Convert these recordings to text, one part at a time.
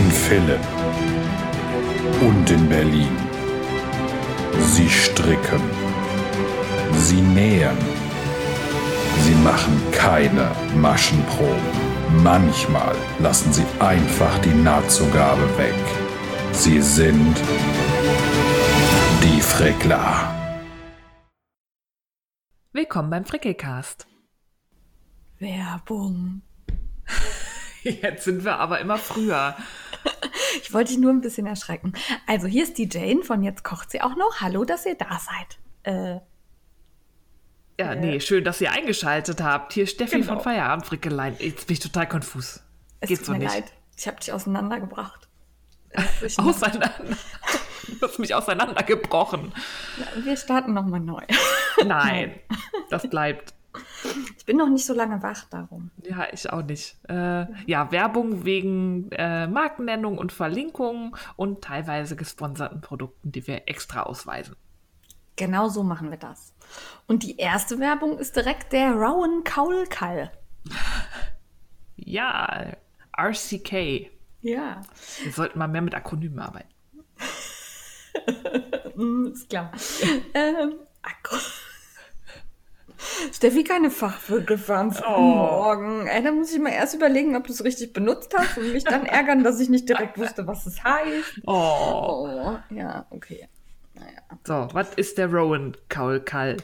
In Philipp und in Berlin. Sie stricken. Sie nähen. Sie machen keine Maschenproben. Manchmal lassen sie einfach die Nahtzugabe weg. Sie sind die Frickler. Willkommen beim Frickelcast. Werbung. Jetzt sind wir aber immer früher. Ich wollte dich nur ein bisschen erschrecken. Also hier ist die Jane von Jetzt kocht sie auch noch. Hallo, dass ihr da seid. Äh, Ja, nee, schön, dass ihr eingeschaltet habt. Hier ist Steffi Genau. von Feierabend Frickelein. Jetzt bin ich total konfus. es Geht tut mir nicht. leid. Ich habe dich auseinandergebracht. Äh, Auseinander. Du hast mich auseinandergebrochen. Wir starten nochmal neu. Nein, das bleibt. Ich bin noch nicht so lange wach darum. Ja, ich auch nicht. Äh, ja, Werbung wegen äh, Markennennung und Verlinkung und teilweise gesponserten Produkten, die wir extra ausweisen. Genau so machen wir das. Und die erste Werbung ist direkt der Rowan Kaulkall. Ja, RCK. Ja, Wir sollten mal mehr mit Akronymen arbeiten. mm, ist klar. ähm, Akku. Steffi, keine Fachbegriffe am Oh. Morgen. Ey, da muss ich mal erst überlegen, ob du es richtig benutzt hast und mich dann ärgern, dass ich nicht direkt wusste, was es heißt. Oh. Oh, ja, okay. Naja. So, was ist der Rowan Kaulkall?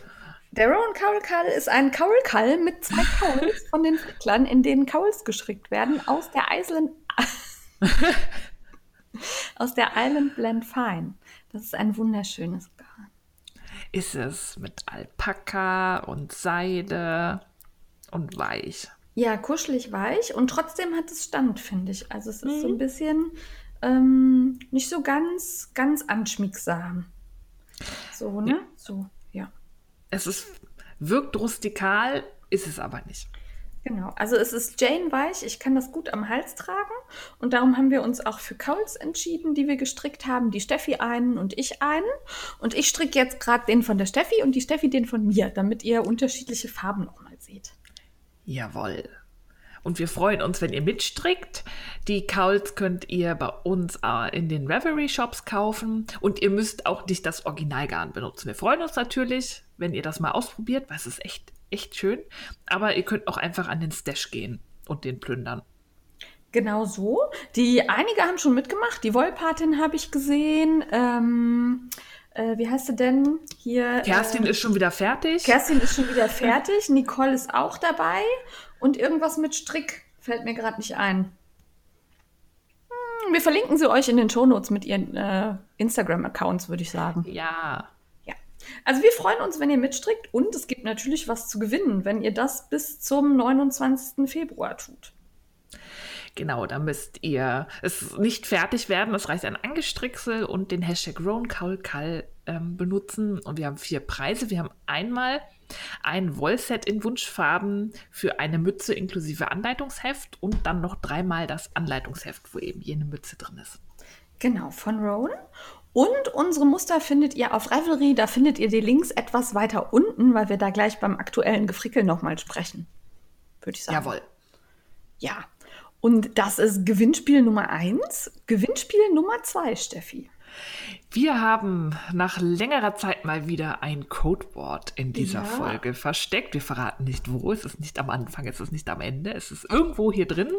Der Rowan Kaulkall ist ein Kaulkall mit zwei Kauls von den Fricklern, in denen Kauls gestrickt werden aus der Island aus der Island Blend Fine. Das ist ein wunderschönes. Ist es mit Alpaka und Seide und weich? Ja, kuschelig weich und trotzdem hat es Stand, finde ich. Also es ist so ein bisschen ähm, nicht so ganz, ganz anschmiegsam. So, ne? So, ja. Es ist, wirkt rustikal, ist es aber nicht. Genau, also es ist Jane weich, ich kann das gut am Hals tragen und darum haben wir uns auch für Kauls entschieden, die wir gestrickt haben, die Steffi einen und ich einen und ich stricke jetzt gerade den von der Steffi und die Steffi den von mir, damit ihr unterschiedliche Farben nochmal seht. Jawohl. Und wir freuen uns, wenn ihr mitstrickt. Die Kauls könnt ihr bei uns äh, in den Reverie Shops kaufen und ihr müsst auch nicht das Originalgarn benutzen. Wir freuen uns natürlich, wenn ihr das mal ausprobiert, weil es ist echt, echt schön. Aber ihr könnt auch einfach an den Stash gehen und den plündern. Genau so. Die einige haben schon mitgemacht. Die Wollpatin habe ich gesehen. Ähm, äh, wie heißt sie denn hier? Kerstin äh, ist schon wieder fertig. Kerstin ist schon wieder fertig. Nicole ist auch dabei. Und irgendwas mit Strick fällt mir gerade nicht ein. Hm, Wir verlinken sie euch in den Shownotes mit ihren äh, Instagram-Accounts, würde ich sagen. ja. Also wir freuen uns, wenn ihr mitstrickt und es gibt natürlich was zu gewinnen, wenn ihr das bis zum 29. Februar tut. Genau, da müsst ihr es nicht fertig werden. Es reicht ein Angestricksel und den Hashtag RowanKaulKal ähm, benutzen. Und wir haben vier Preise. Wir haben einmal ein Wollset in Wunschfarben für eine Mütze inklusive Anleitungsheft und dann noch dreimal das Anleitungsheft, wo eben jene Mütze drin ist. Genau, von Rowan. Und unsere Muster findet ihr auf Ravelry. Da findet ihr die Links etwas weiter unten, weil wir da gleich beim aktuellen Gefrickel nochmal sprechen. Würde ich sagen. Jawohl. Ja. Und das ist Gewinnspiel Nummer eins. Gewinnspiel Nummer zwei, Steffi. Wir haben nach längerer Zeit mal wieder ein Codewort in dieser Ja. Folge versteckt. Wir verraten nicht wo, es ist nicht am Anfang, es ist nicht am Ende, es ist irgendwo hier drin.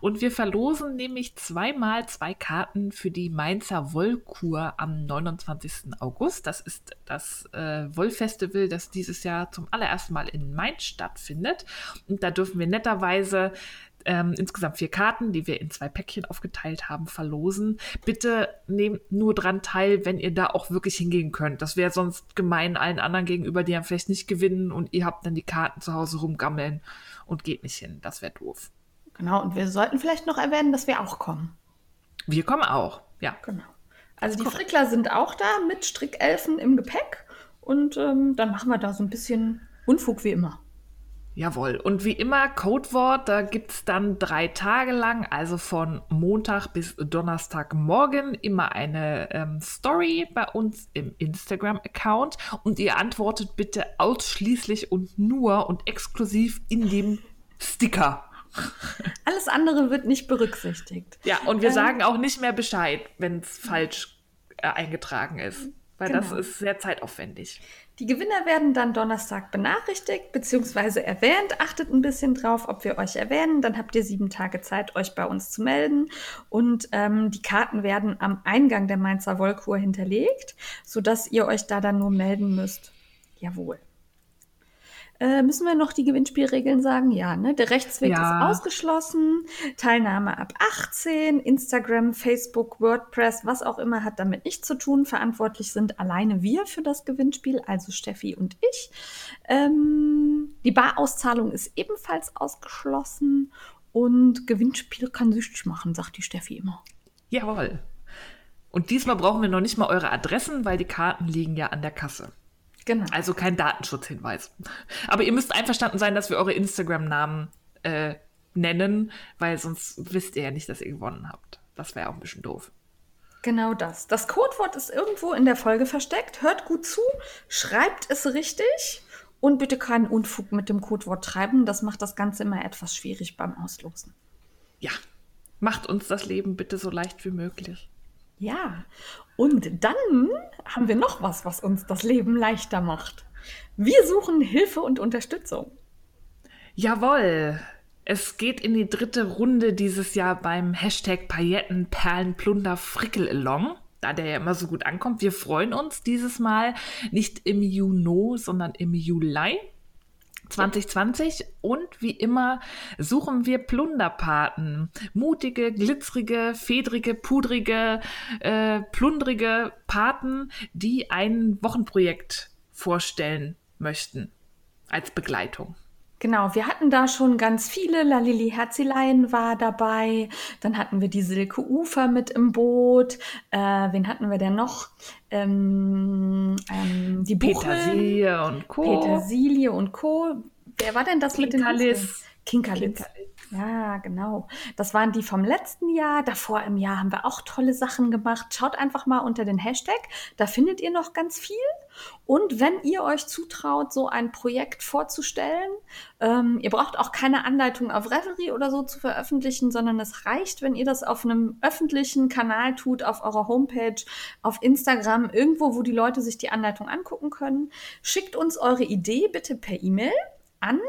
Und wir verlosen nämlich zweimal zwei Karten für die Mainzer Wollkur am 29. August. Das ist das äh, Wollfestival, das dieses Jahr zum allerersten Mal in Mainz stattfindet. Und da dürfen wir netterweise ähm, insgesamt vier Karten, die wir in zwei Päckchen aufgeteilt haben, verlosen. Bitte nehmt nur dran teil, wenn ihr da auch wirklich hingehen könnt. Das wäre sonst gemein allen anderen gegenüber, die dann vielleicht nicht gewinnen und ihr habt dann die Karten zu Hause rumgammeln und geht nicht hin. Das wäre doof. Genau, und wir sollten vielleicht noch erwähnen, dass wir auch kommen. Wir kommen auch. Ja. Genau. Also die Frickler sind auch da mit Strickelfen im Gepäck. Und ähm, dann machen wir da so ein bisschen Unfug wie immer. Jawohl. Und wie immer, Codewort, da gibt es dann drei Tage lang, also von Montag bis Donnerstagmorgen, immer eine ähm, Story bei uns im Instagram-Account. Und ihr antwortet bitte ausschließlich und nur und exklusiv in dem Sticker. Alles andere wird nicht berücksichtigt. Ja, und wir Ähm, sagen auch nicht mehr Bescheid, wenn es falsch äh, eingetragen ist. Weil das Genau. ist sehr zeitaufwendig. Die Gewinner werden dann Donnerstag benachrichtigt bzw. erwähnt. Achtet ein bisschen drauf, ob wir euch erwähnen. Dann habt ihr sieben Tage Zeit, euch bei uns zu melden. Und ähm, die Karten werden am Eingang der Mainzer Wollkur hinterlegt, sodass ihr euch da dann nur melden müsst. Jawohl. Äh, müssen wir noch die Gewinnspielregeln sagen? Ja, ne? Der Rechtsweg Ja. ist ausgeschlossen. Teilnahme ab 18. Instagram, Facebook, WordPress, was auch immer hat damit nichts zu tun. Verantwortlich sind alleine wir für das Gewinnspiel, also Steffi und ich. Ähm, die Barauszahlung ist ebenfalls ausgeschlossen. Und Gewinnspiel kann süchtig machen, sagt die Steffi immer. Jawohl. Und diesmal brauchen wir noch nicht mal eure Adressen, weil die Karten liegen ja an der Kasse. Genau. Also kein Datenschutzhinweis. Aber ihr müsst einverstanden sein, dass wir eure Instagram-Namen äh, nennen, weil sonst wisst ihr ja nicht, dass ihr gewonnen habt. Das wäre auch ein bisschen doof. Genau das. Das Codewort ist irgendwo in der Folge versteckt. Hört gut zu, schreibt es richtig und bitte keinen Unfug mit dem Codewort treiben. Das macht das Ganze immer etwas schwierig beim Auslosen. Ja, macht uns das Leben bitte so leicht wie möglich. Ja, und dann haben wir noch was, was uns das Leben leichter macht. Wir suchen Hilfe und Unterstützung. Jawohl. Es geht in die dritte Runde dieses Jahr beim Hashtag Pailletten, Perlen. Da der ja immer so gut ankommt. Wir freuen uns dieses Mal nicht im Juni, sondern im Juli 2020. Und wie immer suchen wir Plunderpaten. Mutige, glitzerige, fedrige, pudrige, äh, plundrige Paten, die ein Wochenprojekt vorstellen möchten als Begleitung. Genau, wir hatten da schon ganz viele. La Lili Herzilein war dabei. Dann hatten wir die Silke Ufer mit im Boot. Äh, wen hatten wir denn noch? Ähm, ähm, die Buchel, Petersilie und Co. Petersilie und Co. Wer war denn das mit den Kinkerlis. Bucheln? Kinkerlis. Ja, genau. Das waren die vom letzten Jahr. Davor im Jahr haben wir auch tolle Sachen gemacht. Schaut einfach mal unter den Hashtag. Da findet ihr noch ganz viel. Und wenn ihr euch zutraut, so ein Projekt vorzustellen, ähm, ihr braucht auch keine Anleitung auf Revelry oder so zu veröffentlichen, sondern es reicht, wenn ihr das auf einem öffentlichen Kanal tut, auf eurer Homepage, auf Instagram, irgendwo, wo die Leute sich die Anleitung angucken können. Schickt uns eure Idee bitte per E-Mail an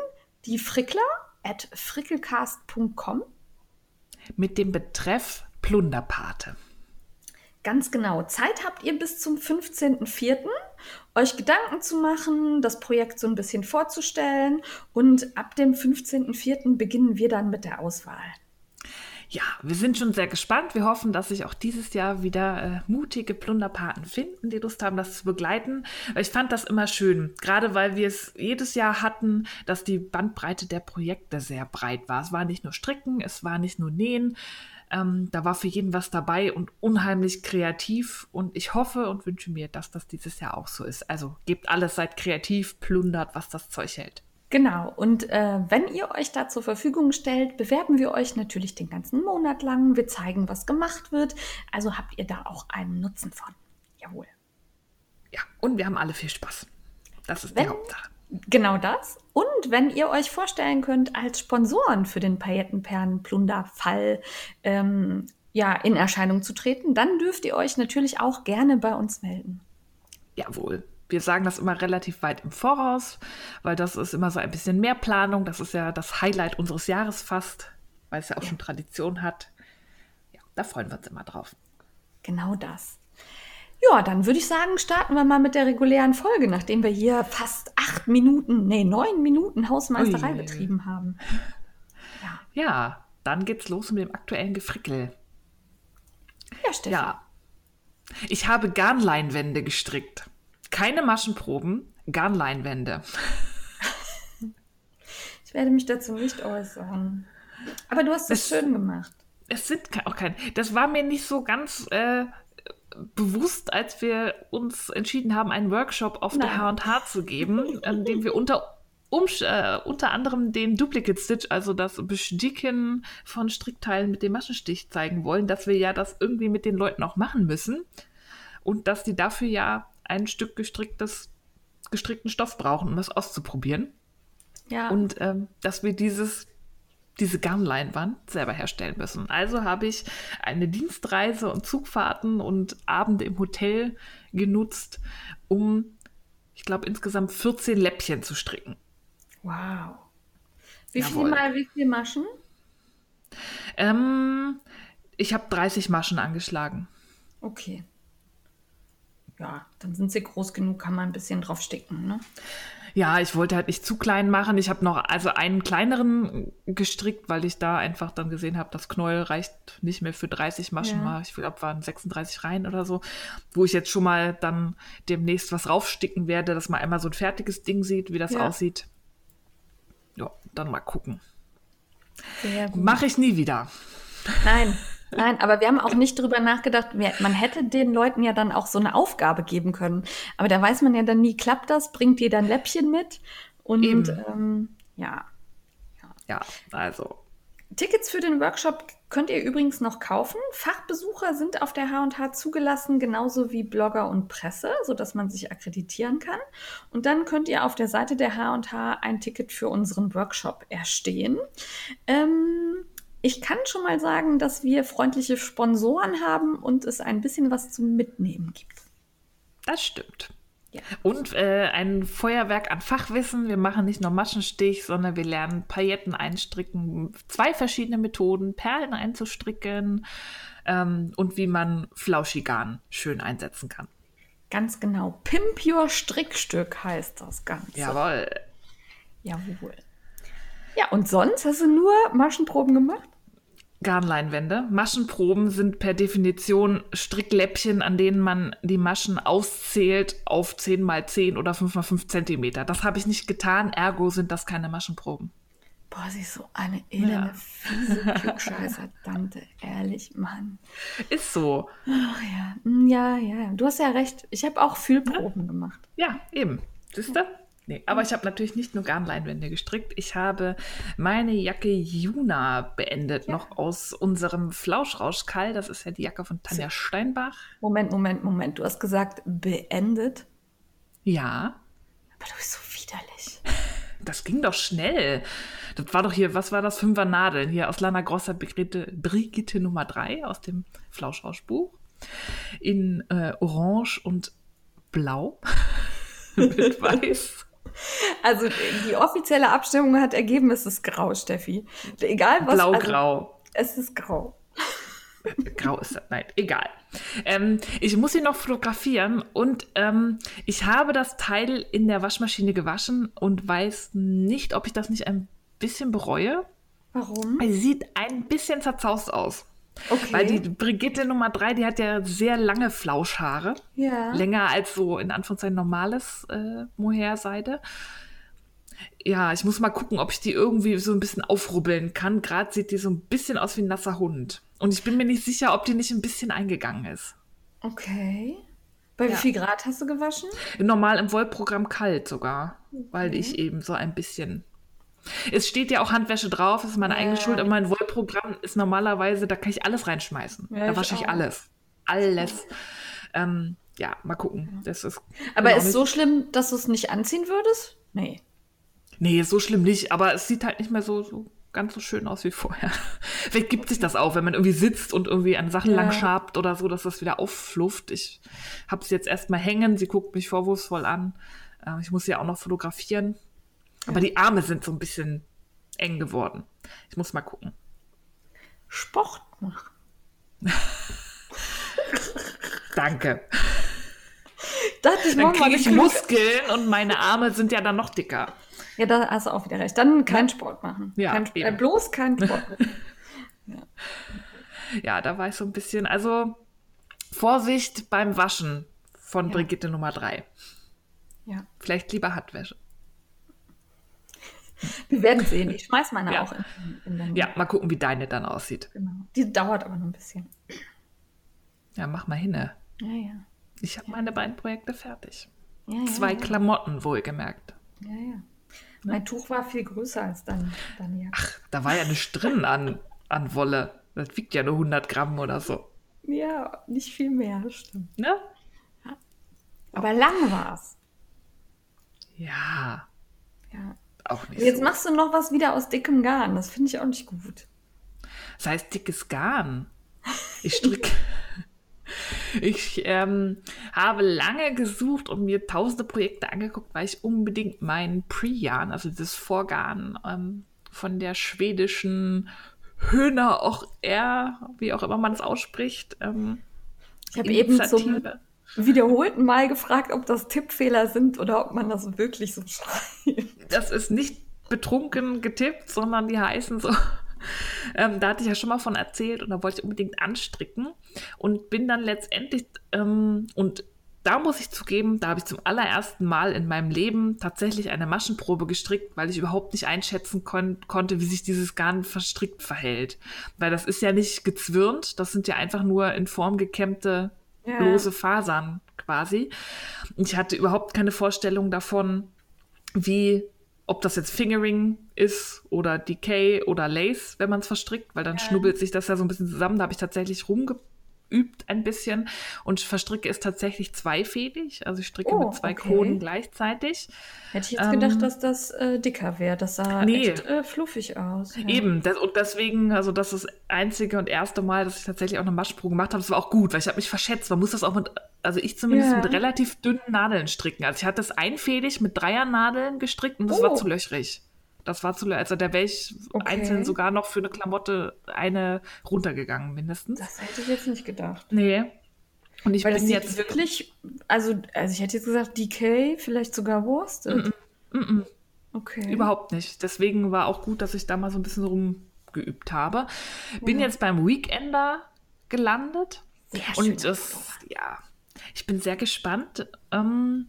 die Frickler at frickelcast.com. mit dem Betreff Plunderpate. Ganz genau. Zeit habt ihr bis zum 15.04. euch Gedanken zu machen, das Projekt so ein bisschen vorzustellen und ab dem 15.04. beginnen wir dann mit der Auswahl. Ja, wir sind schon sehr gespannt. Wir hoffen, dass sich auch dieses Jahr wieder äh, mutige Plunderpaten finden, die Lust haben, das zu begleiten. Ich fand das immer schön, gerade weil wir es jedes Jahr hatten, dass die Bandbreite der Projekte sehr breit war. Es war nicht nur Stricken, es war nicht nur Nähen. Ähm, da war für jeden was dabei und unheimlich kreativ. Und ich hoffe und wünsche mir, dass das dieses Jahr auch so ist. Also gebt alles, seid kreativ, plundert, was das Zeug hält. Genau, und äh, wenn ihr euch da zur Verfügung stellt, bewerben wir euch natürlich den ganzen Monat lang. Wir zeigen, was gemacht wird. Also habt ihr da auch einen Nutzen von. Jawohl. Ja, und wir haben alle viel Spaß. Das ist Wenn- die Hauptsache. Genau das. Und wenn ihr euch vorstellen könnt, als Sponsoren für den Paillettenperlen-Plunder-Fall ähm, ja, in Erscheinung zu treten, dann dürft ihr euch natürlich auch gerne bei uns melden. Jawohl. Wir sagen das immer relativ weit im Voraus, weil das ist immer so ein bisschen mehr Planung. Das ist ja das Highlight unseres Jahres fast, weil es ja auch schon Tradition hat. Ja, da freuen wir uns immer drauf. Genau das. Ja, dann würde ich sagen, starten wir mal mit der regulären Folge, nachdem wir hier fast acht Minuten, nee, neun Minuten Hausmeisterei Ui. betrieben haben. Ja, dann geht's los mit dem aktuellen Gefrickel. Ja, Stefan. Ja. Ich habe Garnleinwände gestrickt. Keine Maschenproben, Garnleinwände. Ich werde mich dazu nicht äußern. Aber du hast es Es- schön gemacht. Es sind auch keine. Das war mir nicht so ganz äh, bewusst, als wir uns entschieden haben, einen Workshop auf der Nein. H&H zu geben, an dem wir unter, Umsch- äh, unter anderem den Duplicate Stitch, also das Besticken von Strickteilen mit dem Maschenstich zeigen wollen, dass wir ja das irgendwie mit den Leuten auch machen müssen und dass die dafür ja ein Stück gestricktes, gestrickten Stoff brauchen, um das auszuprobieren. Ja. Und ähm, dass wir dieses diese Garnleinwand selber herstellen müssen. Also habe ich eine Dienstreise und Zugfahrten und Abende im Hotel genutzt, um, ich glaube, insgesamt 14 Läppchen zu stricken. Wow. Wie Jawohl. viel mal wie viel Maschen? Ähm, ich habe 30 Maschen angeschlagen. Okay. Ja, dann sind sie groß genug, kann man ein bisschen drauf sticken, ne? Ja, ich wollte halt nicht zu klein machen. Ich habe noch also einen kleineren gestrickt, weil ich da einfach dann gesehen habe, das Knäuel reicht nicht mehr für 30 Maschen Ja. mal. Ich glaube, waren 36 Reihen oder so, wo ich jetzt schon mal dann demnächst was raufsticken werde, dass man einmal so ein fertiges Ding sieht, wie das Ja. aussieht. Ja, dann mal gucken. Mache ich nie wieder. Nein, nein, aber wir haben auch nicht drüber nachgedacht. Man hätte den Leuten ja dann auch so eine Aufgabe geben können. Aber da weiß man ja dann nie, klappt das? Bringt ihr dann Läppchen mit? Und ähm, ja. Ja, also Tickets für den Workshop könnt ihr übrigens noch kaufen. Fachbesucher sind auf der H&H zugelassen, genauso wie Blogger und Presse, sodass man sich akkreditieren kann. Und dann könnt ihr auf der Seite der H&H ein Ticket für unseren Workshop erstehen. Ähm, ich kann schon mal sagen, dass wir freundliche Sponsoren haben und es ein bisschen was zum Mitnehmen gibt. Das stimmt. Ja. Und äh, ein Feuerwerk an Fachwissen. Wir machen nicht nur Maschenstich, sondern wir lernen Pailletten einstricken, zwei verschiedene Methoden, Perlen einzustricken ähm, und wie man Flauschigarn schön einsetzen kann. Ganz genau. Pimp Your Strickstück heißt das Ganze. Jawohl. Jawohl. Ja, und sonst hast du nur Maschenproben gemacht? Garnleinwände. Maschenproben sind per Definition Strickläppchen, an denen man die Maschen auszählt auf 10 mal 10 oder 5 mal 5 Zentimeter. Das habe ich nicht getan, ergo sind das keine Maschenproben. Boah, sie ist so eine elende, Ja. fiese Klugscheißer-Tante. Ehrlich, Mann. Ist so. Ach ja. Hm, ja, ja. Du hast ja recht. Ich habe auch Fühlproben gemacht. Ja, eben. Siehst du? Nee, aber ich habe natürlich nicht nur Garnleinwände gestrickt. Ich habe meine Jacke Juna beendet, noch aus unserem Flauschrauschkall. Das ist ja die Jacke von Tanja Steinbach. Moment, Moment, Moment. Du hast gesagt, beendet. Ja, Aber du bist so widerlich. das ging doch schnell. Das war doch hier, was war das? Fünfer Nadeln. Hier aus Lana Grossa Brigitte, Brigitte Nummer 3 aus dem Flauschrauschbuch. In äh, Orange und Blau. Mit Weiß. Also die offizielle Abstimmung hat ergeben, es ist grau, Steffi. Egal was. Also, Blau-grau. es ist grau. Grau ist das, nein, egal. Ähm, ich muss ihn noch fotografieren und ähm, ich habe das Teil in der Waschmaschine gewaschen und weiß nicht, ob ich das nicht ein bisschen bereue. Warum? Sie sieht ein bisschen zerzaust aus. Okay. Weil die Brigitte Nummer 3, die hat ja sehr lange Flauschhaare. ja. Länger als so in Anführungszeichen normales äh, Mohair-Seide. Ja, ich muss mal gucken, ob ich die irgendwie so ein bisschen aufrubbeln kann. Gerade sieht die so ein bisschen aus wie ein nasser Hund. Und ich bin mir nicht sicher, ob die nicht ein bisschen eingegangen ist. Okay. Bei wie Ja. viel Grad hast du gewaschen? Normal im Wollprogramm kalt sogar, weil ich eben so ein bisschen. Es steht ja auch Handwäsche drauf, das ist meine eigene Ja. Schuld. Und mein Wollprogramm ist normalerweise, da kann ich alles reinschmeißen. Ja, da ich wasche ich auch. alles. Alles. Ähm, ja, mal gucken. Das ist. Aber auch ist so schlimm, dass du es nicht anziehen würdest? Nee. Nee, so schlimm nicht, aber es sieht halt nicht mehr so, so ganz so schön aus wie vorher. Vielleicht gibt sich das auch, wenn man irgendwie sitzt und irgendwie an Sachen Ja. lang schabt oder so, dass das wieder aufflufft. Ich habe sie jetzt erstmal hängen, sie guckt mich vorwurfsvoll an. Äh, ich muss sie auch noch fotografieren. Aber die Arme sind so ein bisschen eng geworden. Ich muss mal gucken. Sport machen. Danke. Da hatte ich Dann kriege ich Muskeln und meine Arme sind ja dann noch dicker. Ja, da hast du auch wieder recht. Dann kein Sport machen. Ja, kein, äh, bloß kein Sport machen. Ja, da war ich so ein bisschen, also Vorsicht beim Waschen von Ja. Brigitte Nummer 3. ja. Vielleicht lieber Handwäsche. Wir werden sehen. Ich schmeiß meine Ja. auch in, in den. Ja, mal gucken, wie deine dann aussieht. Genau. Die dauert aber noch ein bisschen. Ja, mach mal hin. ne? Ja, ja. Ich habe meine beiden Projekte fertig. ja, ja Zwei ja. Klamotten, wohlgemerkt. Ja, ja. Mein Tuch war viel größer als dein, deine Jacke. Ach, da war ja nicht drin an, an Wolle. Das wiegt ja nur 100 Gramm oder so. Ja, nicht viel mehr, stimmt. Ne? Aber lang war's. Ja, Ja. Auch nicht Jetzt so. machst du noch was wieder aus dickem Garn. Das finde ich auch nicht gut. Das heißt dickes Garn. Ich stricke. Ich ähm, habe lange gesucht und mir tausende Projekte angeguckt, weil ich unbedingt meinen Pre-Yarn, also dieses Vorgarn ähm, von der schwedischen Höhner auch er, wie auch immer man es ausspricht, ähm, Ich habe eben zum wiederholten Mal gefragt, ob das Tippfehler sind oder ob man das wirklich so schreibt. Das ist nicht betrunken getippt, sondern die heißen so. Ähm, da hatte ich ja schon mal von erzählt und da wollte ich unbedingt anstricken und bin dann letztendlich, ähm, und da muss ich zugeben, da habe ich zum allerersten Mal in meinem Leben tatsächlich eine Maschenprobe gestrickt, weil ich überhaupt nicht einschätzen kon konnte, wie sich dieses Garn verstrickt verhält. Weil das ist ja nicht gezwirnt, das sind ja einfach nur in Form gekämmte Ja. lose Fasern quasi. Und ich hatte überhaupt keine Vorstellung davon, wie, ob das jetzt Fingering ist oder Decay oder Lace, wenn man es verstrickt, weil dann schnubbelt sich das ja so ein bisschen zusammen. Da habe ich tatsächlich rumgeübt ein bisschen und verstricke es tatsächlich zweifädig. Also ich stricke Oh, mit zwei okay. Kronen gleichzeitig. Hätte ich jetzt Ähm, gedacht, dass das äh, dicker wäre. Das sah Nee. echt äh, fluffig aus. Ja. Eben, das, und deswegen, also das ist das einzige und erste Mal, dass ich tatsächlich auch eine Maschenprobe gemacht habe. Das war auch gut, weil ich habe mich verschätzt. Man muss das auch mit, also ich zumindest Ja. mit relativ dünnen Nadeln stricken. Also ich hatte das einfädig mit Dreier-Nadeln gestrickt und das Oh. war zu löchrig. Das war zu löchrig. Also da wäre ich Okay. einzeln sogar noch für eine Klamotte eine runtergegangen, mindestens. Das hätte ich jetzt nicht gedacht. nee. Und ich Weil bin jetzt wirklich, also, also ich hätte jetzt gesagt DK, vielleicht sogar Worsted. Mm -mm, Okay. überhaupt nicht. Deswegen war auch gut, dass ich da mal so ein bisschen rumgeübt habe. Bin Ja. jetzt beim Weekender gelandet. Sehr schön. Und das, ja, ich bin sehr gespannt. Ähm,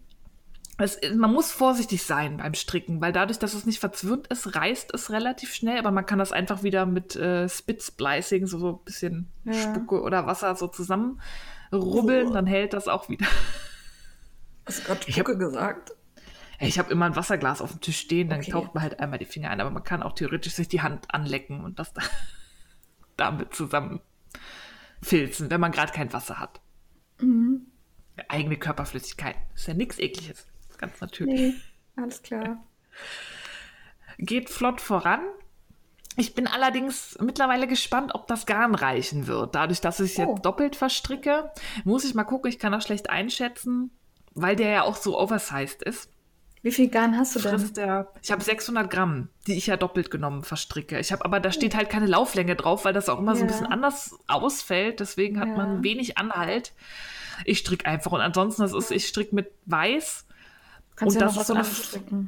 es, man muss vorsichtig sein beim Stricken, weil dadurch, dass es nicht verzwirnt ist, reißt es relativ schnell, aber man kann das einfach wieder mit äh, Spit-Splicing, so ein bisschen Ja. Spucke oder Wasser so zusammenrubbeln, Oh. dann hält das auch wieder. Hast du gerade Ich hab- Spucke gesagt? Ich habe immer ein Wasserglas auf dem Tisch stehen, dann Okay. taucht man halt einmal die Finger ein, aber man kann auch theoretisch sich die Hand anlecken und das da, damit zusammen filzen, wenn man gerade kein Wasser hat. Mhm. Eigene Körperflüssigkeit. Ist ja nichts ekliges. Ganz natürlich. Nee, alles klar. Geht flott voran. Ich bin allerdings mittlerweile gespannt, ob das Garn reichen wird. Dadurch, dass ich es Oh. jetzt doppelt verstricke, muss ich mal gucken. Ich kann das schlecht einschätzen, weil der ja auch so oversized ist. Wie viel Garn hast du denn? der. Ich habe 600 Gramm, die ich ja doppelt genommen verstricke. Ich habe aber da steht halt keine Lauflänge drauf, weil das auch immer so ein Ja. bisschen anders ausfällt. Deswegen hat Ja. man wenig Anhalt. Ich stricke einfach und ansonsten das ist, ich stricke mit Weiß. Kannst und ja das ist so eine-.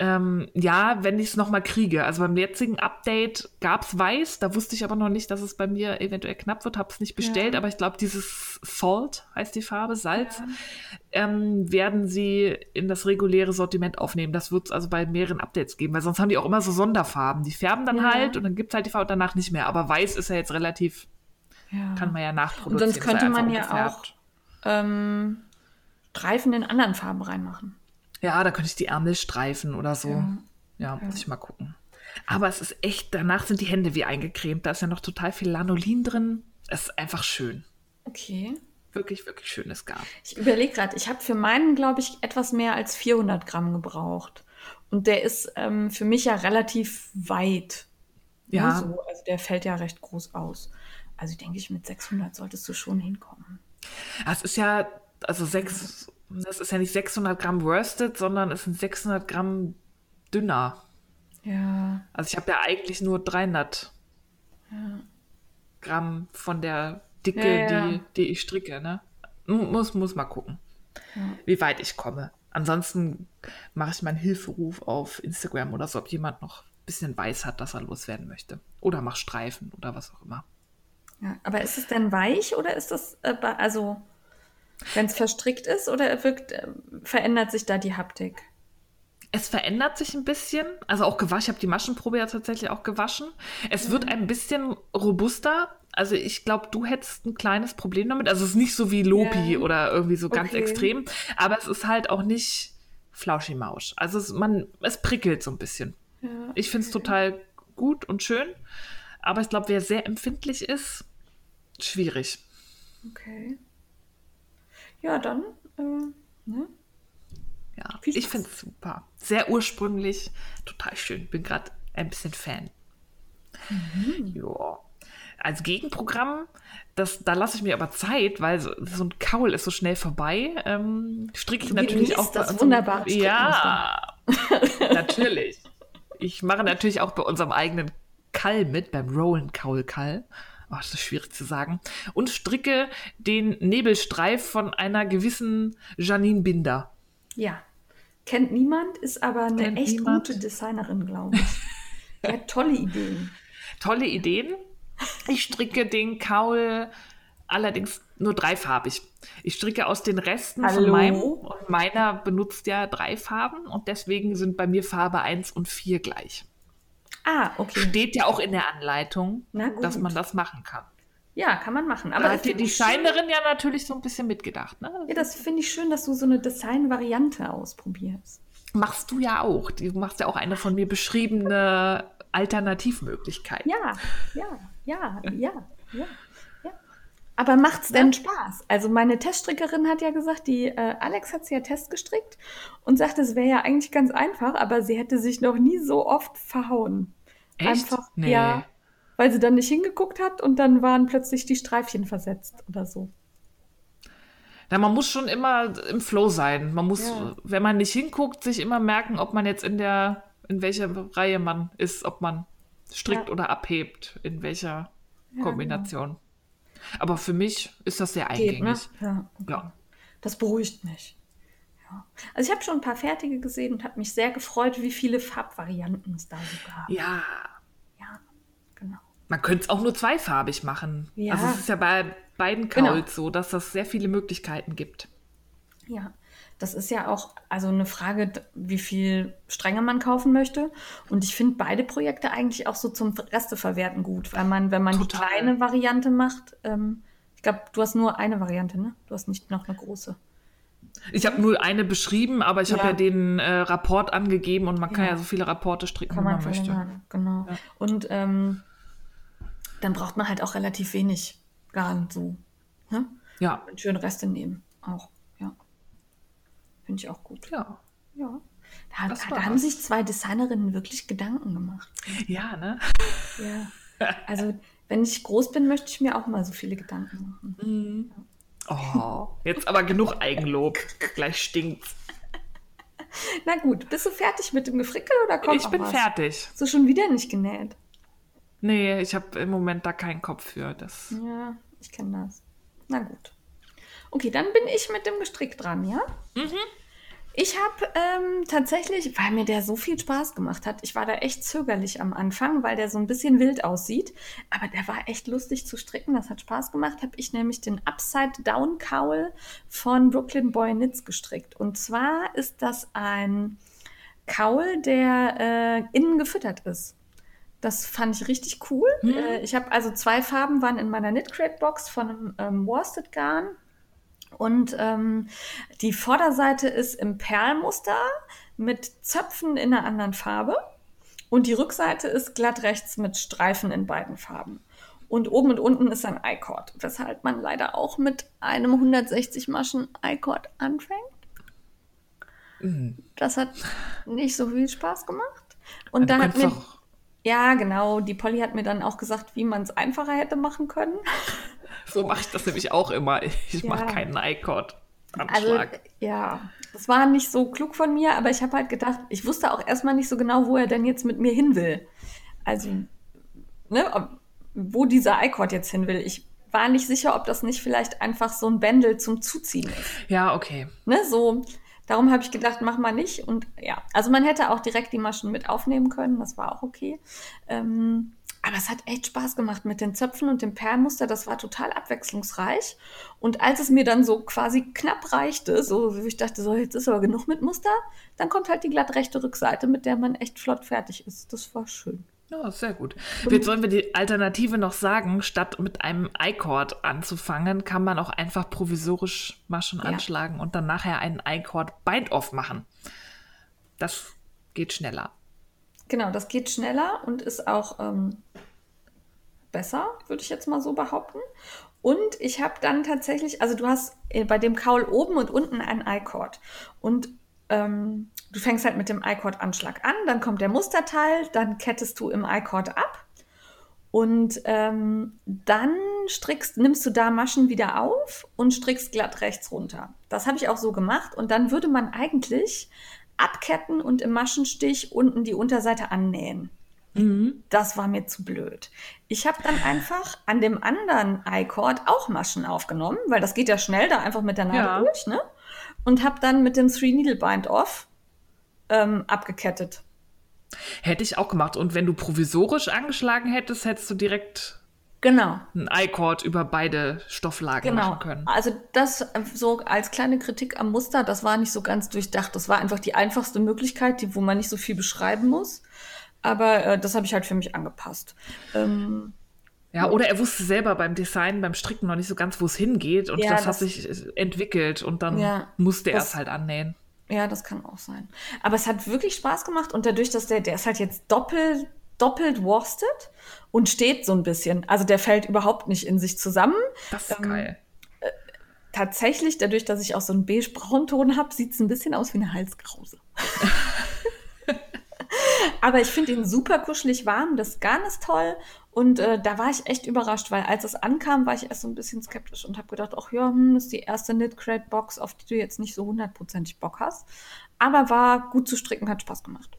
Ähm, ja, wenn ich es nochmal kriege. Also beim jetzigen Update gab es Weiß, da wusste ich aber noch nicht, dass es bei mir eventuell knapp wird, habe es nicht bestellt, Ja. aber ich glaube, dieses Salt heißt die Farbe, Salz, ähm, werden sie in das reguläre Sortiment aufnehmen. Das wird es also bei mehreren Updates geben, weil sonst haben die auch immer so Sonderfarben. Die färben dann Ja. halt und dann gibt es halt die Farbe und danach nicht mehr. Aber Weiß ist ja jetzt relativ, Ja. kann man ja Und nachproduzieren. sonst ist ja könnte man ja auch ähm, Streifen in anderen Farben reinmachen. Ja, da könnte ich die Ärmel streifen oder so. Ja. Ja, muss ich mal gucken. Aber es ist echt, danach sind die Hände wie eingecremt. Da ist ja noch total viel Lanolin drin. Es ist einfach schön. Okay. Wirklich, wirklich schönes Garn. Ich überlege gerade, ich habe für meinen, glaube ich, etwas mehr als 400 Gramm gebraucht. Und der ist ähm, für mich ja relativ weit. ne, Ja. So. Also der fällt ja recht groß aus. Also denke ich, mit 600 solltest du schon hinkommen. Es ist ja, also sechs, das ist ja nicht 600 Gramm worsted, sondern es sind 600 Gramm dünner. Ja. Also ich habe ja eigentlich nur 300 Gramm von der Dicke, Ja, ja. Die, die ich stricke. Ne? Muss, muss mal gucken, Ja. wie weit ich komme. Ansonsten mache ich meinen Hilferuf auf Instagram oder so, ob jemand noch ein bisschen weiß hat, dass er loswerden möchte. Oder mach Streifen oder was auch immer. ja. Aber ist es denn weich oder ist das, äh, also wenn es verstrickt ist oder wirkt, äh, verändert sich da die Haptik? Es verändert sich ein bisschen. Also auch gewaschen. Ich habe die Maschenprobe ja tatsächlich auch gewaschen. Es wird ein bisschen robuster. Also ich glaube, du hättest ein kleines Problem damit. Also es ist nicht so wie Lopi Ja. oder irgendwie so ganz Okay. extrem. Aber es ist halt auch nicht Flauschi-Mausch. Also es, man, es prickelt so ein bisschen. Ja. Ich finde es total gut und schön. Aber ich glaube, wer sehr empfindlich ist, schwierig. Okay. Ja, dann, äh, ne? Ja, ich finde es super. Sehr ursprünglich, total schön. Bin gerade ein bisschen Fan. Mhm. Ja. Als Gegenprogramm, das, da lasse ich mir aber Zeit, weil so, so ein Kaul ist so schnell vorbei. Ähm, stricke ich natürlich genießt auch bei das unserem- wunderbare Ja, natürlich. Ich mache natürlich auch bei unserem eigenen Kall mit, beim Rollen Kaul Kall. Oh, das ist schwierig zu sagen. Und stricke den Nebelstreif von einer gewissen Janine Binder. Ja. Kennt niemand, ist aber eine Kennt echt niemand. gute Designerin, glaube ich. Hat tolle Ideen. Tolle Ideen. Ich stricke den Kaul allerdings nur dreifarbig. Ich stricke aus den Resten von Hallo? meinem und meiner benutzt ja drei Farben und deswegen sind bei mir Farbe 1 und 4 gleich. Ah, okay. Steht ja auch in der Anleitung, dass man das machen kann. Ja, kann man machen. Aber da hat die ich schön- Designerin ja natürlich so ein bisschen mitgedacht. Ne? Ja, das finde ich schön, dass du so eine Design-Variante ausprobierst. Machst du ja auch. Du machst ja auch eine von mir beschriebene Alternativmöglichkeit. Ja, ja, ja, ja, ja. ja. Aber macht's denn Spaß? Also meine Teststrickerin hat ja gesagt, die äh, Alex hat sie ja testgestrickt und sagte, es wäre ja eigentlich ganz einfach, aber sie hätte sich noch nie so oft verhauen. Echt? Einfach, Nee. ja, weil sie dann nicht hingeguckt hat und dann waren plötzlich die Streifchen versetzt oder so. Ja, man muss schon immer im Flow sein. Man muss, Ja. wenn man nicht hinguckt, sich immer merken, ob man jetzt in der, in welcher Reihe man ist, ob man strickt Ja. oder abhebt, in welcher Kombination. Aber für mich ist das sehr Geht, ne? eingängig. Ja, okay. Ja. Das beruhigt mich. Also ich habe schon ein paar fertige gesehen und habe mich sehr gefreut, wie viele Farbvarianten es da so gab. Ja. Ja, genau. Man könnte es auch nur zweifarbig machen. Ja. Also es ist ja bei beiden Genau. Kauls so, dass das sehr viele Möglichkeiten gibt. Ja, das ist ja auch also eine Frage, wie viel Stränge man kaufen möchte. Und ich finde beide Projekte eigentlich auch so zum Resteverwerten gut, weil man, wenn man die Total. kleine Variante macht, ähm, ich glaube, du hast nur eine Variante, ne? Du hast nicht noch eine große. Ich habe nur eine beschrieben, aber ich habe Ja. ja den äh, Rapport angegeben und man kann Ja. ja so viele Rapporte stricken, Kann wie man man möchte. verlängern, genau. Ja. Und ähm, dann braucht man halt auch relativ wenig Garn so. Ne? Ja, Und schön Reste nehmen. Auch, ja. Finde ich auch gut. ja. Ja. Da, da, da haben sich zwei Designerinnen wirklich Gedanken gemacht. Ja, ne? Ja. Also, wenn ich groß bin, möchte ich mir auch mal so viele Gedanken machen. Oh, jetzt aber genug Eigenlob. Gleich stinkt's. Na gut, bist du fertig mit dem Gefrickel oder kommt Ich bin was? fertig. Hast du schon wieder nicht genäht? Nee, ich habe im Moment da keinen Kopf für. Das. Ja, ich kenne das. Na gut. Okay, dann bin ich mit dem Gestrick dran, ja? Ich habe ähm, tatsächlich, weil mir der so viel Spaß gemacht hat, ich war da echt zögerlich am Anfang, weil der so ein bisschen wild aussieht, aber der war echt lustig zu stricken, das hat Spaß gemacht, habe ich nämlich den Upside Down Cowl von Brooklyn Boy Knits gestrickt. Und zwar ist das ein Cowl, der äh, innen gefüttert ist. Das fand ich richtig cool. Äh, ich habe also zwei Farben waren in meiner Knit Crate Box von einem ähm, Worsted Garn. Und ähm, die Vorderseite ist im Perlmuster mit Zöpfen in einer anderen Farbe. Und die Rückseite ist glatt rechts mit Streifen in beiden Farben. Und oben und unten ist ein I-Cord, weshalb man leider auch mit einem 160 Maschen I-Cord anfängt. Das hat nicht so viel Spaß gemacht. Und Du dann hat könntest mir ja, genau. Die Polly hat mir dann auch gesagt, wie man es einfacher hätte machen können. So mache ich das nämlich auch immer. Ich Ja. mache keinen iCord. Also, Anschlag. ja, das war nicht so klug von mir, aber ich habe halt gedacht, ich wusste auch erstmal nicht so genau, wo er denn jetzt mit mir hin will. Also, ne, ob, wo dieser iCord jetzt hin will. Ich war nicht sicher, ob das nicht vielleicht einfach so ein Bändel zum Zuziehen ist. ja, okay. Ne, so. Darum habe ich gedacht, mach mal nicht. Und ja, also man hätte auch direkt die Maschen mit aufnehmen können, das war auch okay. Ähm, aber es hat echt Spaß gemacht mit den Zöpfen und dem Perlmuster. Das war total abwechslungsreich. Und als es mir dann so quasi knapp reichte, so wie ich dachte, so jetzt ist aber genug mit Muster, dann kommt halt die glatt rechte Rückseite, mit der man echt flott fertig ist. Das war schön. Ja, sehr gut. Jetzt sollen wir die Alternative noch sagen, statt mit einem I-Cord anzufangen, kann man auch einfach provisorisch Maschen Ja. anschlagen und dann nachher einen I-Cord Bind-Off machen. Das geht schneller. Genau, das geht schneller und ist auch ähm, besser, würde ich jetzt mal so behaupten. Und ich habe dann tatsächlich, also du hast äh, bei dem Kaul oben und unten einen I-Cord. Und ähm, du fängst halt mit dem I-Cord-Anschlag an, dann kommt der Musterteil, dann kettest du im I-Cord ab und ähm, dann strickst, nimmst du da Maschen wieder auf und strickst glatt rechts runter. Das habe ich auch so gemacht und dann würde man eigentlich abketten und im Maschenstich unten die Unterseite annähen. Mhm. Das war mir zu blöd. Ich habe dann einfach an dem anderen I-Cord auch Maschen aufgenommen, weil das geht ja schnell, da einfach mit der Nadel ja. durch, ne? Und habe dann mit dem Three Needle Bind Off ähm, abgekettet. Hätte ich auch gemacht. Und wenn du provisorisch angeschlagen hättest, hättest du direkt genau. einen I-Cord über beide Stofflagen genau. machen können. Also das äh, so als kleine Kritik am Muster, das war nicht so ganz durchdacht. Das war einfach die einfachste Möglichkeit, die, wo man nicht so viel beschreiben muss. Aber äh, das habe ich halt für mich angepasst. Ähm, ja, oder er wusste selber beim Design, beim Stricken noch nicht so ganz, wo es hingeht und ja, das, das, hat sich entwickelt und dann ja, musste er es halt annähen. Ja, das kann auch sein. Aber es hat wirklich Spaß gemacht und dadurch, dass der, der ist halt jetzt doppelt, doppelt worsted und steht so ein bisschen. Also der fällt überhaupt nicht in sich zusammen. Das ist ähm, geil. Äh, tatsächlich, dadurch, dass ich auch so einen beige-braunton habe, sieht es ein bisschen aus wie eine Halskrause. Aber ich finde ihn super kuschelig warm, das Garn ist toll und äh, da war ich echt überrascht, weil als es ankam, war ich erst so ein bisschen skeptisch und habe gedacht, ach ja, hm, ist die erste Knit Crate Box, auf die du jetzt nicht so hundertprozentig Bock hast. Aber war gut zu stricken, hat Spaß gemacht.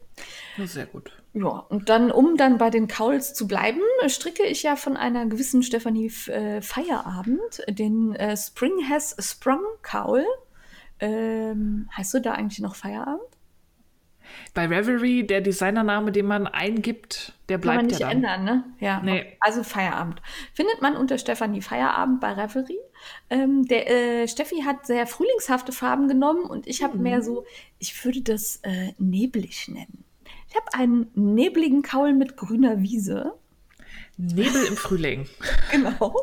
Sehr gut. Ja, und dann, um dann bei den Kauls zu bleiben, stricke ich ja von einer gewissen Stefanie äh, Feierabend den äh, Spring Has Sprung Kaul. Ähm, heißt du da eigentlich noch Feierabend? Bei Reverie, der Designername, den man eingibt, der bleibt Kann man nicht ja ändern, ne? Ja. Nee. Also Feierabend. Findet man unter Stefanie Feierabend bei Reverie. Ähm, der äh, Steffi hat sehr frühlingshafte Farben genommen und ich habe mhm. mehr so, ich würde das äh, neblig nennen. Ich habe einen nebligen Kaul mit grüner Wiese. Nebel im Frühling. genau.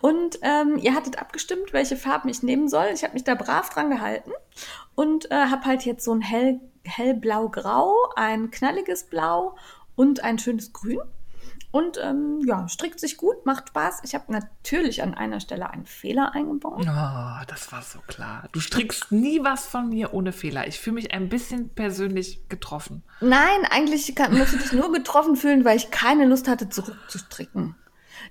Und ähm, ihr hattet abgestimmt, welche Farben ich nehmen soll. Ich habe mich da brav dran gehalten und äh, habe halt jetzt so ein hell hellblau-grau, ein knalliges Blau und ein schönes Grün. Und ähm, ja, strickt sich gut, macht Spaß. Ich habe natürlich an einer Stelle einen Fehler eingebaut. Oh, das war so klar. Du strickst nie was von mir ohne Fehler. Ich fühle mich ein bisschen persönlich getroffen. Nein, eigentlich kann, musst du dich nur getroffen fühlen, weil ich keine Lust hatte, zurückzustricken.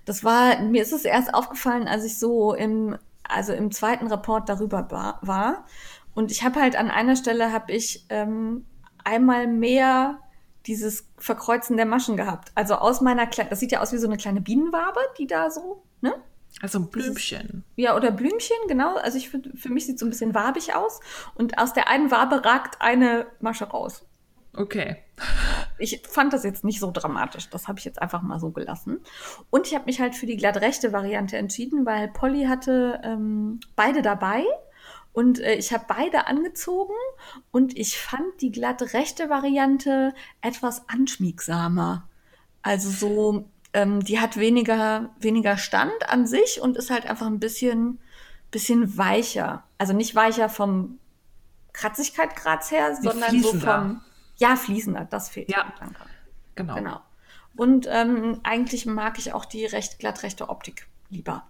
Das war, mir ist es erst aufgefallen, als ich so im, also im zweiten Rapport darüber war. Und ich habe halt an einer Stelle habe ich ähm, einmal mehr dieses Verkreuzen der Maschen gehabt. Also aus meiner kleinen, das sieht ja aus wie so eine kleine Bienenwabe, die da so, ne? Also ein Blümchen. ja, oder Blümchen, genau. Also ich für, für mich sieht so ein bisschen wabig aus. Und aus der einen Wabe ragt eine Masche raus. Okay. Ich fand das jetzt nicht so dramatisch. Das habe ich jetzt einfach mal so gelassen. Und ich habe mich halt für die glattrechte Variante entschieden, weil Polly hatte ähm, beide dabei. Und äh, ich habe beide angezogen und ich fand die glatt rechte Variante etwas anschmiegsamer. Also so, ähm, die hat weniger, weniger Stand an sich und ist halt einfach ein bisschen, bisschen weicher. Also nicht weicher vom Kratzigkeitgrad her, Wie sondern so vom, ja, fließender, das fehlt. Ja, danke. Genau. genau. Und ähm, eigentlich mag ich auch die recht glattrechte Optik lieber.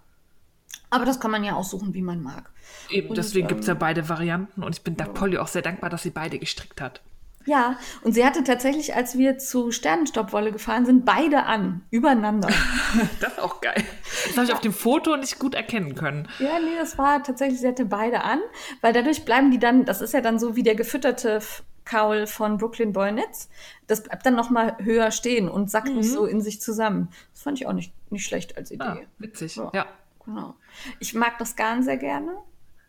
Aber das kann man ja aussuchen, wie man mag. Eben, und, deswegen ähm, gibt es ja beide Varianten und ich bin da Polly auch sehr dankbar, dass sie beide gestrickt hat. Ja, und sie hatte tatsächlich, als wir zu Sternenstoppwolle gefahren sind, beide an, übereinander. das ist auch geil. Das habe ich auf dem Foto nicht gut erkennen können. Ja, nee, das war tatsächlich, sie hatte beide an, weil dadurch bleiben die dann, das ist ja dann so wie der gefütterte Kaul von Brooklyn Boy Knits, das bleibt dann nochmal höher stehen und sackt mhm. nicht so in sich zusammen. Das fand ich auch nicht, nicht schlecht als Idee. Ah, witzig, ja. ja. Genau. Ich mag das Garn sehr gerne.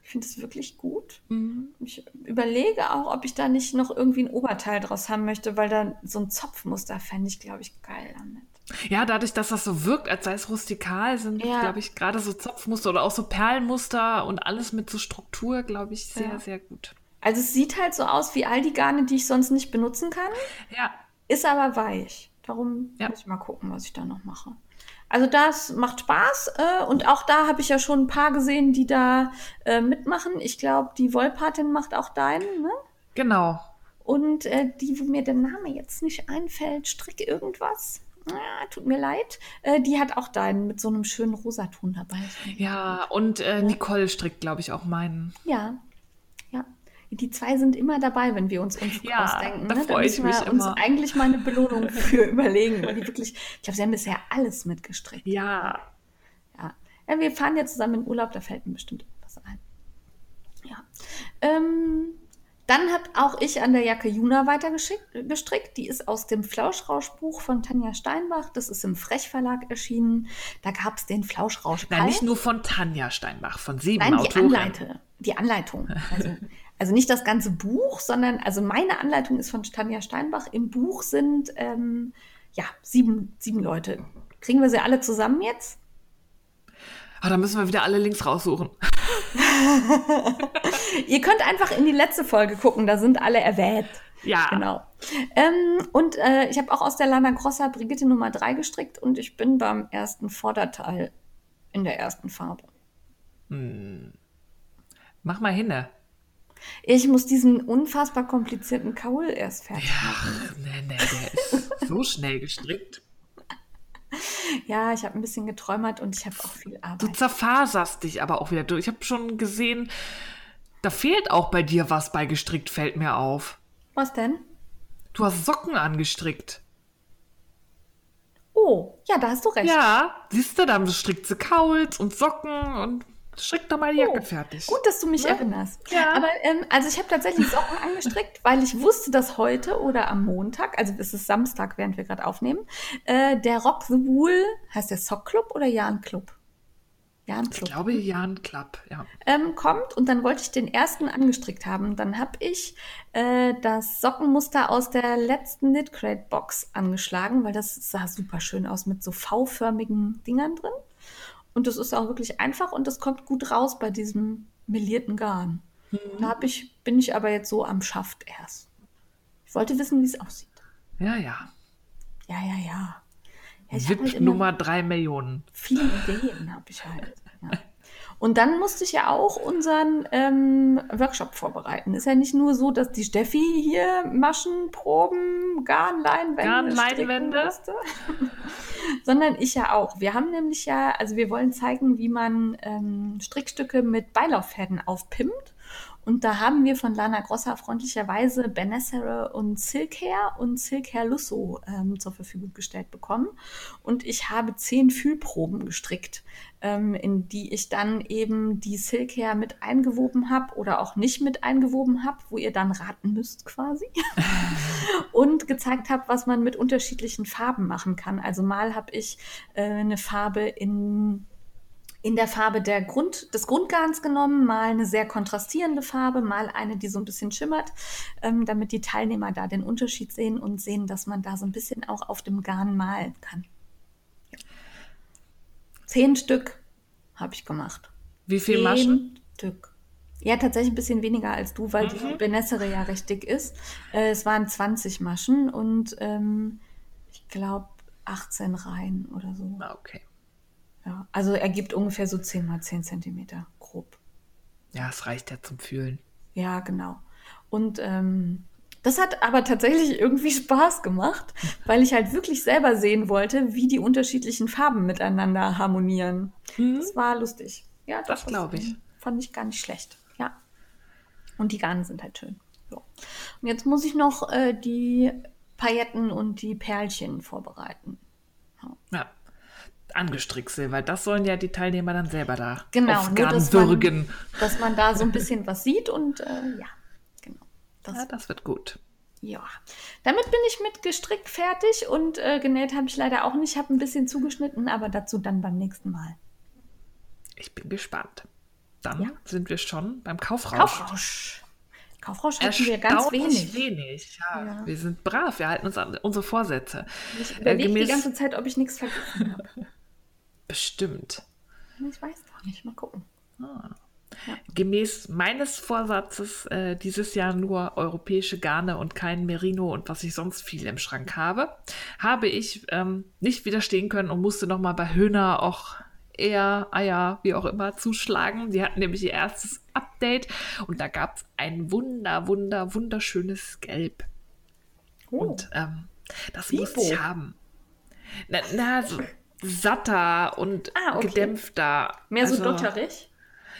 Ich finde es wirklich gut. Mhm. Ich überlege auch, ob ich da nicht noch irgendwie ein Oberteil draus haben möchte, weil da so ein Zopfmuster fände ich, glaube ich, geil damit. Ja, dadurch, dass das so wirkt, als sei es rustikal, sind, ja. glaube ich, gerade so Zopfmuster oder auch so Perlenmuster und alles mit so Struktur, glaube ich, sehr, ja. sehr gut. Also es sieht halt so aus wie all die Garne, die ich sonst nicht benutzen kann. Ja. Ist aber weich. Darum ja. muss ich mal gucken, was ich da noch mache. Also das macht Spaß äh, und auch da habe ich ja schon ein paar gesehen, die da äh, mitmachen. Ich glaube, die Wollpatin macht auch deinen, ne? Genau. Und äh, die, wo mir der Name jetzt nicht einfällt, Strick irgendwas. Ah, tut mir leid. Äh, die hat auch deinen mit so einem schönen Rosaton dabei. Ja, und äh, Nicole strickt, glaube ich, auch meinen. Ja, ja. Die zwei sind immer dabei, wenn wir uns uns Ja, ausdenken. da ne? ich müssen wir uns immer. eigentlich mal eine Belohnung für überlegen, weil die wirklich, ich glaube, sie haben bisher alles mitgestrickt. Ja, Ja. ja, wir fahren jetzt zusammen in Urlaub, da fällt mir bestimmt was ein. Ja. Ähm, dann habe auch ich an der Jacke Juna weitergeschickt, gestrickt. Die ist aus dem Flauschrauschbuch von Tanja Steinbach. Das ist im Frech Verlag erschienen. Da gab es den Flauschrausch. Nein, nicht nur von Tanja Steinbach, von sieben Nein, die, Autoren. Anleite, die Anleitung. Also, also nicht das ganze Buch, sondern also meine Anleitung ist von Tanja Steinbach. Im Buch sind ähm, ja sieben, sieben Leute. Kriegen wir sie alle zusammen jetzt? Ah, da müssen wir wieder alle Links raussuchen. Ihr könnt einfach in die letzte Folge gucken, da sind alle erwähnt. Ja, Genau. Ähm, und äh, ich habe auch aus der Lana Grossa Brigitte Nummer 3 gestrickt und ich bin beim ersten Vorderteil in der ersten Farbe. mach mal hinne. Ich muss diesen unfassbar komplizierten Kaul erst fertig machen. Ach, nee, nee, der ist so schnell gestrickt. Ja, ich habe ein bisschen geträumert und ich habe auch viel Du Arbeit. zerfaserst dich aber auch wieder durch. Ich habe schon gesehen, da fehlt auch bei dir was bei gestrickt, fällt mir auf. Was denn? Du hast Socken angestrickt. Oh, ja, da hast du recht. Ja, siehst du, dann strickt sie Kauls und Socken und strickt doch mal die Jacke Oh, fertig. Gut, dass du mich Ne? erinnerst. Ja. Aber ähm, also ich habe tatsächlich Socken angestrickt, weil ich wusste, dass heute oder am Montag, also es ist Samstag, während wir gerade aufnehmen, äh, der Rock the Wool, heißt der Sock Club oder Jan Club? Jan Ich Club. glaube, Jan Klapp, ja. ähm, kommt und dann wollte ich den ersten angestrickt haben. Dann habe ich äh, das Sockenmuster aus der letzten Knit Crate Box angeschlagen, weil das sah super schön aus mit so V-förmigen Dingern drin. Und das ist auch wirklich einfach und das kommt gut raus bei diesem melierten Garn. Da hab ich, bin ich aber jetzt so am Schaft erst. Ich wollte wissen, wie es aussieht. Ja, ja. Ja, ja, ja. ja ich VIP halt Nummer drei Millionen. Viele Ideen habe ich halt. Ja. Und dann musste ich ja auch unseren ähm, Workshop vorbereiten. Ist ja nicht nur so, dass die Steffi hier Maschen, Proben, stricken musste, sondern ich ja auch. Wir haben nämlich ja, also wir wollen zeigen, wie man ähm, Strickstücke mit Beilauffäden aufpimmt. Und da haben wir von Lana Grossa freundlicherweise Benessere und Silkhair und Silkhair Lusso ähm, zur Verfügung gestellt bekommen. Und ich habe zehn Fühlproben gestrickt, ähm, in die ich dann eben die Silkhair mit eingewoben habe oder auch nicht mit eingewoben habe, wo ihr dann raten müsst quasi. und gezeigt habe, was man mit unterschiedlichen Farben machen kann. Also mal habe ich äh, eine Farbe in in der Farbe der Grund, des Grundgarns genommen, mal eine sehr kontrastierende Farbe, mal eine, die so ein bisschen schimmert, ähm, damit die Teilnehmer da den Unterschied sehen und sehen, dass man da so ein bisschen auch auf dem Garn malen kann. Zehn Stück habe ich gemacht. Wie viel Zehn Maschen? Stück. Ja, tatsächlich ein bisschen weniger als du, weil die Benessere ja recht dick ist. Äh, es waren 20 Maschen und ähm, ich glaube 18 Reihen oder so. Ah, okay. Ja, also ergibt ungefähr so 10 mal 10 Zentimeter grob. Ja, es reicht ja zum Fühlen. Ja, genau. Und ähm, das hat aber tatsächlich irgendwie Spaß gemacht, weil ich halt wirklich selber sehen wollte, wie die unterschiedlichen Farben miteinander harmonieren. Das war lustig. Ja, doch, Das glaub ich. Fand ich gar nicht schlecht. Ja. Und die Garne sind halt schön. So. Und jetzt muss ich noch äh, die Pailletten und die Perlchen vorbereiten. Ja. Angestrickse, weil das sollen ja die Teilnehmer dann selber da Genau, auf nur, Garn dass man-. Dass man da so ein bisschen was sieht und äh, ja. Das Ja, das wird gut. Ja, damit bin ich mit gestrickt fertig und äh, genäht habe ich leider auch nicht. Ich habe ein bisschen zugeschnitten, aber dazu dann beim nächsten Mal. Ich bin gespannt. Dann Ja. sind wir schon beim Kaufrausch. Kaufrausch. Kaufrausch hatten wir ganz wenig. wenig. Ja, Ja. Wir sind brav, wir halten uns an unsere Vorsätze. Ich Äh, überlege die gemäß- ganze Zeit, ob ich nichts vergessen habe. Bestimmt. Ich weiß doch nicht. Mal gucken. Gemäß meines Vorsatzes äh, dieses Jahr nur europäische Garne und kein Merino und was ich sonst viel im Schrank habe, habe ich ähm, nicht widerstehen können und musste nochmal bei Höhner auch eher, Eier, wie auch immer, zuschlagen. Die hatten nämlich ihr erstes Update und da gab es ein wunder, wunder, wunderschönes Gelb. Oh. Und ähm, das Vivo. musste ich haben. Na, na so satter und Ah, okay. gedämpfter. Mehr so Also- dotterig.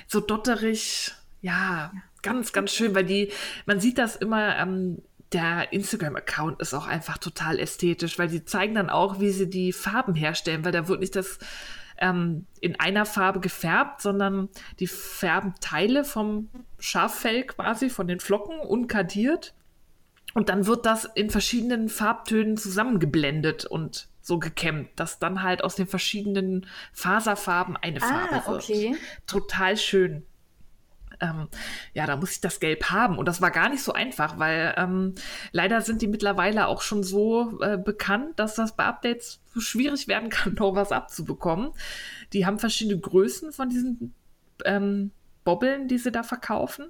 So dotterig, ja, ganz, ganz schön, weil die, man sieht das immer, ähm, der Instagram-Account ist auch einfach total ästhetisch, weil die zeigen dann auch, wie sie die Farben herstellen, weil da wird nicht das ähm, in einer Farbe gefärbt, sondern die färben Teile vom Schaffell quasi, von den Flocken, unkadiert. Und dann wird das in verschiedenen Farbtönen zusammengeblendet und so gekämmt, dass dann halt aus den verschiedenen Faserfarben eine Ah, Farbe wird. okay. Total schön. Ähm, ja, da muss ich das Gelb haben. Und das war gar nicht so einfach, weil ähm, leider sind die mittlerweile auch schon so äh, bekannt, dass das bei Updates schwierig werden kann, noch was abzubekommen. Die haben verschiedene Größen von diesen ähm, Bobbeln, die sie da verkaufen.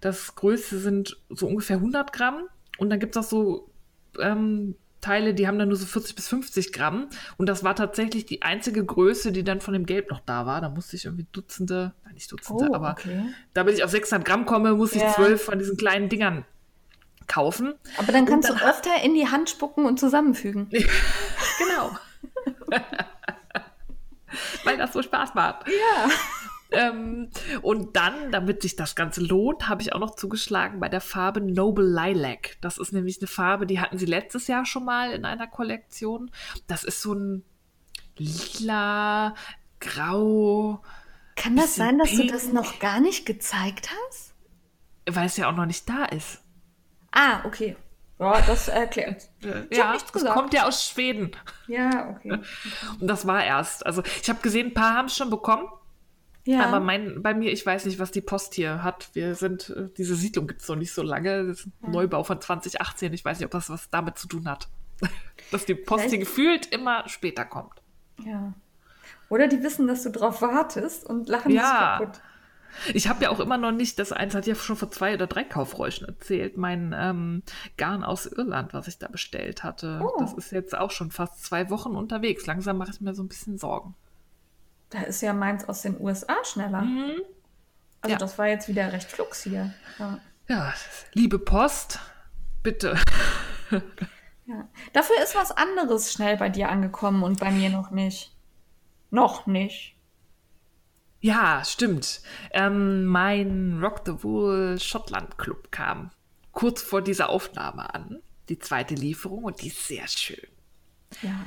Das größte sind so ungefähr 100 Gramm. Und dann gibt es auch so ähm, Teile, die haben dann nur so 40 bis 50 Gramm. Und das war tatsächlich die einzige Größe, die dann von dem Gelb noch da war. Da musste ich irgendwie Dutzende, nein, nicht Dutzende, Oh, aber okay. damit ich auf 600 Gramm komme, muss ich Ja. zwölf von diesen kleinen Dingern kaufen. Aber dann kannst dann du öfter in die Hand spucken und zusammenfügen. Genau. Weil das so Spaß macht. Ja. Ähm, und dann, damit sich das Ganze lohnt, habe ich auch noch zugeschlagen bei der Farbe Noble Lilac. Das ist nämlich eine Farbe, die hatten sie letztes Jahr schon mal in einer Kollektion. Das ist so ein lila, grau, Kann das sein, dass pink. du das noch gar nicht gezeigt hast? weil es ja auch noch nicht da ist. Ah, okay. Ja, das erklärt. Äh, Ich ja, nichts das gesagt. kommt ja aus Schweden. Ja, okay. Und das war erst. Also ich habe gesehen, ein paar haben es schon bekommen. Ja. Aber mein, bei mir, ich weiß nicht, was die Post hier hat. Wir sind, äh, diese Siedlung gibt es noch nicht so lange. Das ist ein Neubau von 2018. Ich weiß nicht, ob das was damit zu tun hat. Dass die Post hier Vielleicht- gefühlt immer später kommt. ja. Oder die wissen, dass du drauf wartest und lachen Ja. dich kaputt. Ich habe ja auch immer noch nicht, das eins hat ja schon vor zwei oder drei Kaufräuschen erzählt, mein ähm, Garn aus Irland, was ich da bestellt hatte. Oh. Das ist jetzt auch schon fast zwei Wochen unterwegs. Langsam mache ich mir so ein bisschen Sorgen. Da ist ja meins aus den USA schneller. Also Mhm. Ja. das war jetzt wieder recht flugs hier. Ja. Ja, liebe Post, bitte. Ja. Dafür ist was anderes schnell bei dir angekommen und bei mir noch nicht. Noch nicht. Ja, stimmt. Ähm, mein Rock the Wool Schottland Club kam kurz vor dieser Aufnahme an. Die zweite Lieferung und die ist sehr schön. Ja.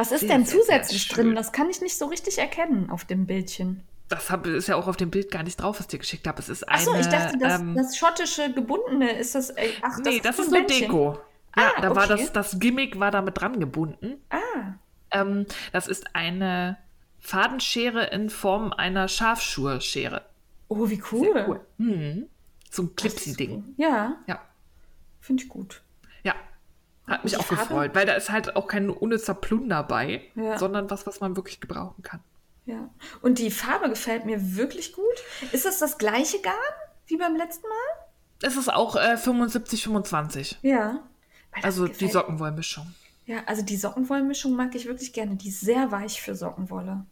Was ist Sehr, denn sehr, sehr zusätzlich schön. drin? Das kann ich nicht so richtig erkennen auf dem Bildchen. Das hab, ist ja auch auf dem Bild gar nicht drauf, was ich dir geschickt habe. Es ist eine. Achso, ich dachte, das, ähm, das schottische gebundene ist das. Ach, nee, das so ist ein nur Bändchen. Deko. Ja, Ah, da war okay. das, das Gimmick war damit dran gebunden. Ah, Ähm, das ist eine Fadenschere in Form einer Schafschurschere. oh, wie cool. Cool. Mhm. So ein Clipsy-Ding. Ja, Ja. finde ich gut. Ja. Hat mich die auch Farbe? gefreut, weil da ist halt auch kein unnützer Plunder bei, Ja. sondern was, was man wirklich gebrauchen kann. Ja. Und die Farbe gefällt mir wirklich gut. Ist das das gleiche Garn wie beim letzten Mal? Es ist auch äh, 75, 25. Ja. Also die Sockenwollmischung. Ja, also die Sockenwollmischung mag ich wirklich gerne. Die ist sehr weich für Sockenwolle.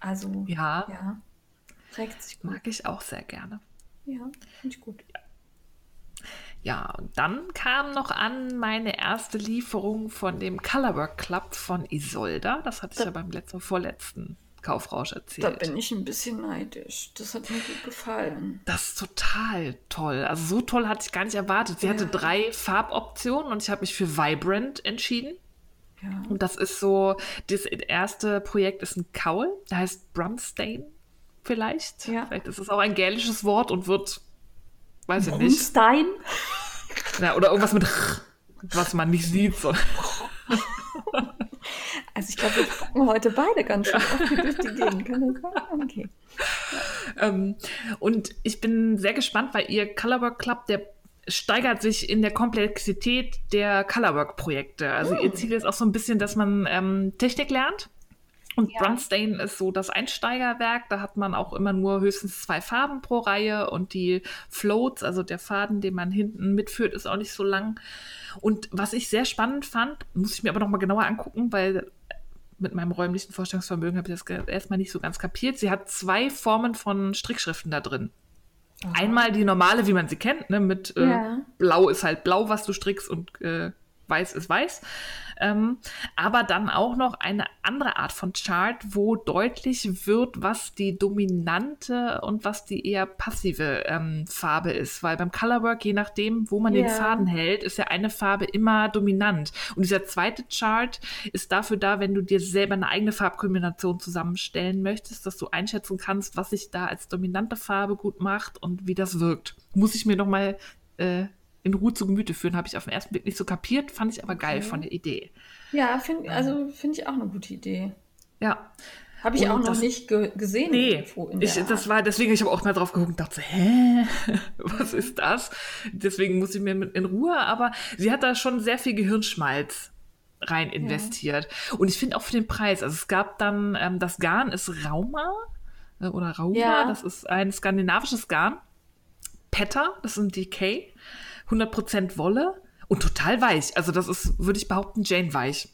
Also, Ja, ja. Trägt sich gut. mag ich auch sehr gerne. Ja, finde ich gut. Ja, und dann kam noch an meine erste Lieferung von dem Colorwork Club von Isolda. Das hatte ich ja beim letzten, vorletzten Kaufrausch Da erzählt. bin ich ein bisschen neidisch. Das hat mir gut gefallen. Das ist total toll. Also so toll hatte ich gar nicht erwartet. Sie hatte Ja. drei Farboptionen und ich habe mich für Vibrant entschieden. Ja. Und das ist so, das erste Projekt ist ein Kaul, der heißt Brumstain vielleicht. Ja. Vielleicht ist es auch ein gälisches Wort und wird, weiß ich nicht. Brunstein? Ja, oder irgendwas mit R, was man nicht sieht. So. Also ich glaube, wir gucken heute beide ganz schön oft hier durch die Gegend. Kann? Okay. Ähm, und ich bin sehr gespannt, weil ihr Colorwork Club, der steigert sich in der Komplexität der Colorwork-Projekte. Also ihr Ziel ist auch so ein bisschen, dass man ähm, Technik lernt. Und Ja. Brunstain ist so das Einsteigerwerk. Da hat man auch immer nur höchstens zwei Farben pro Reihe und die Floats, also der Faden, den man hinten mitführt, ist auch nicht so lang. Und was ich sehr spannend fand, muss ich mir aber noch mal genauer angucken, weil mit meinem räumlichen Vorstellungsvermögen habe ich das erstmal nicht so ganz kapiert. Sie hat zwei Formen von Strickschriften da drin. Einmal die normale, wie man sie kennt, ne, mit äh, Ja. Blau ist halt blau, was du strickst und äh, weiß ist weiß. Ähm, aber dann auch noch eine andere Art von Chart, wo deutlich wird, was die dominante und was die eher passive ähm, Farbe ist. Weil beim Colorwork, je nachdem, wo man Ja. den Faden hält, ist ja eine Farbe immer dominant. Und dieser zweite Chart ist dafür da, wenn du dir selber eine eigene Farbkombination zusammenstellen möchtest, dass du einschätzen kannst, was sich da als dominante Farbe gut macht und wie das wirkt. Muss ich mir noch mal äh, in Ruhe zu Gemüte führen, habe ich auf den ersten Blick nicht so kapiert, fand ich aber geil Okay. von der Idee. Ja, find, also finde ich auch eine gute Idee. Ja, Habe ich Und auch noch das- nicht ge gesehen. Nee, ich, das war deswegen, ich habe auch mal drauf geguckt und dachte, hä, was ist das? Deswegen muss ich mir mit in Ruhe, aber sie hat da schon sehr viel Gehirnschmalz rein investiert. Und ich finde auch für den Preis, also es gab dann, ähm, das Garn ist Rauma äh, oder Rauma, Ja. das ist ein skandinavisches Garn. Petter, das ist ein DK, 100% Wolle und total weich. Also das ist, würde ich behaupten, Jane weich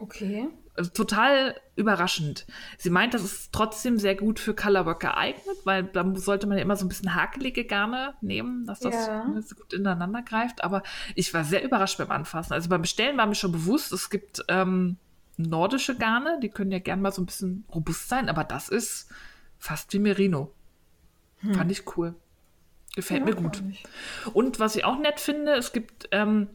Okay. also total überraschend. Sie meint, das ist trotzdem sehr gut für Colorwork geeignet, weil da sollte man ja immer so ein bisschen hakelige Garne nehmen, dass das Ja. ne, so gut ineinander greift. Aber ich war sehr überrascht beim Anfassen. Also beim Bestellen war mir schon bewusst, es gibt ähm, nordische Garne, die können ja gern mal so ein bisschen robust sein, aber das ist fast wie Merino. Fand ich cool. Gefällt mir Ja, gut. glaub ich. Und was ich auch nett finde, es gibt ähm,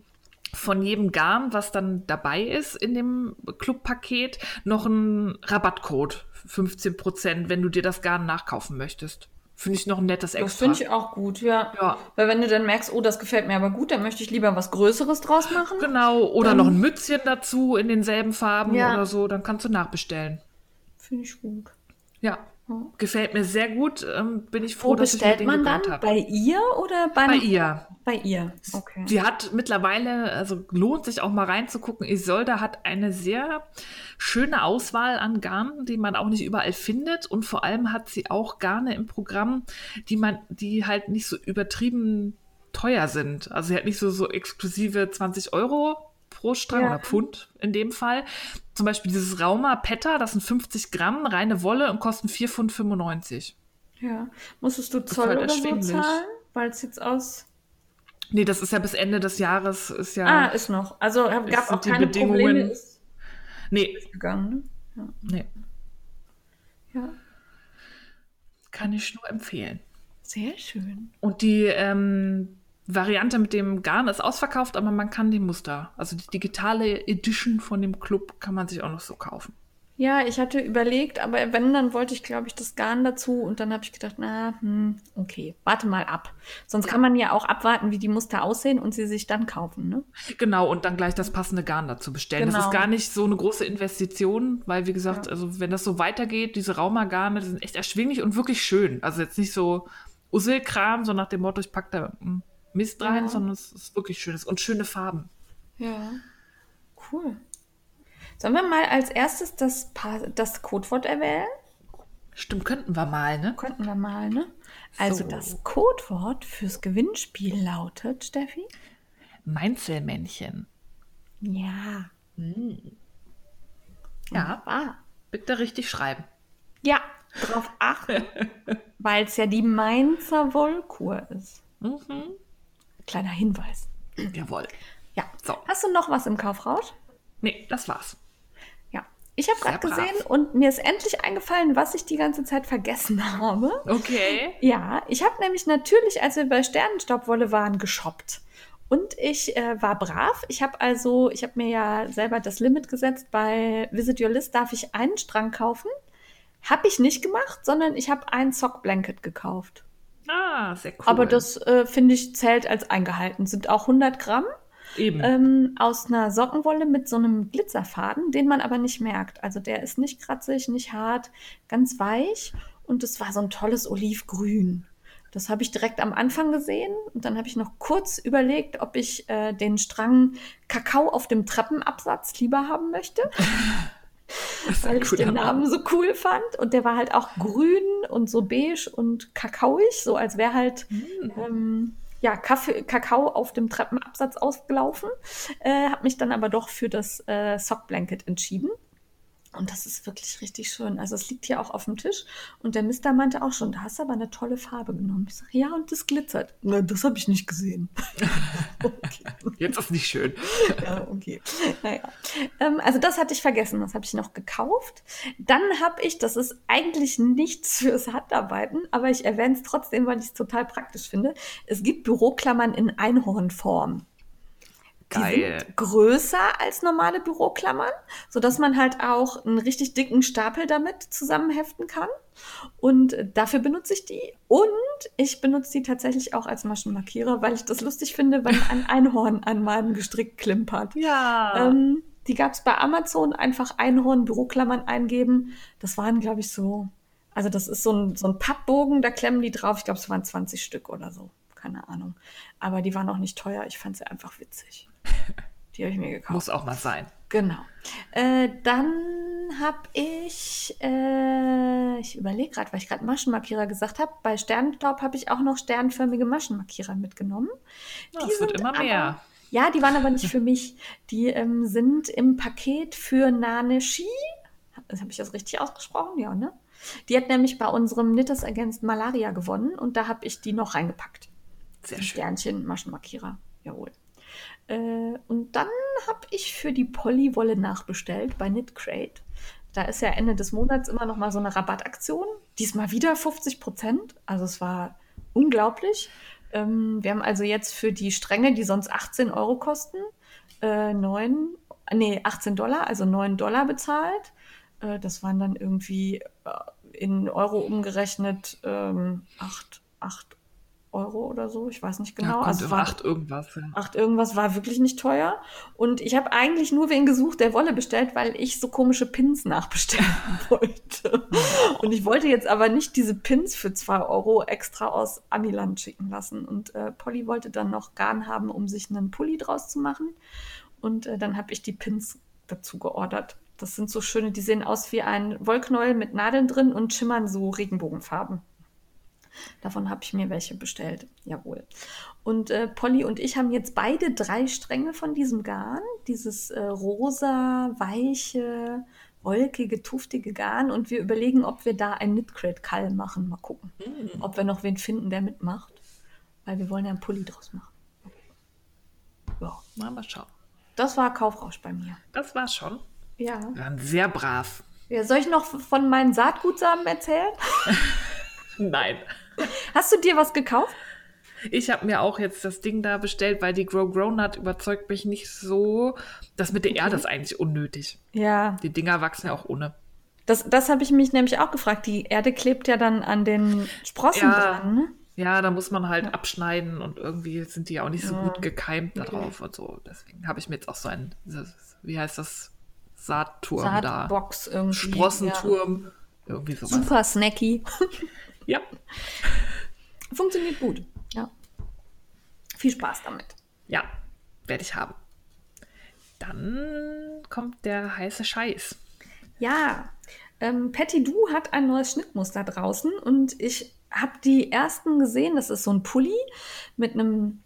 von jedem Garn, was dann dabei ist in dem Clubpaket, noch einen Rabattcode. 15%, wenn du dir das Garn nachkaufen möchtest. Finde ich noch ein nettes Das Extra. finde ich auch gut, ja. Ja. Weil wenn du dann merkst, oh, das gefällt mir aber gut, dann möchte ich lieber was Größeres draus machen. Genau, oder Dann- noch ein Mützchen dazu in denselben Farben Ja. oder so, dann kannst du nachbestellen. Finde ich gut. Ja, gefällt mir sehr gut. Ähm, bin ich froh, Wo dass ich mir den man dann? habe. Bei ihr oder bei, Bei ihr. Bei ihr. Okay. Sie hat mittlerweile, also lohnt sich auch mal reinzugucken. Isolde hat eine sehr schöne Auswahl an Garnen, die man auch nicht überall findet. Und vor allem hat sie auch Garne im Programm, die man, die halt nicht so übertrieben teuer sind. Also sie hat nicht so, so exklusive 20 Euro pro Strang Ja. oder Pfund in dem Fall. Zum Beispiel dieses Rauma Petta, das sind 50 Gramm, reine Wolle und kosten 4,95 Pfund. Ja. Musstest du ist Zoll halt oder so zahlen? Weil es jetzt aus. Nee, das ist ja bis Ende des Jahres, ist ja. Ah, ist noch. Also gab Es auch keine Bedingungen- Probleme. Ist nee, gegangen, ne? nee. Ja. Kann ich nur empfehlen. Sehr schön. Und die ähm, Variante mit dem Garn ist ausverkauft, aber man kann die Muster, also die digitale Edition von dem Club, kann man sich auch noch so kaufen. Ja, ich hatte überlegt, aber wenn, dann wollte ich, glaube ich, das Garn dazu und dann habe ich gedacht, na, hm, okay, warte mal ab. Sonst kann man ja auch abwarten, wie die Muster aussehen und sie sich dann kaufen, ne? Genau, und dann gleich das passende Garn dazu bestellen. Das Genau. ist gar nicht so eine große Investition, weil, wie gesagt, also wenn das so weitergeht, diese Raumergarne, die sind echt erschwinglich und wirklich schön. Also jetzt nicht so Usselkram, so nach dem Motto, ich pack da mm, Mist rein, Ja. sondern es ist wirklich schönes und schöne Farben. Ja. Cool. Sollen wir mal als erstes das, Pa- das Codewort erwählen? Stimmt, könnten wir mal, ne? Könnten wir mal, ne? Also So. das Codewort fürs Gewinnspiel lautet, Steffi? Mainzelmännchen. Ja. Ja, Wahr. bitte richtig schreiben. Ja, drauf achten, weil es ja die Mainzer Wollkur ist. Mhm. Kleiner Hinweis. Jawohl. Ja. So. Hast du noch was im Kaufrausch? Nee, das war's. Ja. Ich habe gerade gesehen und mir ist endlich eingefallen, was ich die ganze Zeit vergessen habe. Okay. Ja, ich habe nämlich natürlich, als wir bei Sternenstaubwolle waren, geshoppt. Und ich äh, war brav. Ich habe also, ich habe mir ja selber das Limit gesetzt. Bei Visit Your List darf ich einen Strang kaufen. Habe ich nicht gemacht, sondern ich habe ein Sockblanket gekauft. Ah, sehr cool. Aber das, äh, finde ich, zählt als eingehalten. Sind auch 100 Gramm eben. ähm, aus einer Sockenwolle mit so einem Glitzerfaden, den man aber nicht merkt. Also der ist nicht kratzig, nicht hart, ganz weich. Und es war so ein tolles Olivgrün. Das habe ich direkt am Anfang gesehen und dann habe ich noch kurz überlegt, ob ich äh, den Strang Kakao auf dem Treppenabsatz lieber haben möchte, weil ich den Name. Namen so cool fand. Und der war halt auch grün und so beige und kakaoig, so als wäre halt ähm, ja, Kaffee, Kakao auf dem Treppenabsatz ausgelaufen. Äh, habe mich dann aber doch für das äh, Sockblanket entschieden. Und das ist wirklich richtig schön. Also es liegt hier auch auf dem Tisch. Und der Mister meinte auch schon, da hast du aber eine tolle Farbe genommen. Ich sage, ja, und das glitzert. Na, das habe ich nicht gesehen. okay. Jetzt ist nicht schön. ja, okay. Naja. Ähm, also das hatte ich vergessen. Das habe ich noch gekauft. Dann habe ich, das ist eigentlich nichts fürs Handarbeiten, aber ich erwähne es trotzdem, weil ich es total praktisch finde. Es gibt Büroklammern in Einhornform. Geil. Die sind größer als normale Büroklammern, sodass man halt auch einen richtig dicken Stapel damit zusammenheften kann. Und dafür benutze ich die. Und ich benutze die tatsächlich auch als Maschenmarkierer, weil ich das lustig finde, wenn ein Einhorn an meinem Gestrick klimpert. Ja. Ähm, die gab es bei Amazon, einfach Einhorn, Büroklammern eingeben. Das waren, glaube ich, so, also das ist so ein, so ein Pappbogen, da klemmen die drauf. Ich glaube, es waren 20 Stück oder so. Keine Ahnung. Aber die waren auch nicht teuer. Ich fand sie einfach witzig. Die habe ich mir gekauft. Muss auch mal sein. Genau. Äh, dann habe ich, äh, ich überlege gerade, weil ich gerade Maschenmarkierer gesagt habe, bei Sternenstaub habe ich auch noch sternförmige Maschenmarkierer mitgenommen. Ja, es wird immer mehr. Aber, ja, die waren aber nicht für mich. Die ähm, sind im Paket für Nane Ski. Habe ich das richtig ausgesprochen? Ja, ne? Die hat nämlich bei unserem Knitters Against Malaria gewonnen und da habe ich die noch reingepackt. Sehr Die schön. Sternchen, Maschenmarkierer. Jawohl. Äh, und dann habe ich für die Pollywolle nachbestellt bei Knitcrate. Da ist ja Ende des Monats immer noch mal so eine Rabattaktion. Diesmal wieder 50 Prozent. Also es war unglaublich. Ähm, wir haben also jetzt für die Stränge, die sonst 18 Euro kosten, äh, 9, nee, 18 Dollar, also 9 Dollar bezahlt. Äh, das waren dann irgendwie äh, in Euro umgerechnet ähm, 8, 8 Euro oder so. Ich weiß nicht genau. Ja, also war- acht irgendwas. Ja. Acht irgendwas war wirklich nicht teuer. Und ich habe eigentlich nur wen gesucht, der Wolle bestellt, weil ich so komische Pins nachbestellen wollte. Und ich wollte jetzt aber nicht diese Pins für zwei Euro extra aus Amiland schicken lassen. Und äh, Polly wollte dann noch Garn haben, um sich einen Pulli draus zu machen. Und äh, dann habe ich die Pins dazu geordert. Das sind so schöne, die sehen aus wie ein Wollknäuel mit Nadeln drin und schimmern so Regenbogenfarben. Davon habe ich mir welche bestellt. Jawohl. Und äh, Polly und ich haben jetzt beide drei Stränge von diesem Garn. Dieses äh, rosa, weiche, wolkige, tuftige Garn. Und wir überlegen, ob wir da ein Knitcrate-Kall machen. Mal gucken. Ob wir noch wen finden, der mitmacht. Weil wir wollen ja einen Pulli draus machen. Ja, Mal, mal schauen. das war Kaufrausch bei mir. Das war's schon. Ja. Wir waren sehr brav. ja. Soll ich noch von meinen Saatgutsamen erzählen? Nein. Hast du dir was gekauft? Ich habe mir auch jetzt das Ding da bestellt, weil die Grow Grow Nut überzeugt mich nicht so. Das mit der Erde ist eigentlich unnötig. Ja, Die Dinger wachsen ja auch ohne. Das, das habe ich mich nämlich auch gefragt. Die Erde klebt ja dann an den Sprossen Ja. dran. Ne? Ja, da muss man halt abschneiden und irgendwie sind die auch nicht so Ja. gut gekeimt da drauf und so. Deswegen habe ich mir jetzt auch so ein, wie heißt das, Saatturm da. Saatbox irgendwie. Sprossenturm. Irgendwie Ja. sowas. Super snacky. Ja. Funktioniert gut. Ja. Viel Spaß damit. Ja, werde ich haben. Dann kommt der heiße Scheiß. Ja, ähm, Patty Du hat ein neues Schnittmuster draußen und ich habe die ersten gesehen. Das ist so ein Pulli mit einem,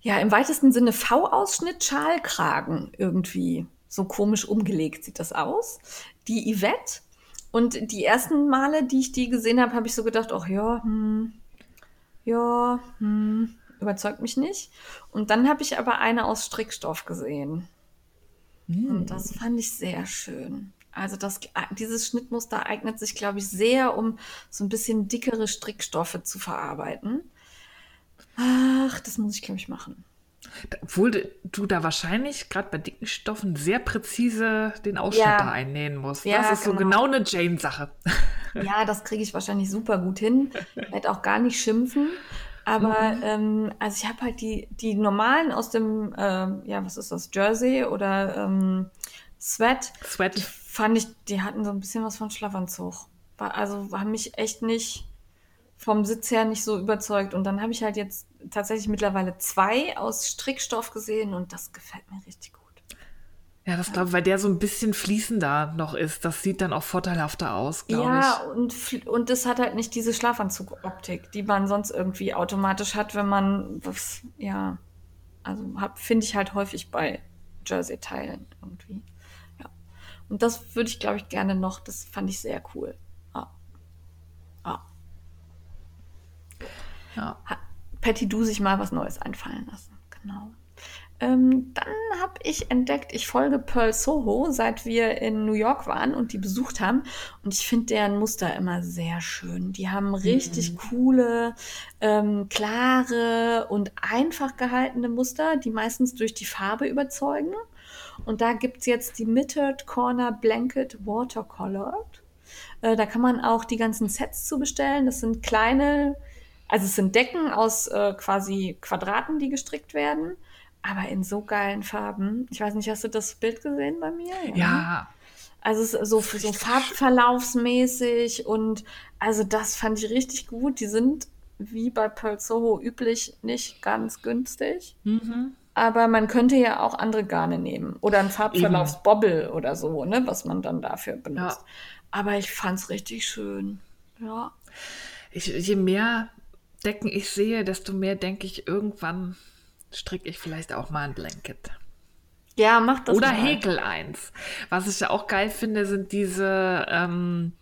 ja, im weitesten Sinne V-Ausschnitt, Schalkragen irgendwie. So komisch umgelegt sieht das aus. Die Yvette. Und die ersten Male, die ich die gesehen habe, habe ich so gedacht, ach ja, hm, ja, hm, überzeugt mich nicht. Und dann habe ich aber eine aus Strickstoff gesehen. Und das fand ich sehr schön. Also das, dieses Schnittmuster eignet sich, glaube ich, sehr, um so ein bisschen dickere Strickstoffe zu verarbeiten. Ach, das muss ich, glaube ich, machen. Obwohl du- da wahrscheinlich gerade bei dicken Stoffen sehr präzise den Ausschnitt Ja. da einnähen musst. Ja, das ist so genau. genau eine Jane-Sache. Ja, das kriege ich wahrscheinlich super gut hin. Werde auch gar nicht schimpfen. Aber ähm, also ich habe halt die, die normalen aus dem, ähm, ja, was ist das, Jersey oder ähm, Sweat, die Sweat. fand ich, die hatten so ein bisschen was von Schlafanzug. War, also haben mich echt nicht vom Sitz her nicht so überzeugt. Und dann habe ich halt jetzt tatsächlich mittlerweile zwei aus Strickstoff gesehen und das gefällt mir richtig gut. Ja, das glaube ich, weil der so ein bisschen fließender noch ist. Das sieht dann auch vorteilhafter aus, glaube Ja, und, fl- und das hat halt nicht diese Schlafanzug-Optik, die man sonst irgendwie automatisch hat, wenn man was, ja, also finde ich halt häufig bei Jersey-Teilen irgendwie. Ja. Und das würde ich, glaube ich, gerne noch, das fand ich sehr cool. Ah. Ah. Ja. Patty Du sich mal was Neues einfallen lassen. Genau. Ähm, dann habe ich entdeckt, ich folge Pearl Soho, seit wir in New York waren und die besucht haben. Und ich finde deren Muster immer sehr schön. Die haben richtig Mhm. coole, ähm, klare und einfach gehaltene Muster, die meistens durch die Farbe überzeugen. Und da gibt es jetzt die Mittered Corner Blanket Watercolored. Äh, da kann man auch die ganzen Sets zu bestellen. Das sind kleine, also es sind Decken aus äh, quasi Quadraten, die gestrickt werden, aber in so geilen Farben. Ich weiß nicht, hast du das Bild gesehen bei mir? Ja, Also es ist so, so farbverlaufsmäßig und also das fand ich richtig gut. Die sind wie bei Pearl Soho üblich nicht ganz günstig. mhm. Aber man könnte ja auch andere Garne nehmen. Oder ein Farbverlaufsbobbel oder so, ne, was man dann dafür benutzt. Ja. Aber ich fand's richtig schön. Ja. ich, je mehr Decken ich sehe, desto mehr denke ich, irgendwann stricke ich vielleicht auch mal ein Blanket. Ja, mach das Oder mal. häkel eins. Was ich ja auch geil finde, sind diese, ähm,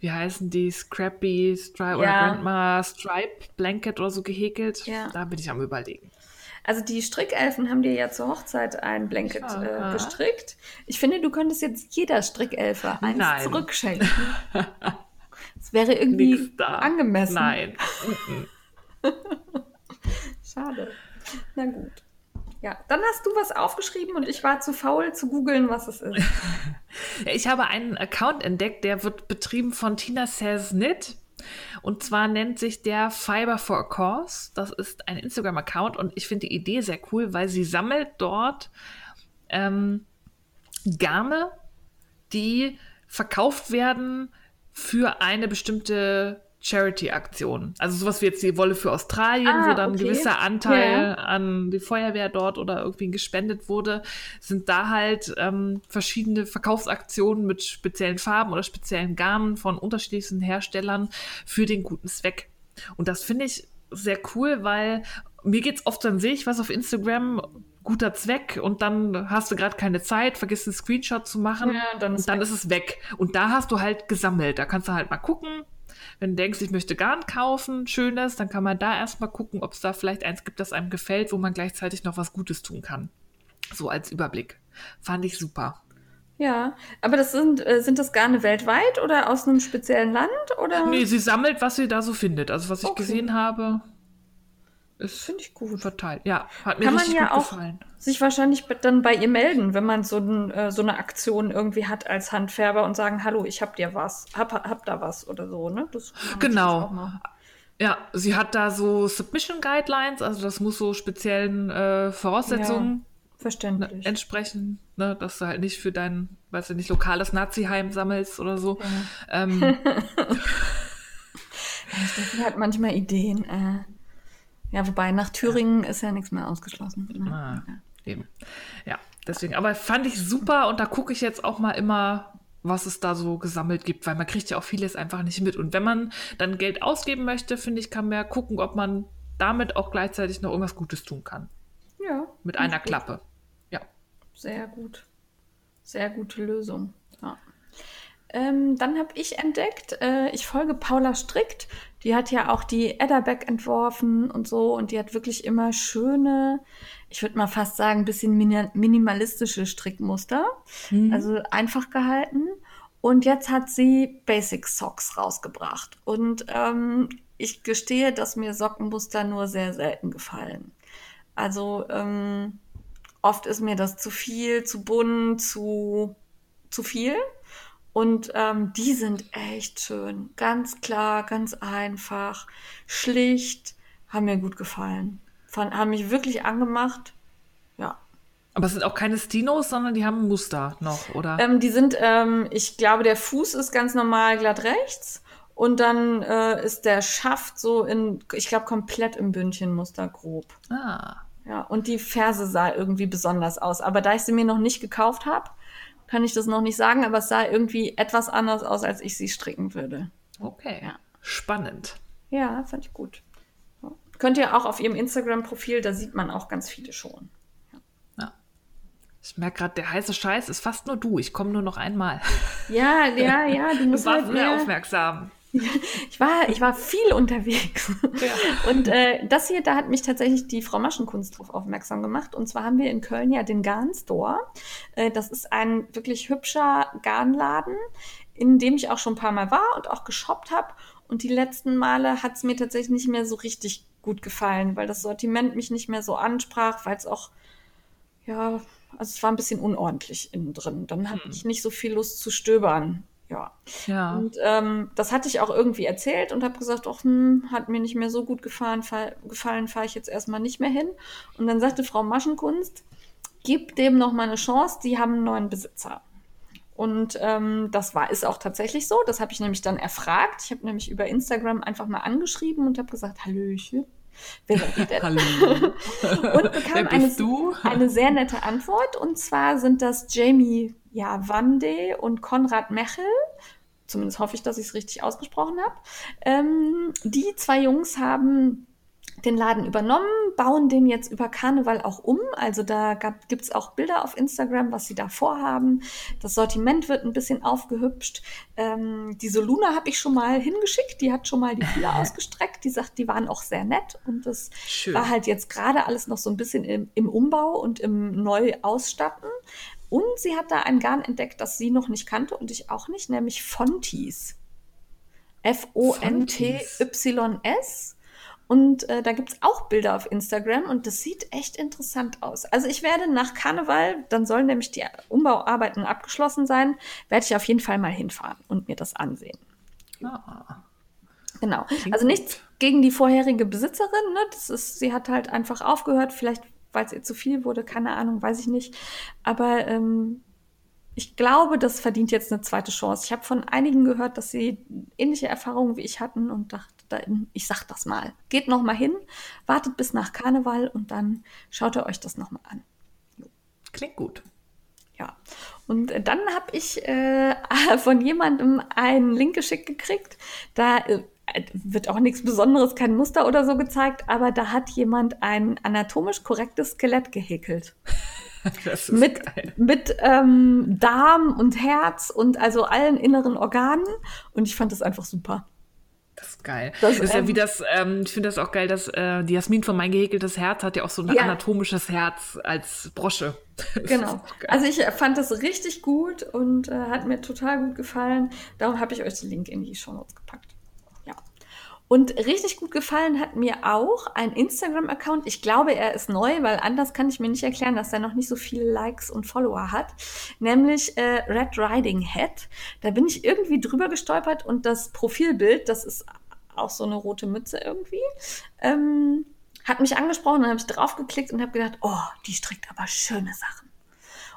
wie heißen die, Scrappy Stripe oder Ja. Grandma Stripe Blanket oder so gehäkelt. Ja. Da bin ich am überlegen. Also die Strickelfen haben dir ja zur Hochzeit ein Blanket Ja. äh, gestrickt. Ich finde, du könntest jetzt jeder Strickelfe eins Nein. zurückschenken. Wäre irgendwie angemessen. Nein. Schade. Na gut. Ja, dann hast du was aufgeschrieben und ich war zu faul zu googeln, was es ist. Ich habe einen Account entdeckt, der wird betrieben von Tina Says Knit. Und zwar nennt sich der Fiber for a Cause. Das ist ein Instagram-Account und ich finde die Idee sehr cool, weil sie sammelt dort ähm, Garne, die verkauft werden für eine bestimmte Charity-Aktion. Also sowas wie jetzt die Wolle für Australien, Ah, wo dann ein okay. gewisser Anteil Ja. an die Feuerwehr dort oder irgendwie gespendet wurde, sind da halt ähm, verschiedene Verkaufsaktionen mit speziellen Farben oder speziellen Garnen von unterschiedlichsten Herstellern für den guten Zweck. Und das finde ich sehr cool, weil mir geht's oft, dann sehe ich was auf Instagram, guter Zweck und dann hast du gerade keine Zeit, vergisst einen Screenshot zu machen Ja, dann ist und dann weg. ist es weg. Und da hast du halt gesammelt. Da kannst du halt mal gucken. Wenn du denkst, ich möchte Garn kaufen, schönes, dann kann man da erstmal gucken, ob es da vielleicht eins gibt, das einem gefällt, wo man gleichzeitig noch was Gutes tun kann. So als Überblick. Fand ich super. Ja, aber das sind, äh, sind das Garne weltweit oder aus einem speziellen Land? Oder? Nee, sie sammelt, was sie da so findet. Also was ich Okay. gesehen habe, ist Finde ich gut. verteilt. Ja, hat mir Kann man richtig ja gut auch gefallen. sich wahrscheinlich dann bei ihr melden, wenn man so, ein, äh, so eine Aktion irgendwie hat als Handfärber und sagen, hallo, ich hab dir was, hab, hab da was oder so, ne? Das Genau. Ja, sie hat da so Submission Guidelines, also das muss so speziellen äh, Voraussetzungen ne, Verständlich. entsprechen, ne, dass du halt nicht für dein, weiß ich nicht, lokales Nazi-Heim sammelst oder so. Ähm, Steffi hat manchmal Ideen. Äh. Ja, wobei nach Thüringen ist ja nichts mehr ausgeschlossen. Ne? Ah, eben. Ja, deswegen. Aber fand ich super und da gucke ich jetzt auch mal immer, was es da so gesammelt gibt, weil man kriegt ja auch vieles einfach nicht mit. Und wenn man dann Geld ausgeben möchte, finde ich, kann man ja gucken, ob man damit auch gleichzeitig noch irgendwas Gutes tun kann. Ja. Mit einer gut. Klappe. Ja. Sehr gut. Sehr gute Lösung. Ja. Ähm, dann habe ich entdeckt, äh, ich folge Paula Strickt. Die hat ja auch die Edderbeck entworfen und so. Und die hat wirklich immer schöne, ich würde mal fast sagen, ein bisschen mini minimalistische Strickmuster. Also einfach gehalten. Und jetzt hat sie Basic Socks rausgebracht. Und ähm, ich gestehe, dass mir Sockenmuster nur sehr selten gefallen. Also ähm, oft ist mir das zu viel, zu bunt, zu, zu viel. Und ähm, die sind echt schön. Ganz klar, ganz einfach, schlicht, haben mir gut gefallen. Fand, haben mich wirklich angemacht. Ja. Aber es sind auch keine Stinos, sondern die haben Muster noch, oder? Ähm, die sind, ähm, ich glaube, der Fuß ist ganz normal glatt rechts. Und dann äh, ist der Schaft so in, ich glaube, komplett im Bündchenmuster grob. ah. Ja, und die Ferse sah irgendwie besonders aus. Aber da ich sie mir noch nicht gekauft habe, kann ich das noch nicht sagen, aber es sah irgendwie etwas anders aus, als ich sie stricken würde. Okay. Ja. Spannend. Ja, fand ich gut. Ja. Könnt ihr auch auf ihrem Instagram-Profil, da sieht man auch ganz viele schon. Ja. Ich merke gerade, der heiße Scheiß ist fast nur du. Ich komme nur noch einmal. Ja, ja, ja, du Du musst warst halt mehr, aufmerksam. Ich war, ich war viel unterwegs. Ja. Und äh, das hier, da hat mich tatsächlich die Frau Maschenkunst drauf aufmerksam gemacht. Und zwar haben wir in Köln ja den Garn Store. Äh, das ist ein wirklich hübscher Garnladen, in dem ich auch schon ein paar Mal war und auch geshoppt habe. Und die letzten Male hat es mir tatsächlich nicht mehr so richtig gut gefallen, weil das Sortiment mich nicht mehr so ansprach, weil es auch, ja, also es war ein bisschen unordentlich innen drin. Dann hatte ich nicht so viel Lust zu stöbern. Ja. Ja. Und ähm, das hatte ich auch irgendwie erzählt und habe gesagt, ach, hm, hat mir nicht mehr so gut gefallen, fall, gefallen fahre ich jetzt erstmal nicht mehr hin. Und dann sagte Frau Maschenkunst, gib dem noch mal eine Chance, die haben einen neuen Besitzer. Und ähm, das war ist auch tatsächlich so. Das habe ich nämlich dann erfragt. Ich habe nämlich über Instagram einfach mal angeschrieben und habe gesagt, Hallöchen, wer seid ihr denn? Hallo. Und Wer bekam eine, eine sehr nette Antwort. Und zwar sind das Jamie ja, Wande und Konrad Mechel. Zumindest hoffe ich, dass ich es richtig ausgesprochen habe. Ähm, die zwei Jungs haben den Laden übernommen, bauen den jetzt über Karneval auch um. Also da gibt es auch Bilder auf Instagram, was sie da vorhaben. Das Sortiment wird ein bisschen aufgehübscht. Ähm, die Soluna habe ich schon mal hingeschickt. Die hat schon mal die Fühler ausgestreckt. Die sagt, die waren auch sehr nett. Und das Schön. war halt jetzt gerade alles noch so ein bisschen im, im Umbau und im Neuausstatten. Und sie hat da ein Garn entdeckt, das sie noch nicht kannte und ich auch nicht, nämlich Fonties. F-O-N-T-Y-S. Und äh, da gibt's auch Bilder auf Instagram und das sieht echt interessant aus. Also ich werde nach Karneval, dann sollen nämlich die Umbauarbeiten abgeschlossen sein, werde ich auf jeden Fall mal hinfahren und mir das ansehen. Ah. Genau. Klingt also nichts gegen die vorherige Besitzerin. Ne? Das ist, sie hat halt einfach aufgehört, vielleicht weil es ihr zu viel wurde, keine Ahnung, weiß ich nicht. Aber ähm, ich glaube, das verdient jetzt eine zweite Chance. Ich habe von einigen gehört, dass sie ähnliche Erfahrungen wie ich hatten und dachte, da, ich sag das mal. Geht noch mal hin, wartet bis nach Karneval und dann schaut ihr euch das noch mal an. Klingt gut. Ja, und äh, dann habe ich äh, von jemandem einen Link geschickt gekriegt. Da äh, wird auch nichts Besonderes, kein Muster oder so gezeigt, aber da hat jemand ein anatomisch korrektes Skelett gehäkelt. Das ist Mit, geil. mit ähm, Darm und Herz und also allen inneren Organen. Und ich fand das einfach super. Das ist geil. Das, Das, ist ja ähm, wie das, ähm, ich finde das auch geil, dass äh, die Jasmin von mein gehäkeltes Herz hat ja auch so ein Ja. anatomisches Herz als Brosche. Das Genau. Also ich fand das richtig gut und äh, hat mir total gut gefallen. Darum habe ich euch den Link in die Show Notes gepackt. Und richtig gut gefallen hat mir auch ein Instagram-Account. Ich glaube, er ist neu, weil anders kann ich mir nicht erklären, dass er noch nicht so viele Likes und Follower hat. Nämlich äh, Red Riding Head. Da bin ich irgendwie drüber gestolpert und das Profilbild, das ist auch so eine rote Mütze irgendwie, ähm, hat mich angesprochen. Dann habe ich draufgeklickt und habe gedacht, oh, die strickt aber schöne Sachen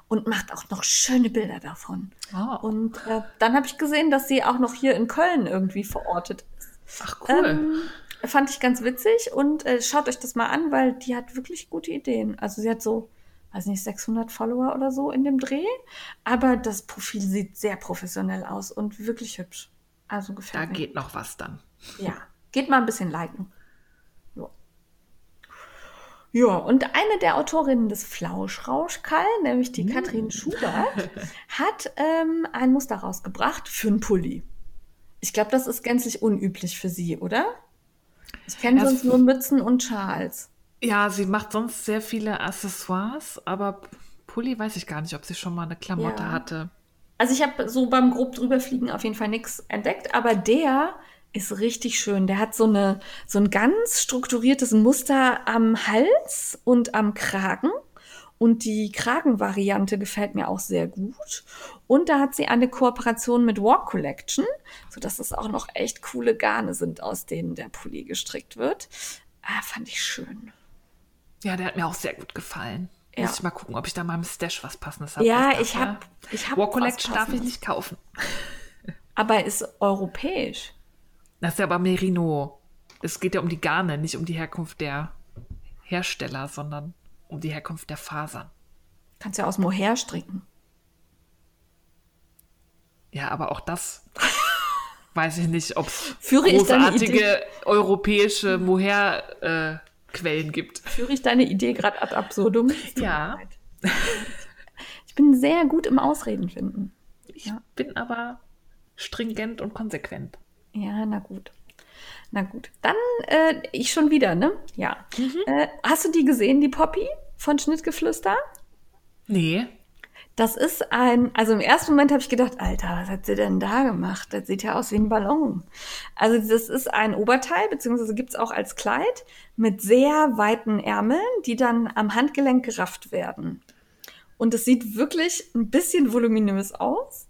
und macht auch noch schöne Bilder davon. Oh. Und äh, dann habe ich gesehen, dass sie auch noch hier in Köln irgendwie verortet ist. Ach cool. Ähm, fand ich ganz witzig und äh, schaut euch das mal an, weil die hat wirklich gute Ideen. Also sie hat so, weiß nicht, 600 Follower oder so in dem Dreh, aber das Profil sieht sehr professionell aus und wirklich hübsch. Also da gefällt mir. geht noch was dann. Ja, geht mal ein bisschen liken. Ja. Ja, und eine der Autorinnen des Flauschrauschkall, nämlich die Katrin Schubert, hat ähm, ein Muster rausgebracht für einen Pulli. Ich glaube, das ist gänzlich unüblich für sie, oder? Ich kenne sonst nur Mützen und Schals. Ja, sie macht sonst sehr viele Accessoires, aber Pulli weiß ich gar nicht, ob sie schon mal eine Klamotte Ja. hatte. Also ich habe so beim grob drüberfliegen auf jeden Fall nichts entdeckt, aber der ist richtig schön. Der hat so, eine, so ein ganz strukturiertes Muster am Hals und am Kragen. Und die Kragenvariante gefällt mir auch sehr gut. Und da hat sie eine Kooperation mit Walk Collection, sodass es auch noch echt coole Garne sind, aus denen der Pulli gestrickt wird. Ah, fand ich schön. Ja, der hat mir auch sehr gut gefallen. Ja. Muss ich mal gucken, ob ich da mal im Stash was passendes habe. Ja, ich habe ich hab War Collection darf ich nicht kaufen. Aber ist europäisch. Das ist ja aber Merino. Es geht ja um die Garne, nicht um die Herkunft der Hersteller, sondern um die Herkunft der Fasern. Kannst ja aus Mohair stricken. Ja, aber auch das weiß ich nicht, ob es großartige europäische Mohair-Quellen gibt. Führe ich deine Idee gerade ad absurdum? Ja. Ich bin sehr gut im Ausreden finden. Ich ja. bin aber stringent und konsequent. Ja, na gut. Na gut. Dann äh, ich schon wieder, ne? Ja. Mhm. Äh, hast du die gesehen, die Poppy von Schnittgeflüster? Nee. Das ist ein, also im ersten Moment habe ich gedacht, Alter, was hat sie denn da gemacht? Das sieht ja aus wie ein Ballon. Also das ist ein Oberteil, beziehungsweise gibt's auch als Kleid mit sehr weiten Ärmeln, die dann am Handgelenk gerafft werden. Und es sieht wirklich ein bisschen voluminös aus.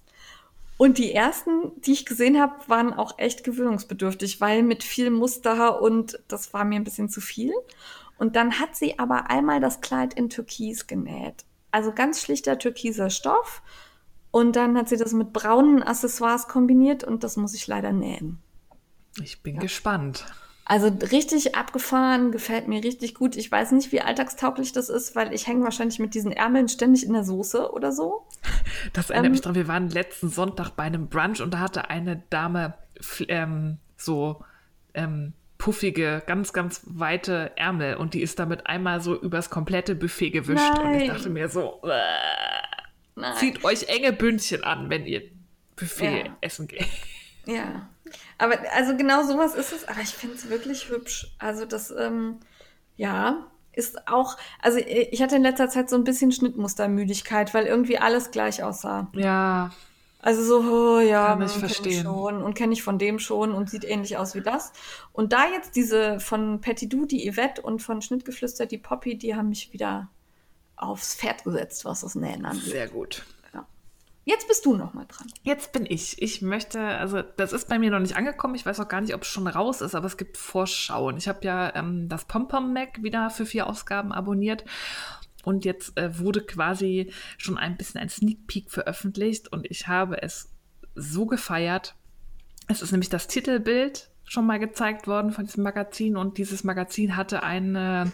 Und die ersten, die ich gesehen habe, waren auch echt gewöhnungsbedürftig, weil mit viel Muster und das war mir ein bisschen zu viel. Und dann hat sie aber einmal das Kleid in Türkis genäht. Also ganz schlichter türkiser Stoff. Und dann hat sie das mit braunen Accessoires kombiniert und das muss ich leider nähen. Ich bin ja. gespannt. Also richtig abgefahren, gefällt mir richtig gut. Ich weiß nicht, wie alltagstauglich das ist, weil ich hänge wahrscheinlich mit diesen Ärmeln ständig in der Soße oder so. Das erinnert ähm, mich dran, wir waren letzten Sonntag bei einem Brunch und da hatte eine Dame ähm, so ähm, puffige, ganz, ganz weite Ärmel und die ist damit einmal so übers komplette Buffet gewischt. Nein. Und ich dachte mir so, zieht euch enge Bündchen an, wenn ihr Buffet ja. essen geht. Ja. Aber also genau sowas ist es, aber ich finde es wirklich hübsch. Also das, ähm, ja, ist auch, also ich hatte in letzter Zeit so ein bisschen Schnittmustermüdigkeit, weil irgendwie alles gleich aussah. Ja. Also so, oh, ja, kann ich verstehen. Schon und kenne ich von dem schon und sieht ähnlich aus wie das. Und da jetzt diese von Patty Du, die Yvette und von Schnittgeflüster, die Poppy, die haben mich wieder aufs Pferd gesetzt, was das Nähen angeht. Sehr gut. Jetzt bist du noch mal dran. Jetzt bin ich. Ich möchte, also das ist bei mir noch nicht angekommen. Ich weiß auch gar nicht, ob es schon raus ist, aber es gibt Vorschauen. Ich habe ja ähm, das Pompom Mac wieder für vier Ausgaben abonniert. Und jetzt äh, wurde quasi schon ein bisschen ein Sneak Peek veröffentlicht und ich habe es so gefeiert. Es ist nämlich das Titelbild schon mal gezeigt worden von diesem Magazin und dieses Magazin hatte eine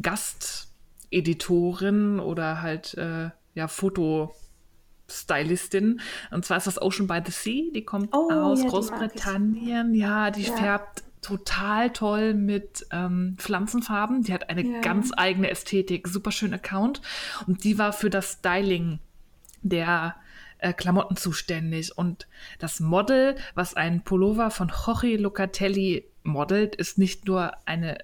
Gasteditorin oder halt äh, ja Foto Stylistin. Und zwar ist das Ocean by the Sea. Die kommt oh, aus ja, Großbritannien. Ja, die ja. färbt total toll mit ähm, Pflanzenfarben. Die hat eine ja. ganz eigene Ästhetik, super schön Account. Und die war für das Styling der äh, Klamotten zuständig. Und das Model, was ein Pullover von Jorge Locatelli modelt, ist nicht nur eine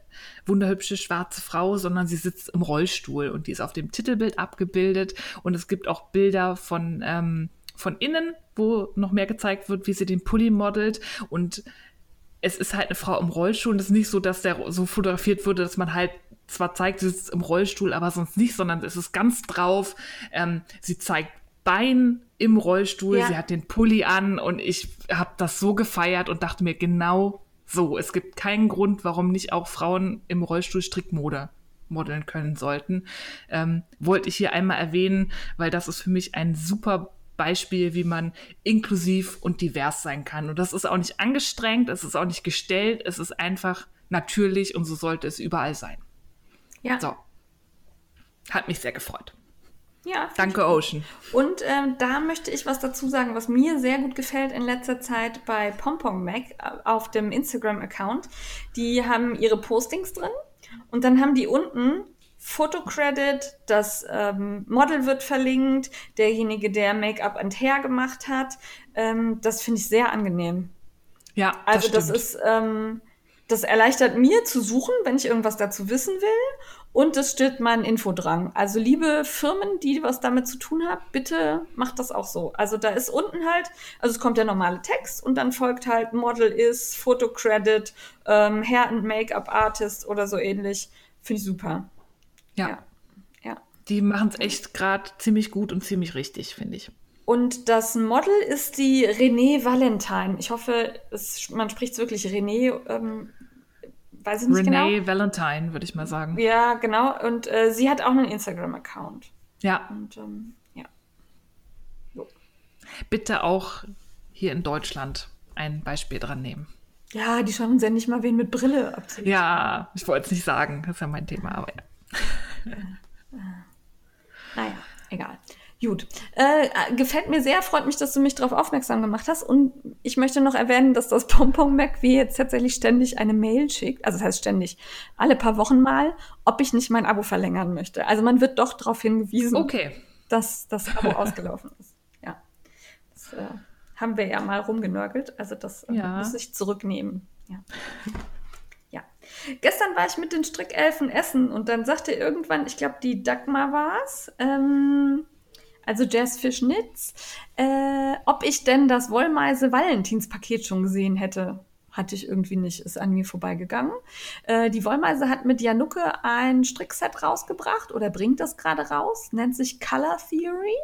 wunderhübsche schwarze Frau, sondern sie sitzt im Rollstuhl und die ist auf dem Titelbild abgebildet. Und es gibt auch Bilder von, ähm, von innen, wo noch mehr gezeigt wird, wie sie den Pulli modelt. Und es ist halt eine Frau im Rollstuhl und es ist nicht so, dass der so fotografiert wurde, dass man halt zwar zeigt, sie sitzt im Rollstuhl, aber sonst nicht, sondern es ist ganz drauf. Ähm, sie zeigt Bein im Rollstuhl, ja. sie hat den Pulli an und ich habe das so gefeiert und dachte mir genau so. Es gibt keinen Grund, warum nicht auch Frauen im Rollstuhl Strickmode modeln können sollten. Ähm, wollte ich hier einmal erwähnen, weil das ist für mich ein super Beispiel, wie man inklusiv und divers sein kann. Und das ist auch nicht angestrengt, es ist auch nicht gestellt, es ist einfach natürlich und so sollte es überall sein. Ja. So. Hat mich sehr gefreut. Ja. Danke, Ocean. Und ähm, da möchte ich was dazu sagen, was mir sehr gut gefällt in letzter Zeit bei Pompom Mac äh, auf dem Instagram-Account. Die haben ihre Postings drin und dann haben die unten Fotocredit, das ähm, Model wird verlinkt, derjenige, der Make-up and Hair gemacht hat. Ähm, das finde ich sehr angenehm. Ja, das also das ist ähm, das erleichtert mir zu suchen, wenn ich irgendwas dazu wissen will. Und es stillt meinen Infodrang. Also liebe Firmen, die was damit zu tun haben, bitte macht das auch so. Also da ist unten halt, also es kommt der normale Text und dann folgt halt Model is, Photo Credit, ähm, Hair and Make-up Artist oder so ähnlich. Finde ich super. Ja. ja. ja. Die machen es echt gerade ziemlich gut und ziemlich richtig, finde ich. Und das Model ist die Renée Valentine. Ich hoffe, es, man spricht es wirklich Renée. Ähm, weiß ich nicht Renee genau. Valentine, würde ich mal sagen. Ja, genau. Und äh, sie hat auch einen Instagram-Account. Ja. Und ähm, ja. So. Bitte auch hier in Deutschland ein Beispiel dran nehmen. Ja, die schauen uns ja nicht mal wen mit Brille abziehen. Ja, ich wollte es nicht sagen. Das ist ja mein Thema, aber ja. Naja, egal. Gut. Äh, gefällt mir sehr, freut mich, dass du mich darauf aufmerksam gemacht hast. Und ich möchte noch erwähnen, dass das Pompom Mac wie jetzt tatsächlich ständig eine Mail schickt, also das heißt ständig, alle paar Wochen mal, ob ich nicht mein Abo verlängern möchte. Also man wird doch darauf hingewiesen. Okay. dass das Abo ausgelaufen ist. Ja. Das äh, haben wir ja mal rumgenörgelt. Also das äh, Ja. muss ich zurücknehmen. Ja. Gestern war ich mit den Strickelfen essen und dann sagte irgendwann, ich glaube, die Dagmar war es, ähm, also Jazzfish Knits, äh, ob ich denn das Wollmeise-Valentinspaket schon gesehen hätte. Hatte ich irgendwie nicht, ist an mir vorbeigegangen. Äh, die Wollmeise hat mit Janucke ein Strickset rausgebracht oder bringt das gerade raus, nennt sich Color Theory.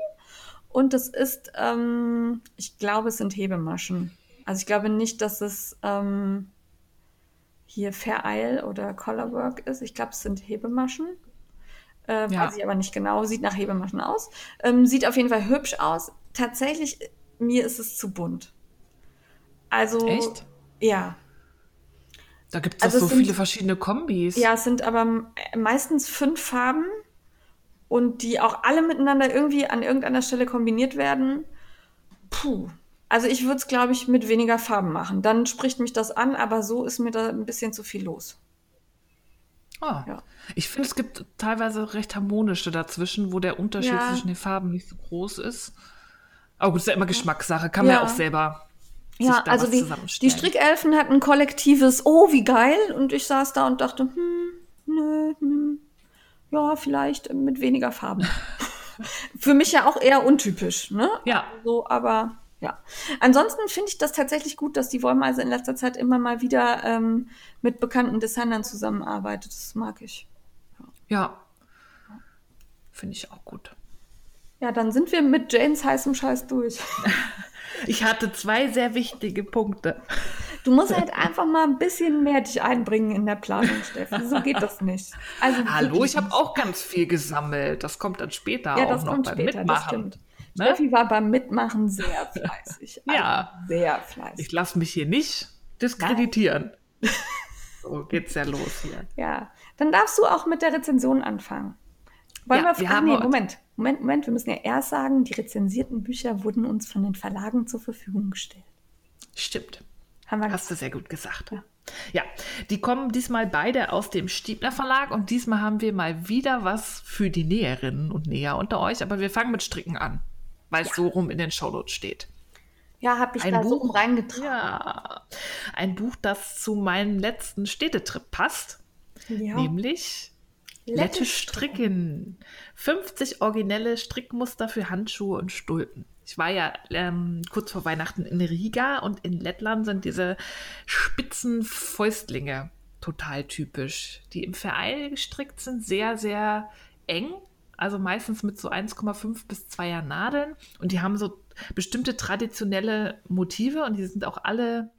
Und das ist, ähm, ich glaube, es sind Hebemaschen. Also ich glaube nicht, dass es ähm, hier Fair Isle oder Colorwork ist. Ich glaube, es sind Hebemaschen. Äh, Ja. Weiß ich aber nicht genau. Sieht nach Hebemaschen aus. Ähm, sieht auf jeden Fall hübsch aus. Tatsächlich, mir ist es zu bunt. Also. Echt? Ja. Da gibt es Also so sind- viele verschiedene Kombis. Ja, es sind aber meistens fünf Farben und die auch alle miteinander irgendwie an irgendeiner Stelle kombiniert werden. Puh. Also ich würde es, glaube ich, mit weniger Farben machen. Dann spricht mich das an, aber so ist mir da ein bisschen zu viel los. Ah. Ja. Ich finde, es gibt teilweise recht harmonische dazwischen, wo der Unterschied Ja. zwischen den Farben nicht so groß ist. Aber gut, ist ja immer Geschmackssache. Kann man Ja. auch selber Ja, also die, die. Strickelfen hatten ein kollektives, oh, wie geil. Und ich saß da und dachte, hm, nö, hm, ja, vielleicht mit weniger Farben. Für mich ja auch eher untypisch, ne? Ja. So, aber ja. Ansonsten finde ich das tatsächlich gut, dass die Wollmeise in letzter Zeit immer mal wieder ähm, mit bekannten Designern zusammenarbeitet. Das mag ich. Ja. Finde ich auch gut. Ja, dann sind wir mit Janes heißem Scheiß durch. Ich hatte zwei sehr wichtige Punkte. Du musst halt einfach mal ein bisschen mehr dich einbringen in der Planung, Steffi. So geht das nicht. Also Hallo, ich habe auch ganz viel gesammelt. Das kommt dann später Ja, auch das noch kommt beim später, Mitmachen. Ne? Steffi war beim Mitmachen sehr fleißig. Ja. Also Sehr fleißig. Ich lasse mich hier nicht diskreditieren. So geht's ja los hier. Ja. Dann darfst du auch mit der Rezension anfangen. Wollen Ja, wir, wir ach haben nee, Moment, Moment, Moment. Wir müssen ja erst sagen, die rezensierten Bücher wurden uns von den Verlagen zur Verfügung gestellt. Stimmt. Haben wir Hast du sehr gut gesagt. Ja, die kommen diesmal beide aus dem Stiebner Verlag und diesmal haben wir mal wieder was für die Näherinnen und Näher unter euch, aber wir fangen mit Stricken an, weil es so rum in den Shownotes steht. Ja, habe ich Ein da so Buch? reingetragen. Ja, ein Buch, das zu meinem letzten Städtetrip passt, Ja. nämlich Lettisch Stricken. 50 originelle Strickmuster für Handschuhe und Stulpen. Ich war ja ähm, kurz vor Weihnachten in Riga und in Lettland sind diese spitzen Fäustlinge total typisch, die im Vereil gestrickt sind, sehr, sehr eng. Also meistens mit so 1,5 bis 2er Nadeln. Und die haben so bestimmte traditionelle Motive und die sind auch alle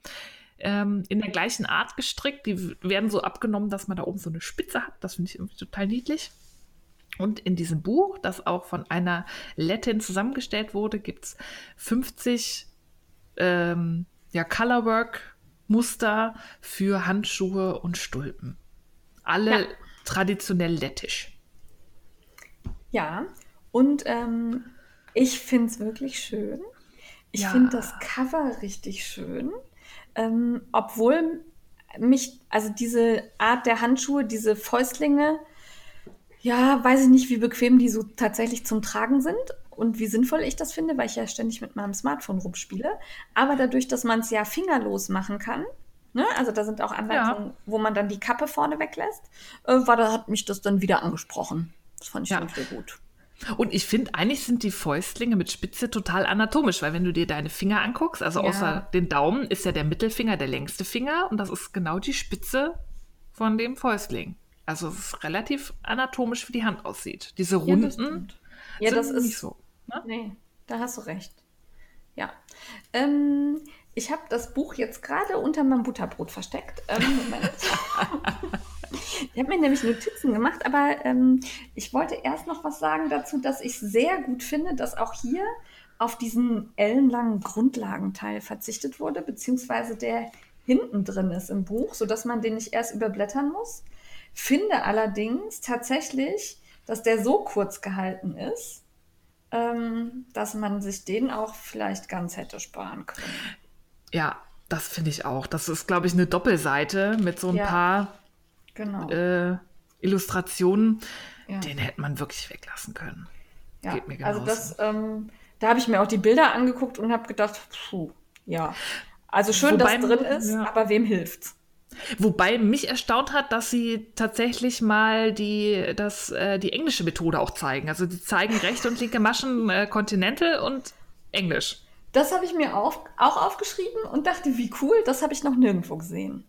ähm, in der gleichen Art gestrickt. Die werden so abgenommen, dass man da oben so eine Spitze hat. Das finde ich irgendwie total niedlich. Und in diesem Buch, das auch von einer Lettin zusammengestellt wurde, gibt es 50 ähm, ja, Colorwork-Muster für Handschuhe und Stulpen. Alle Ja. traditionell lettisch. Ja, und ähm, ich finde es wirklich schön. Ich Ja. finde das Cover richtig schön. Ähm, obwohl mich, also diese Art der Handschuhe, diese Fäustlinge, ja, weiß ich nicht, wie bequem die so tatsächlich zum Tragen sind und wie sinnvoll ich das finde, weil ich ja ständig mit meinem Smartphone rumspiele. Aber dadurch, dass man es ja fingerlos machen kann, ne, also da sind auch Anleitungen, wo man dann die Kappe vorne weglässt, äh, war, da hat mich das dann wieder angesprochen. Das fand ich Ja. sehr gut. Und ich finde, eigentlich sind die Fäustlinge mit Spitze total anatomisch, weil wenn du dir deine Finger anguckst, also Ja. außer den Daumen, ist ja der Mittelfinger der längste Finger und das ist genau die Spitze von dem Fäustling. Also es ist relativ anatomisch, wie die Hand aussieht. Diese Ja, das Runden. Ja, das ist nicht so. Ne? Nee, da hast du recht. Ja. Ähm, ich habe das Buch jetzt gerade unter meinem Butterbrot versteckt. Ähm. ich habe mir nämlich Notizen gemacht, aber ähm, ich wollte erst noch was sagen dazu, dass ich sehr gut finde, dass auch hier auf diesen ellenlangen Grundlagenteil verzichtet wurde, beziehungsweise der hinten drin ist im Buch, sodass man den nicht erst überblättern muss. Finde allerdings tatsächlich, dass der so kurz gehalten ist, ähm, dass man sich den auch vielleicht ganz hätte sparen können. Ja, das finde ich auch. Das ist, glaube ich, eine Doppelseite mit so ein Ja. paar Genau. äh, Illustrationen. Ja. Den hätte man wirklich weglassen können. Ja, Geht mir also das, ähm, da habe ich mir auch die Bilder angeguckt und habe gedacht, puh, ja. Also schön, Wobei- dass drin ist, ja. aber wem hilft's? Wobei mich erstaunt hat, dass sie tatsächlich mal die, das, äh, die englische Methode auch zeigen. Also die zeigen rechte und linke Maschen äh, Continental und Englisch. Das habe ich mir auf, auch aufgeschrieben und dachte, wie cool, das habe ich noch nirgendwo gesehen.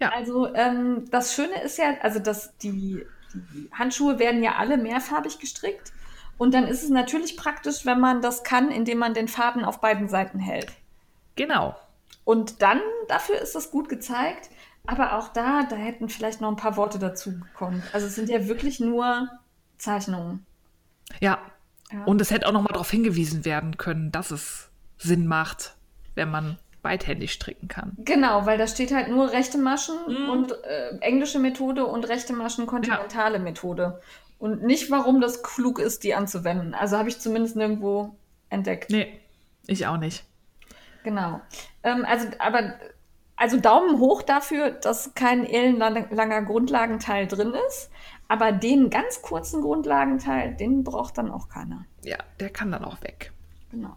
Ja. Also ähm, das Schöne ist ja, also dass die, die Handschuhe werden ja alle mehrfarbig gestrickt. Und dann ist es natürlich praktisch, wenn man das kann, indem man den Faden auf beiden Seiten hält. Genau. Und dann, dafür ist das gut gezeigt. Aber auch da, da hätten vielleicht noch ein paar Worte dazu gekommen. Also es sind ja wirklich nur Zeichnungen. Ja. Ja. Und es hätte auch noch mal darauf hingewiesen werden können, dass es Sinn macht, wenn man beidhändig stricken kann. Genau, weil da steht halt nur rechte Maschen Mhm. und äh, englische Methode und rechte Maschen kontinentale Methode. Und nicht, warum das klug ist, die anzuwenden. Also habe ich zumindest nirgendwo entdeckt. Nee, ich auch nicht. Genau. Ähm, also, aber, also Daumen hoch dafür, dass kein ellenlanger Grundlagenteil drin ist. Aber den ganz kurzen Grundlagenteil, den braucht dann auch keiner. Ja, der kann dann auch weg. Genau.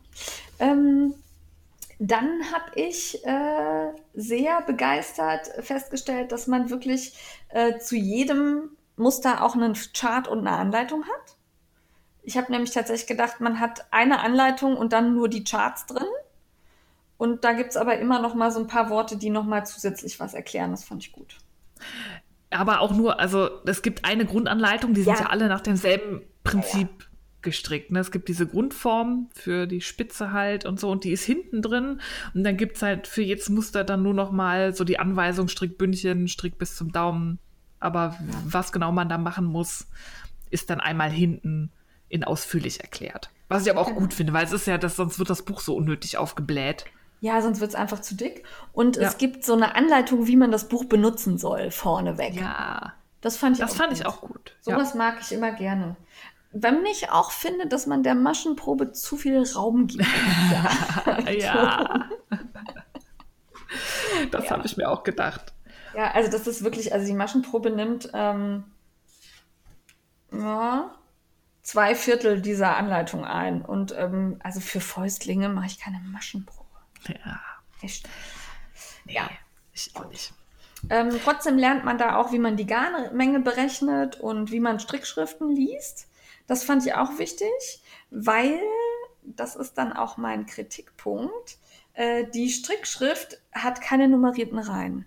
Ähm, dann habe ich äh, sehr begeistert festgestellt, dass man wirklich äh, zu jedem Muster auch einen Chart und eine Anleitung hat. Ich habe nämlich tatsächlich gedacht, man hat eine Anleitung und dann nur die Charts drin. Und da gibt es aber immer noch mal so ein paar Worte, die noch mal zusätzlich was erklären. Das fand ich gut. Aber auch nur, also es gibt eine Grundanleitung, die sind Ja. ja, alle nach demselben Prinzip gestrickt. Ne? Es gibt diese Grundform für die Spitze halt und so und die ist hinten drin. Und dann gibt es halt für jedes Muster dann nur noch mal so die Anweisung, Strickbündchen, Strick bis zum Daumen. Aber was genau man da machen muss, ist dann einmal hinten in ausführlich erklärt. Was ich aber auch gut finde, weil es ist ja, das, sonst wird das Buch so unnötig aufgebläht. Ja, sonst wird es einfach zu dick. Und Ja. es gibt so eine Anleitung, wie man das Buch benutzen soll, vorneweg. Ja, Das fand ich das auch fand gut. ich auch gut. Sowas mag ich immer gerne. Wenn ich auch finde, dass man der Maschenprobe zu viel Raum gibt. Ja. Das Ja. habe ich mir auch gedacht. ja, also das ist wirklich, also die Maschenprobe nimmt ähm, ja, zwei Viertel dieser Anleitung ein. Und ähm, also für Fäustlinge mache ich keine Maschenprobe. Ja. Echt. Nee, Ja. ich auch nicht. Ähm, trotzdem lernt man da auch, wie man die Garnmenge berechnet und wie man Strickschriften liest. Das fand ich auch wichtig, weil, das ist dann auch mein Kritikpunkt, äh, die Strickschrift hat keine nummerierten Reihen.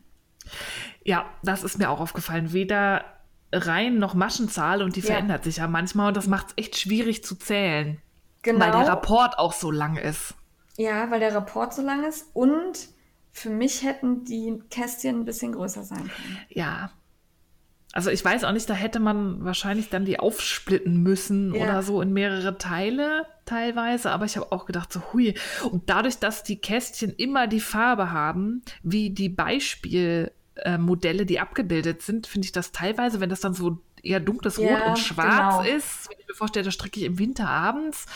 Ja, das ist mir auch aufgefallen. Weder Reihen noch Maschenzahl und die Ja. verändert sich ja manchmal und das macht es echt schwierig zu zählen. Genau. Weil der Rapport auch so lang ist. Ja, weil der Rapport so lang ist und für mich hätten die Kästchen ein bisschen größer sein können. Ja. Also ich weiß auch nicht, da hätte man wahrscheinlich dann die aufsplitten müssen Ja. oder so in mehrere Teile teilweise, aber ich habe auch gedacht, so hui. Und dadurch, dass die Kästchen immer die Farbe haben, wie die Beispielmodelle, die abgebildet sind, finde ich das teilweise, wenn das dann so eher dunkles Rot Ja, und Schwarz genau. ist, wenn ich mir vorstelle, das stricke ich im Winter abends,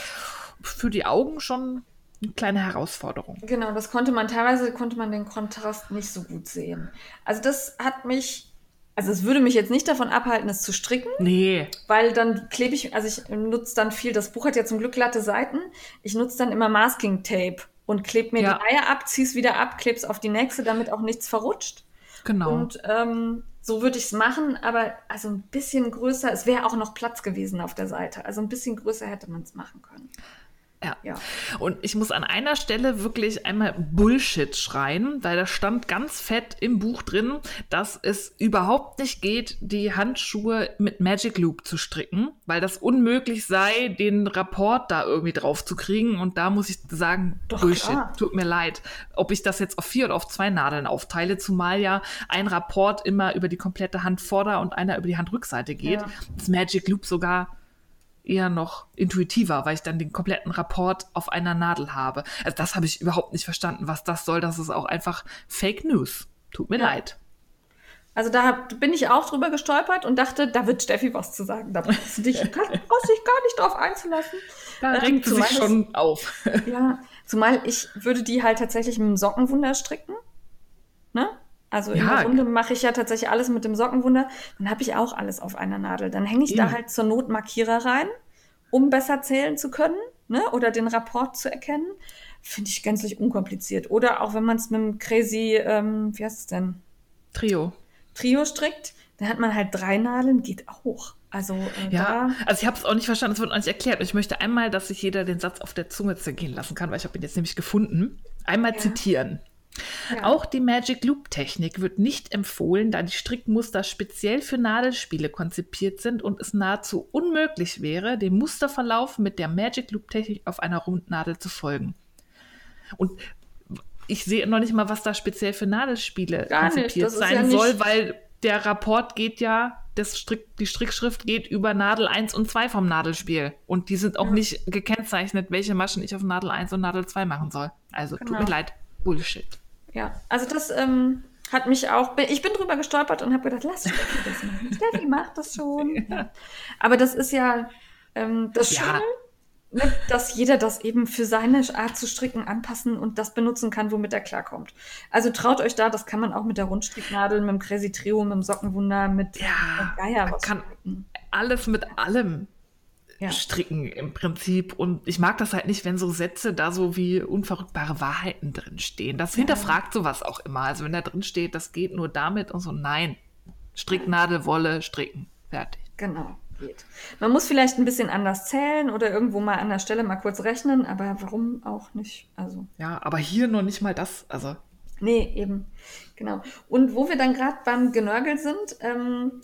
für die Augen schon eine kleine Herausforderung. Genau, das konnte man teilweise konnte man den Kontrast nicht so gut sehen. Also das hat mich, also es würde mich jetzt nicht davon abhalten, es zu stricken, Nee, weil dann klebe ich, also ich nutze dann viel, das Buch hat ja zum Glück glatte Seiten, ich nutze dann immer Masking Tape und klebe mir Ja. die Eier ab, ziehe es wieder ab, klebe es auf die nächste, damit auch nichts verrutscht. genau. Und ähm, so würde ich es machen, aber also ein bisschen größer, es wäre auch noch Platz gewesen auf der Seite. Also ein bisschen größer hätte man es machen können. Ja. Ja. Und ich muss an einer Stelle wirklich einmal Bullshit schreien, weil da stand ganz fett im Buch drin, dass es überhaupt nicht geht, die Handschuhe mit Magic Loop zu stricken, weil das unmöglich sei, den Rapport da irgendwie drauf zu kriegen. Und da muss ich sagen, Doch, Bullshit, klar. tut mir leid. Ob ich das jetzt auf vier oder auf zwei Nadeln aufteile, zumal ja ein Rapport immer über die komplette Handvorder- und einer über die Handrückseite geht. Ja. Das Magic Loop sogar eher noch intuitiver, weil ich dann den kompletten Rapport auf einer Nadel habe. Also das habe ich überhaupt nicht verstanden, was das soll. Das ist auch einfach Fake News. Tut mir Ja. leid. Also da hab- bin ich auch drüber gestolpert und dachte, da wird Steffi was zu sagen. Da brauchst du dich, kann- brauchst dich gar nicht drauf einzulassen. Da Ähm, regt sie sich schon auf. Ja, zumal ich würde die halt tatsächlich mit dem Sockenwunder stricken. Also in Ja. der Runde mache ich ja tatsächlich alles mit dem Sockenwunder. Dann habe ich auch alles auf einer Nadel. Dann hänge ich da Eben. halt zur Not Markierer rein um besser zählen zu können ne? oder den Rapport zu erkennen. Finde ich gänzlich unkompliziert. Oder auch wenn man es mit einem Crazy, ähm, wie heißt es denn? Trio. Trio strickt, dann hat man halt drei Nadeln, geht auch. Also äh, Ja, da, also ich habe es auch nicht verstanden, es wird auch nicht erklärt. Ich möchte einmal, dass sich jeder den Satz auf der Zunge zergehen lassen kann, weil ich habe ihn jetzt nämlich gefunden. Einmal Ja. zitieren. Ja. Auch die Magic Loop Technik wird nicht empfohlen, da die Strickmuster speziell für Nadelspiele konzipiert sind und es nahezu unmöglich wäre, dem Musterverlauf mit der Magic Loop Technik auf einer Rundnadel zu folgen. Und ich sehe noch nicht mal, was da speziell für Nadelspiele Gar konzipiert sein ja soll, weil der Rapport geht ja, das Strick, die Strickschrift geht über Nadel 1 und 2 vom Nadelspiel. Und die sind auch Ja. nicht gekennzeichnet, welche Maschen ich auf Nadel 1 und Nadel 2 machen soll. Also tut Genau. mir leid. Bullshit. Ja, also das ähm, hat mich auch, ich bin drüber gestolpert und habe gedacht, lass Steffi das machen. Steffi macht das schon. Ja. Aber das ist ja ähm, das Ja. Schöne, ne, dass jeder das eben für seine Art zu stricken anpassen und das benutzen kann, womit er klarkommt. Also traut euch da, das kann man auch mit der Rundstricknadel, mit dem Crazy Trio, mit dem Sockenwunder, mit Ja, Geier man was kann alles mit allem Ja. stricken im Prinzip. Und ich mag das halt nicht, wenn so Sätze da so wie unverrückbare Wahrheiten drin stehen. Das hinterfragt sowas auch immer. Also wenn da drin steht, das geht nur damit und so, nein. Stricknadel, Wolle, stricken. Fertig. Genau, geht. Man muss vielleicht ein bisschen anders zählen oder irgendwo mal an der Stelle mal kurz rechnen, aber warum auch nicht? Also. Ja, aber hier noch nicht mal das. Also, Nee, eben. Genau. Und wo wir dann gerade beim Genörgel sind, ähm,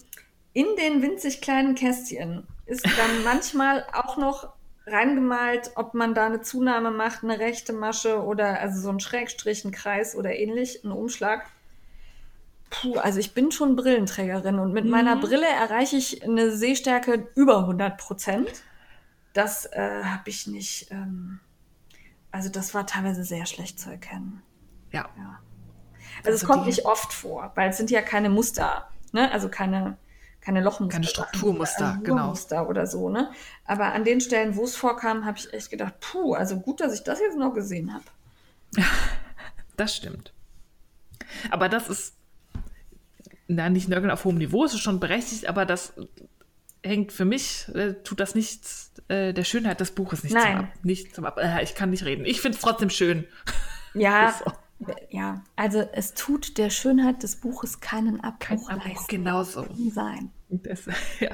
in den winzig kleinen Kästchen ist dann manchmal auch noch reingemalt, ob man da eine Zunahme macht, eine rechte Masche oder also so ein Schrägstrich, ein Kreis oder ähnlich, ein Umschlag. Puh, also ich bin schon Brillenträgerin und mit meiner Brille erreiche ich eine Sehstärke über 100 Prozent. Das äh, habe ich nicht. Ähm, also das war teilweise sehr schlecht zu erkennen. ja. Ja. Also es Also kommt die- nicht oft vor, weil es sind ja keine Muster, ne? Also keine, keine Lochmuster. Keine Strukturmuster, genau. Muster oder so, ne? Aber an den Stellen, wo es vorkam, habe ich echt gedacht, puh, also gut, dass ich das jetzt noch gesehen habe. Das stimmt. Aber das ist, na, nicht nörgeln auf hohem Niveau, es ist schon berechtigt, aber das hängt für mich, äh, tut das nichts äh, der Schönheit des Buches nicht Nein. zum Ab. Nicht zum Ab äh, ich kann nicht reden. Ich finde es trotzdem schön. Ja, so. Ja, also es tut der Schönheit des Buches keinen Abbruch Kein Abbruch, genauso. sein. Das, ja.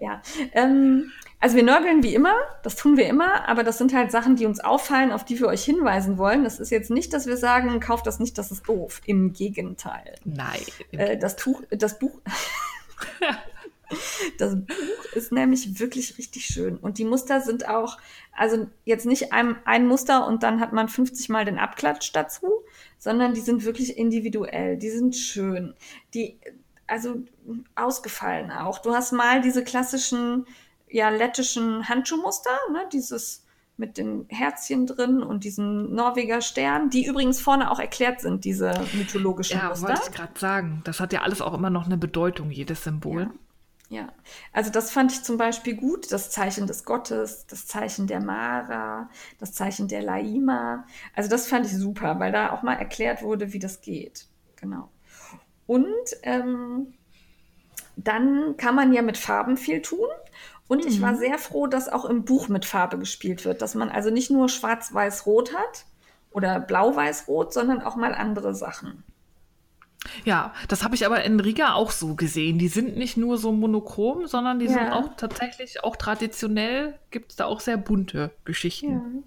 Ja, ähm, also wir nörgeln wie immer, das tun wir immer, aber das sind halt Sachen, die uns auffallen, auf die wir euch hinweisen wollen. Das ist jetzt nicht, dass wir sagen, kauft das nicht, das ist doof. Im Gegenteil. Nein. Äh, das, Tuch, das Buch. Das Buch ist nämlich wirklich richtig schön. Und die Muster sind auch, also jetzt nicht ein, ein Muster und dann hat man 50 Mal den Abklatsch dazu, sondern die sind wirklich individuell. Die sind schön. Die, also ausgefallen auch. Du hast mal diese klassischen, ja, lettischen Handschuhmuster, ne, dieses mit den Herzchen drin und diesem Norweger Stern, die übrigens vorne auch erklärt sind, diese mythologischen ja, Muster. wollte ich gerade sagen. Das hat ja alles auch immer noch eine Bedeutung, jedes Symbol. Ja. Ja, also das fand ich zum Beispiel gut, das Zeichen des Gottes, das Zeichen der Mara, das Zeichen der Laima. Also das fand ich super, weil da auch mal erklärt wurde, wie das geht. Genau. Und ähm, dann kann man ja mit Farben viel tun. Und ich war sehr froh, dass auch im Buch mit Farbe gespielt wird, dass man also nicht nur schwarz-weiß-rot hat oder blau-weiß-rot, sondern auch mal andere Sachen. Ja, das habe ich aber in Riga auch so gesehen. Die sind nicht nur so monochrom, sondern die sind Ja. auch tatsächlich, auch traditionell, gibt es da auch sehr bunte Geschichten,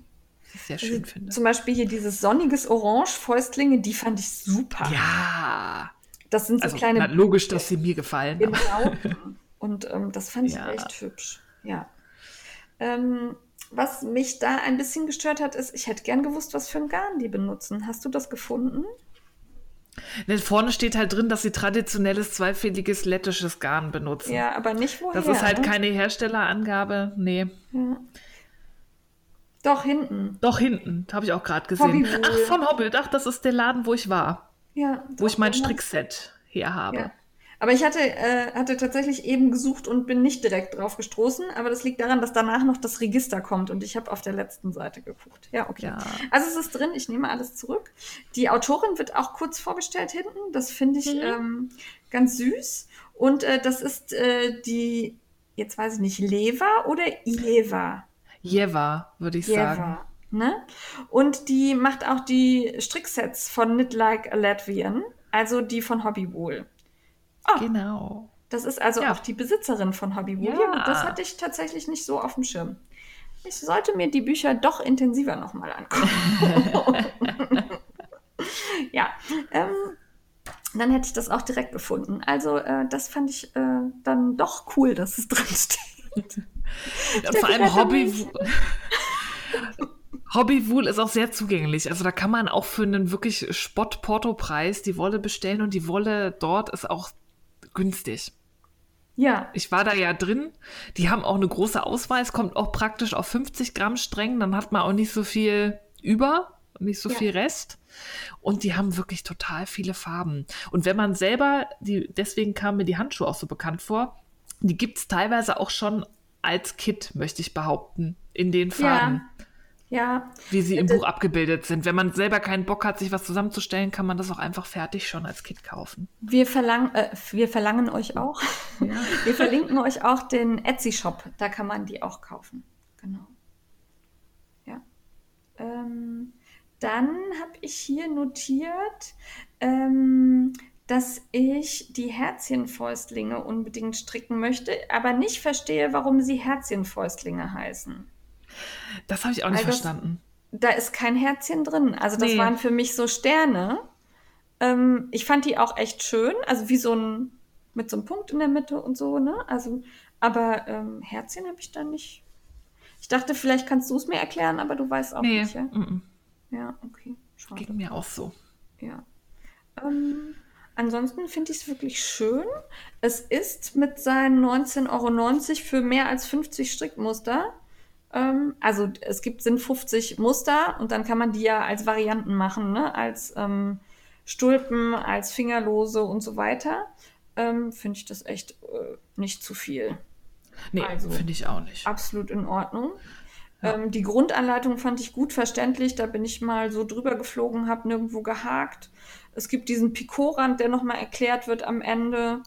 die ich sehr schön finde. Zum Beispiel hier dieses sonniges Orange, Fäustlinge, die fand ich super. Ja, Das sind so also kleine na, logisch, dass sie mir gefallen. Genau. Und ähm, das fand ich Ja. echt hübsch. Ja. Ähm, was mich da ein bisschen gestört hat, ist, ich hätte gern gewusst, was für ein Garn die benutzen. Hast du das gefunden? Ne, vorne steht halt drin, dass sie traditionelles zweifädiges lettisches Garn benutzen. Ja, aber nicht woher. Das ist halt ne? keine Herstellerangabe. Nee. Ja. Doch, hinten. Doch hinten, habe ich auch gerade gesehen. Hobbywool. Ach, von Hobbit. Ach, das ist der Laden, wo ich war. Ja. Wo ich mein genau. Strickset her habe. Ja. Aber ich hatte, äh, hatte tatsächlich eben gesucht und bin nicht direkt drauf gestoßen. Aber das liegt daran, dass danach noch das Register kommt und ich habe auf der letzten Seite geguckt. Ja, okay. Ja. Also es ist drin, ich nehme alles zurück. Die Autorin wird auch kurz vorgestellt hinten. Das finde ich Mhm. ähm, ganz süß. Und äh, das ist äh, die jetzt weiß ich nicht, Leva oder Ieva? Jeva, würde ich Jeva. sagen. Ne? Und die macht auch die Stricksets von Knit Like a Latvian, also die von Hobbywool. Genau. Das ist also Ja. auch die Besitzerin von Hobbywool. Ja. Das hatte ich tatsächlich nicht so auf dem Schirm. Ich sollte mir die Bücher doch intensiver nochmal angucken. ja, ähm, dann hätte ich das auch direkt gefunden. Also äh, das fand ich äh, dann doch cool, dass es drin steht. Vor allem Hobby. Hobbywool ist auch sehr zugänglich. Also da kann man auch für einen wirklich Spott-Porto-Preis die Wolle bestellen und die Wolle dort ist auch günstig. Ja, Ich war da ja drin. Die haben auch eine große Auswahl. Es kommt auch praktisch auf 50 Gramm streng. Dann hat man auch nicht so viel über, nicht so Ja. viel Rest. Und die haben wirklich total viele Farben. Und wenn man selber, die, deswegen kamen mir die Handschuhe auch so bekannt vor, die gibt es teilweise auch schon als Kit, möchte ich behaupten, in den Farben, ja, wie sie im Das- Buch abgebildet sind. Wenn man selber keinen Bock hat, sich was zusammenzustellen, kann man das auch einfach fertig schon als Kit kaufen. wir, verlang, äh, wir verlangen euch auch. Wir verlinken euch auch den Etsy-Shop. Da kann man die auch kaufen. Genau. Ja. Ähm, dann habe ich hier notiert, ähm, dass ich die Herzchenfäustlinge unbedingt stricken möchte, aber nicht verstehe, warum sie Herzchenfäustlinge heißen. Das habe ich auch nicht das- verstanden. Da ist kein Herzchen drin. Also das Nee. waren für mich so Sterne. Ähm, ich fand die auch echt schön. Also wie so ein, mit so einem Punkt in der Mitte und so, ne? Also, aber ähm, Herzchen habe ich da nicht. Ich dachte, vielleicht kannst du es mir erklären, aber du weißt auch Nee, nicht, ja? mm, Ja, okay. Schade. ging mir auch so. Ja. Ähm, ansonsten finde ich es wirklich schön. Es ist mit seinen 19,90 Euro für mehr als 50 Strickmuster. Ähm, also es gibt sind 50 Muster und dann kann man die ja als Varianten machen, ne? Als ähm, Stulpen, als Fingerlose und so weiter. Ähm, finde ich das echt äh, nicht zu viel. Nee, Also- finde ich auch nicht. Absolut in Ordnung. Ähm, die Grundanleitung fand ich gut verständlich. Da bin ich mal so drüber geflogen, habe nirgendwo gehakt. Es gibt diesen Picotrand, der nochmal erklärt wird am Ende.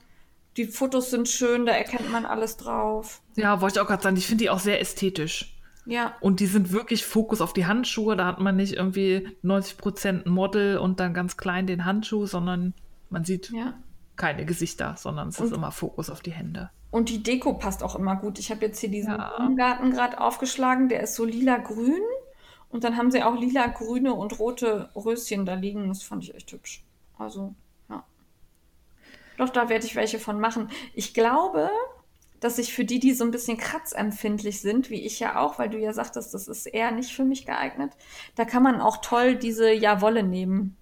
Die Fotos sind schön, da erkennt man alles drauf. Ja, wollte ich auch gerade sagen, ich finde die auch sehr ästhetisch. Ja, Und die sind wirklich Fokus auf die Handschuhe. Da hat man nicht irgendwie 90% Model und dann ganz klein den Handschuh, sondern man sieht ja. keine Gesichter, sondern es ist immer Fokus auf die Hände. Und die Deko passt auch immer gut. Ich habe jetzt hier diesen Ja. Blumengarten gerade aufgeschlagen, der ist so lila-grün. Und dann haben sie auch lila-grüne und rote Röschen da liegen. Das fand ich echt hübsch. Also, ja. Doch, da werde ich welche von machen. Ich glaube, dass ich für die, die so ein bisschen kratzempfindlich sind, wie ich ja auch, weil du ja sagtest, das ist eher nicht für mich geeignet, da kann man auch toll diese Ja-Wolle nehmen.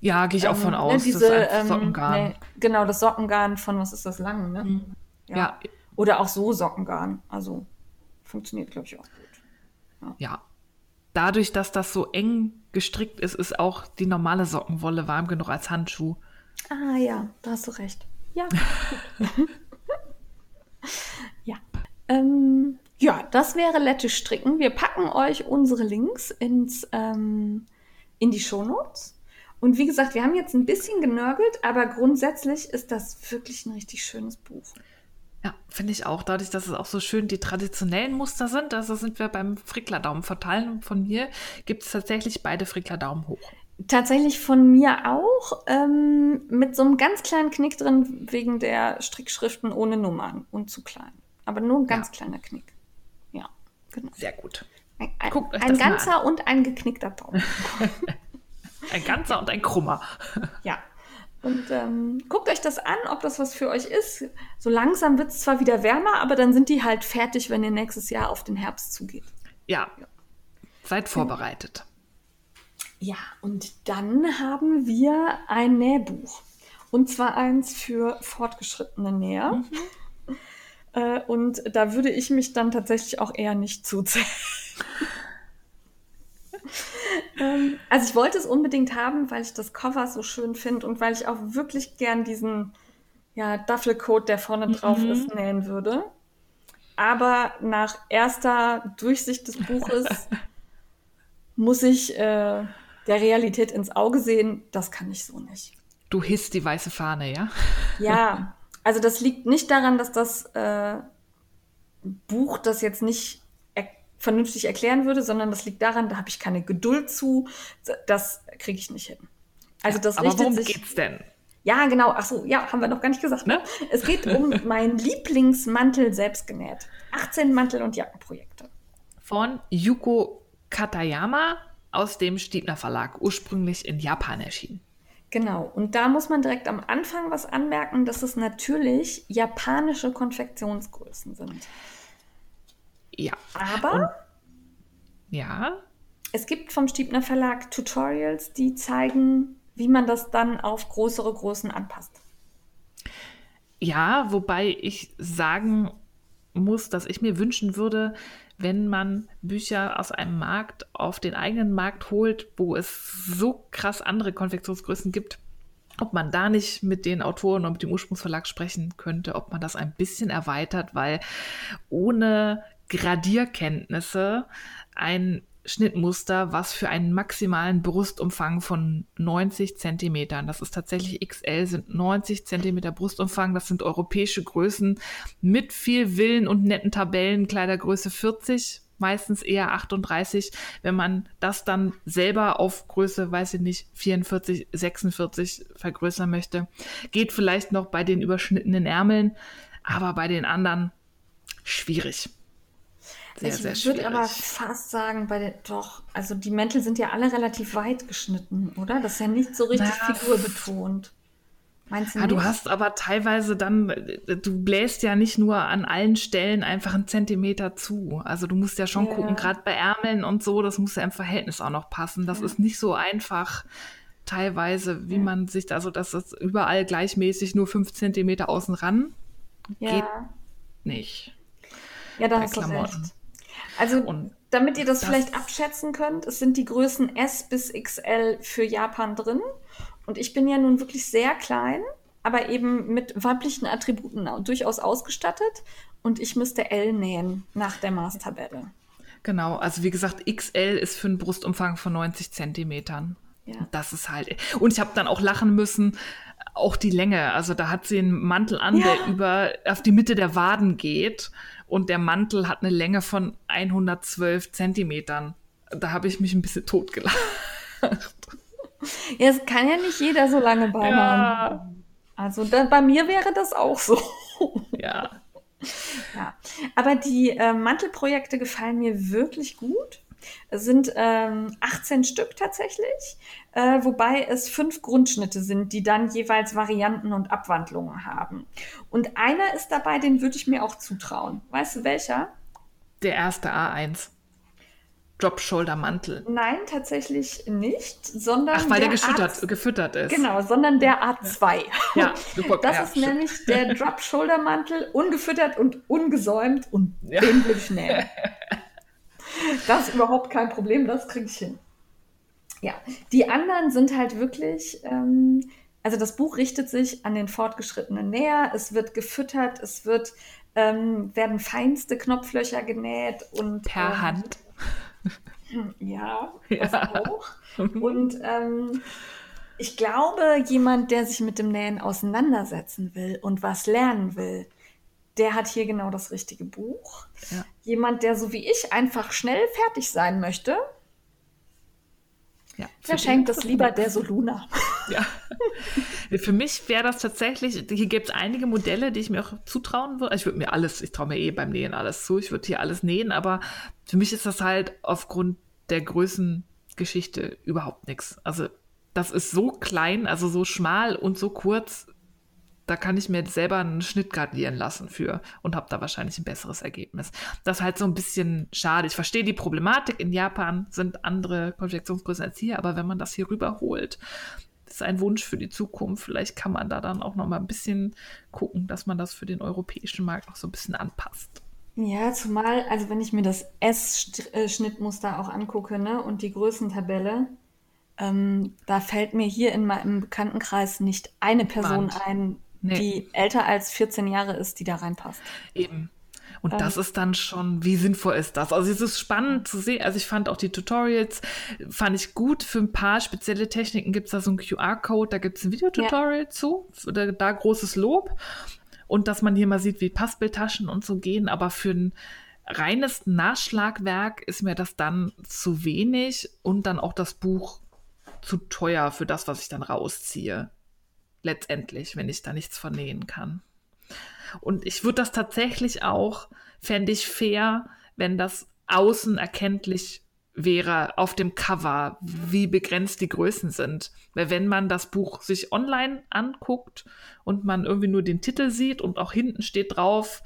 Ja, gehe ich auch Ähm, von ne, aus. diese, das ähm, Sockengarn. nee, genau, das Sockengarn von, was ist das, lang, ne? Mhm. Ja. Oder auch so Sockengarn. Also funktioniert, glaube ich, auch gut. ja. Dadurch, dass das so eng gestrickt ist, ist auch die normale Sockenwolle warm genug als Handschuh. Ah ja, da hast du recht. Ja. ja. Ähm, ja, das wäre Lettisch stricken. Wir packen euch unsere Links ins, ähm, in die Shownotes. Und wie gesagt, wir haben jetzt ein bisschen genörgelt, aber grundsätzlich ist das wirklich ein richtig schönes Buch. Ja, finde ich auch. Dadurch, dass es auch so schön die traditionellen Muster sind, also sind wir beim Frickler-Daumen verteilen. Und von mir gibt es tatsächlich beide Frickler-Daumen hoch. Tatsächlich von mir auch, ähm, mit so einem ganz kleinen Knick drin wegen der Strickschriften ohne Nummern und zu klein. Aber nur ein ganz Ja. kleiner Knick. Ja, genau. Sehr gut. Ein, ein, Guckt euch ein ganzer und ein geknickter Daumen. Ein ganzer und ein krummer. ja. Und ähm, guckt euch das an, ob das was für euch ist. So langsam wird es zwar wieder wärmer, aber dann sind die halt fertig, wenn ihr nächstes Jahr auf den Herbst zugeht. Ja. Seid vorbereitet. Ja, und dann haben wir ein Nähbuch. Und zwar eins für fortgeschrittene Näher. Äh, und da würde ich mich dann tatsächlich auch eher nicht zuzählen. ähm, also ich wollte es unbedingt haben, weil ich das Cover so schön finde und weil ich auch wirklich gern diesen ja, Duffelcoat, der vorne drauf ist, nähen würde. Aber nach erster Durchsicht des Buches muss ich äh, der Realität ins Auge sehen, das kann ich so nicht. Du hisst die weiße Fahne, ja? Ja, also das liegt nicht daran, dass das äh, Buch das jetzt nicht er vernünftig erklären würde, sondern das liegt daran, da habe ich keine Geduld zu. Das kriege ich nicht hin. Also das Aber richtet worum sich. geht's denn? Ja, genau. Ach so, ja, haben wir noch gar nicht gesagt. Ne? Es geht um meinen Lieblingsmantel selbst genäht. 18 Mantel- und Jackenprojekte. Von Yuko Katayama aus dem Stiebner Verlag, ursprünglich in Japan erschienen. Genau. Und da muss man direkt am Anfang was anmerken, dass es natürlich japanische Konfektionsgrößen sind. Ja. Aber Ja, es gibt vom Stiebner Verlag Tutorials, die zeigen, wie man das dann auf größere Größen anpasst. Ja, wobei ich sagen muss, dass ich mir wünschen würde, wenn man Bücher aus einem Markt auf den eigenen Markt holt, wo es so krass andere Konfektionsgrößen gibt, ob man da nicht mit den Autoren und mit dem Ursprungsverlag sprechen könnte, ob man das ein bisschen erweitert, weil ohne Gradierkenntnisse ein Schnittmuster, was für einen maximalen Brustumfang von 90 Zentimetern, das ist tatsächlich XL, sind 90 Zentimeter Brustumfang, das sind europäische Größen mit viel Willen und netten Tabellen, Kleidergröße 40, meistens eher 38. Wenn man das dann selber auf Größe, weiß ich nicht, 44, 46 vergrößern möchte, geht vielleicht noch bei den überschnittenen Ärmeln, aber bei den anderen schwierig. Sehr, ich sehr würde schwierig. aber fast sagen, bei den, doch, also die Mäntel sind ja alle relativ weit geschnitten, oder? Das ist ja nicht so richtig Na, figurbetont. Meinst du Ja, nicht? du hast aber teilweise dann, du bläst ja nicht nur an allen Stellen einfach einen Zentimeter zu. Also du musst ja schon Ja. gucken, gerade bei Ärmeln und so, das muss ja im Verhältnis auch noch passen. Das ist nicht so einfach teilweise, wie man sich, also dass es überall gleichmäßig nur fünf Zentimeter außen ran ja. geht nicht. ja, da hast du recht. Also, Und damit ihr das, das- vielleicht abschätzen könnt, es sind die Größen S bis XL für Japan drin. Und ich bin ja nun wirklich sehr klein, aber eben mit weiblichen Attributen au- durchaus ausgestattet. Und ich müsste L nähen nach der Maßtabelle. Genau, also wie gesagt, XL ist für einen Brustumfang von 90 Zentimetern. Ja. Das ist halt. Und ich habe dann auch lachen müssen, auch die Länge. Also da hat sie einen Mantel an, Ja. der über auf die Mitte der Waden geht. Und der Mantel hat eine Länge von 112 Zentimetern. Da habe ich mich ein bisschen totgelacht. Ja, es kann ja nicht jeder so lange beimachen. Ja. Also da, bei mir wäre das auch so. Ja. Ja, aber die äh, Mantelprojekte gefallen mir wirklich gut. Es sind ähm, 18 Stück tatsächlich, äh, wobei es fünf Grundschnitte sind, die dann jeweils Varianten und Abwandlungen haben. Und einer ist dabei, den würde ich mir auch zutrauen. Weißt du welcher? Der erste A1. Drop-Shoulder-Mantel. Nein, tatsächlich nicht, sondern Ach, weil der, der gefüttert, gefüttert ist. Genau, sondern der A2. Ja, super. Das ja, ist stimmt. nämlich der Drop-Shoulder-Mantel, ungefüttert und ungesäumt und Ja. den will ich nähen. Das ist überhaupt kein Problem, das kriege ich hin. Ja, die anderen sind halt wirklich, ähm, also das Buch richtet sich an den fortgeschrittenen Näher, es wird gefüttert, es wird, ähm, werden feinste Knopflöcher genäht und Per ähm, Hand. ja, das Ja. auch. Und ähm, ich glaube, jemand, der sich mit dem Nähen auseinandersetzen will und was lernen will, der hat hier genau das richtige Buch. Ja. Jemand, der so wie ich einfach schnell fertig sein möchte, Ja, der schenkt das lieber der Soluna. Ja. Für mich wäre das tatsächlich, hier gibt es einige Modelle, die ich mir auch zutrauen würde. Ich würde mir alles, ich traue mir eh beim Nähen alles zu, ich würde hier alles nähen, aber für mich ist das halt aufgrund der Größengeschichte überhaupt nichts. Also das ist so klein, also so schmal und so kurz, da kann ich mir selber einen Schnitt gradieren lassen für und habe da wahrscheinlich ein besseres Ergebnis. Das ist halt so ein bisschen schade. Ich verstehe die Problematik. In Japan sind andere Konfektionsgrößen als hier, aber wenn man das hier rüberholt, das ist ein Wunsch für die Zukunft. Vielleicht kann man da dann auch noch mal ein bisschen gucken, dass man das für den europäischen Markt noch so ein bisschen anpasst. Ja, zumal, also wenn ich mir das S-Schnittmuster auch angucke, ne, und die Größentabelle, ähm, da fällt mir hier in meinem Bekanntenkreis nicht eine Person Niemand. ein, Nee. die älter als 14 Jahre ist, die da reinpasst. Eben. Und Ähm. das ist dann schon, wie sinnvoll ist das? Also es ist spannend zu sehen. Also ich fand auch die Tutorials, fand ich gut. Für ein paar spezielle Techniken gibt es da so einen QR-Code, da gibt es ein Videotutorial zu. Da, da großes Lob. und dass man hier mal sieht, wie Passbildtaschen und so gehen, aber für ein reines Nachschlagwerk ist mir das dann zu wenig und dann auch das Buch zu teuer für das, was ich dann rausziehe. Letztendlich, wenn ich da nichts vernähen kann. Und ich würde das tatsächlich auch, fände ich fair, wenn das außen erkenntlich wäre auf dem Cover, wie begrenzt die Größen sind. Weil wenn man das Buch sich online anguckt und man irgendwie nur den Titel sieht und auch hinten steht drauf,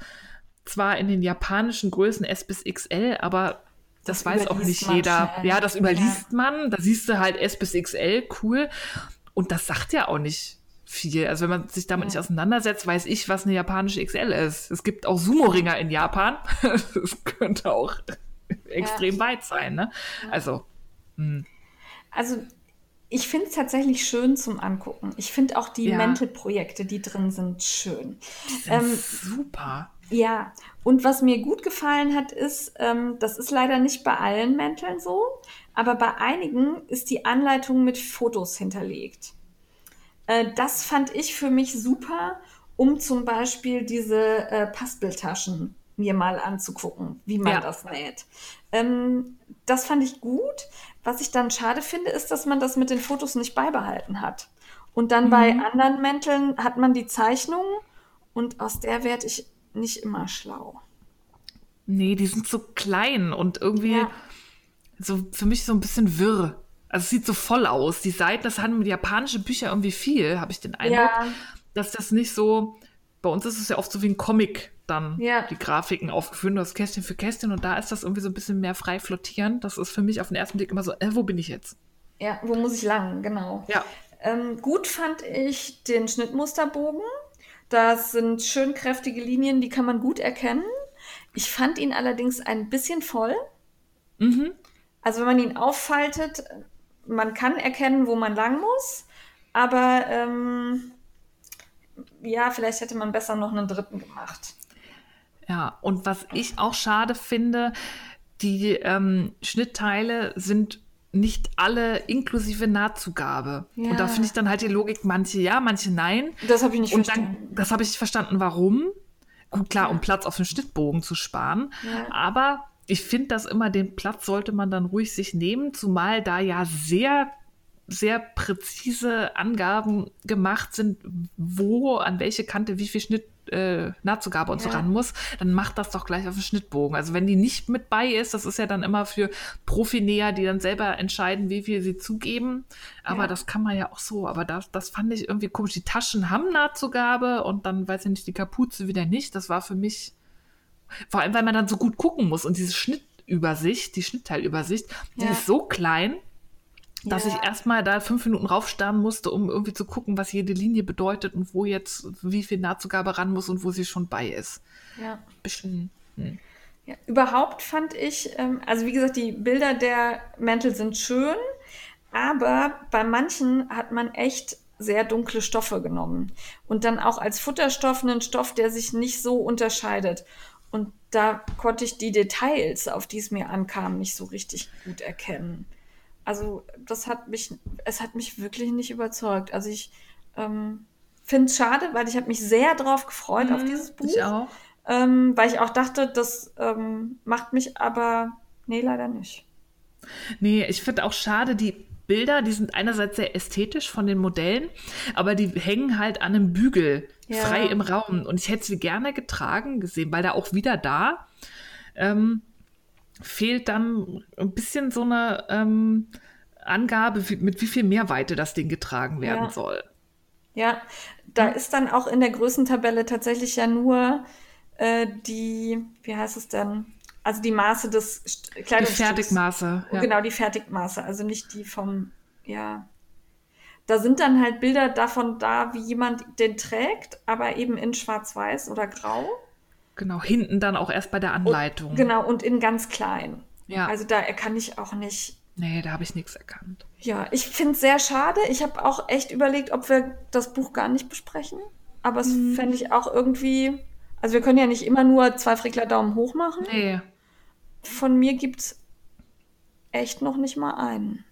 zwar in den japanischen Größen S bis XL, aber das, das weiß auch nicht jeder. Schnell. Ja, das überliest ja. man. Da siehst du halt S bis XL, cool. Und das sagt ja auch nicht viel. Also wenn man sich damit ja. nicht auseinandersetzt, weiß ich, was eine japanische XL ist. Es gibt auch Sumo-Ringer in Japan. das könnte auch extrem ja. weit sein. Ne? Also. Mh. Hm. Also ich finde es tatsächlich schön zum Angucken. Ich finde auch die ja. Mental-Projekte, die drin sind, schön. Sind ähm, super. Ja, und was mir gut gefallen hat, ist, ähm, das ist leider nicht bei allen Mänteln so, aber bei einigen ist die Anleitung mit Fotos hinterlegt. Äh, das fand ich für mich super, um zum Beispiel diese äh, Paspeltaschen mir mal anzugucken, wie man ja. das näht. Ähm, das fand ich gut. Was ich dann schade finde, ist, dass man das mit den Fotos nicht beibehalten hat. Und dann mhm. bei anderen Mänteln hat man die Zeichnung und aus der werde ich nicht immer schlau. Nee, die sind so klein und irgendwie ja. so für mich so ein bisschen wirr. Also es sieht so voll aus. Die Seiten, das haben japanische Bücher irgendwie viel, habe ich den Eindruck, ja. dass das nicht so. Bei uns ist es ja oft so wie ein Comic dann ja. die Grafiken aufgeführt, das Kästchen für Kästchen und da ist das irgendwie so ein bisschen mehr frei flottieren. Das ist für mich auf den ersten Blick immer so, äh, wo bin ich jetzt? Ja, wo muss ich lang, genau. Ja. Ähm, gut fand ich den Schnittmusterbogen. Das sind schön kräftige Linien, die kann man gut erkennen. Ich fand ihn allerdings ein bisschen voll. Mhm. Also wenn man ihn auffaltet, man kann erkennen, wo man lang muss, aber ähm, ja, vielleicht hätte man besser noch einen dritten gemacht. Ja, und was ich auch schade finde, die ähm, Schnittteile sind nicht alle inklusive Nahtzugabe. Ja. Und da finde ich dann halt die Logik, manche ja, manche nein. Das habe ich nicht und verstanden. Dann, das habe ich verstanden, warum. Gut, klar, um Platz auf dem Schnittbogen zu sparen. Ja. Aber ich finde, dass immer den Platz sollte man dann ruhig sich nehmen, zumal da ja sehr sehr präzise Angaben gemacht sind, wo, an welche Kante, wie viel Schnitt, äh, Nahtzugabe und ja. so ran muss, dann macht das doch gleich auf den Schnittbogen. Also wenn die nicht mit bei ist, das ist ja dann immer für Profinäher, die dann selber entscheiden, wie viel sie zugeben. Aber ja. das kann man ja auch so. Aber das, das fand ich irgendwie komisch. Die Taschen haben Nahtzugabe und dann weiß ich nicht, die Kapuze wieder nicht. Das war für mich, vor allem, weil man dann so gut gucken muss und diese Schnittübersicht, die Schnittteilübersicht, die ja. ist so klein dass ja. ich erstmal da fünf Minuten raufstarren musste, um irgendwie zu gucken, was jede Linie bedeutet und wo jetzt wie viel Nahtzugabe ran muss und wo sie schon bei ist. Ja. Bisschen. Hm. Ja, überhaupt fand ich, ähm, also wie gesagt, die Bilder der Mäntel sind schön, aber bei manchen hat man echt sehr dunkle Stoffe genommen und dann auch als Futterstoff einen Stoff, der sich nicht so unterscheidet. Und da konnte ich die Details, auf die es mir ankam, nicht so richtig gut erkennen. Also das hat mich, es hat mich wirklich nicht überzeugt. Also ich ähm, finde es schade, weil ich habe mich sehr drauf gefreut mhm, auf dieses Buch. Ich auch. Ähm, weil ich auch dachte, das ähm, macht mich aber, nee, leider nicht. Nee, ich finde auch schade, die Bilder, die sind einerseits sehr ästhetisch von den Modellen, aber die hängen halt an einem Bügel ja. frei im Raum. Und ich hätte sie gerne getragen gesehen, weil da auch wieder da. Ähm, fehlt dann ein bisschen so eine ähm, Angabe, mit wie viel Mehrweite das Ding getragen werden ja. soll. Ja, da ist dann auch in der Größentabelle tatsächlich ja nur äh, die, wie heißt es denn? Also die Maße des Kleidungsstücks. Die Fertigmaße. Ja. Genau, die Fertigmaße, also nicht die vom, ja. Da sind dann halt Bilder davon da, wie jemand den trägt, aber eben in schwarz-weiß oder grau. Genau, hinten dann auch erst bei der Anleitung. Und, genau, und in ganz klein. Ja. Also da kann ich auch nicht. Nee, da habe ich nichts erkannt. Ja, ich finde es sehr schade. Ich habe auch echt überlegt, ob wir das Buch gar nicht besprechen. Aber es mhm. fände ich auch irgendwie. Also wir können ja nicht immer nur zwei Frickler Daumen hoch machen. Nee. Von mir gibt es echt noch nicht mal einen.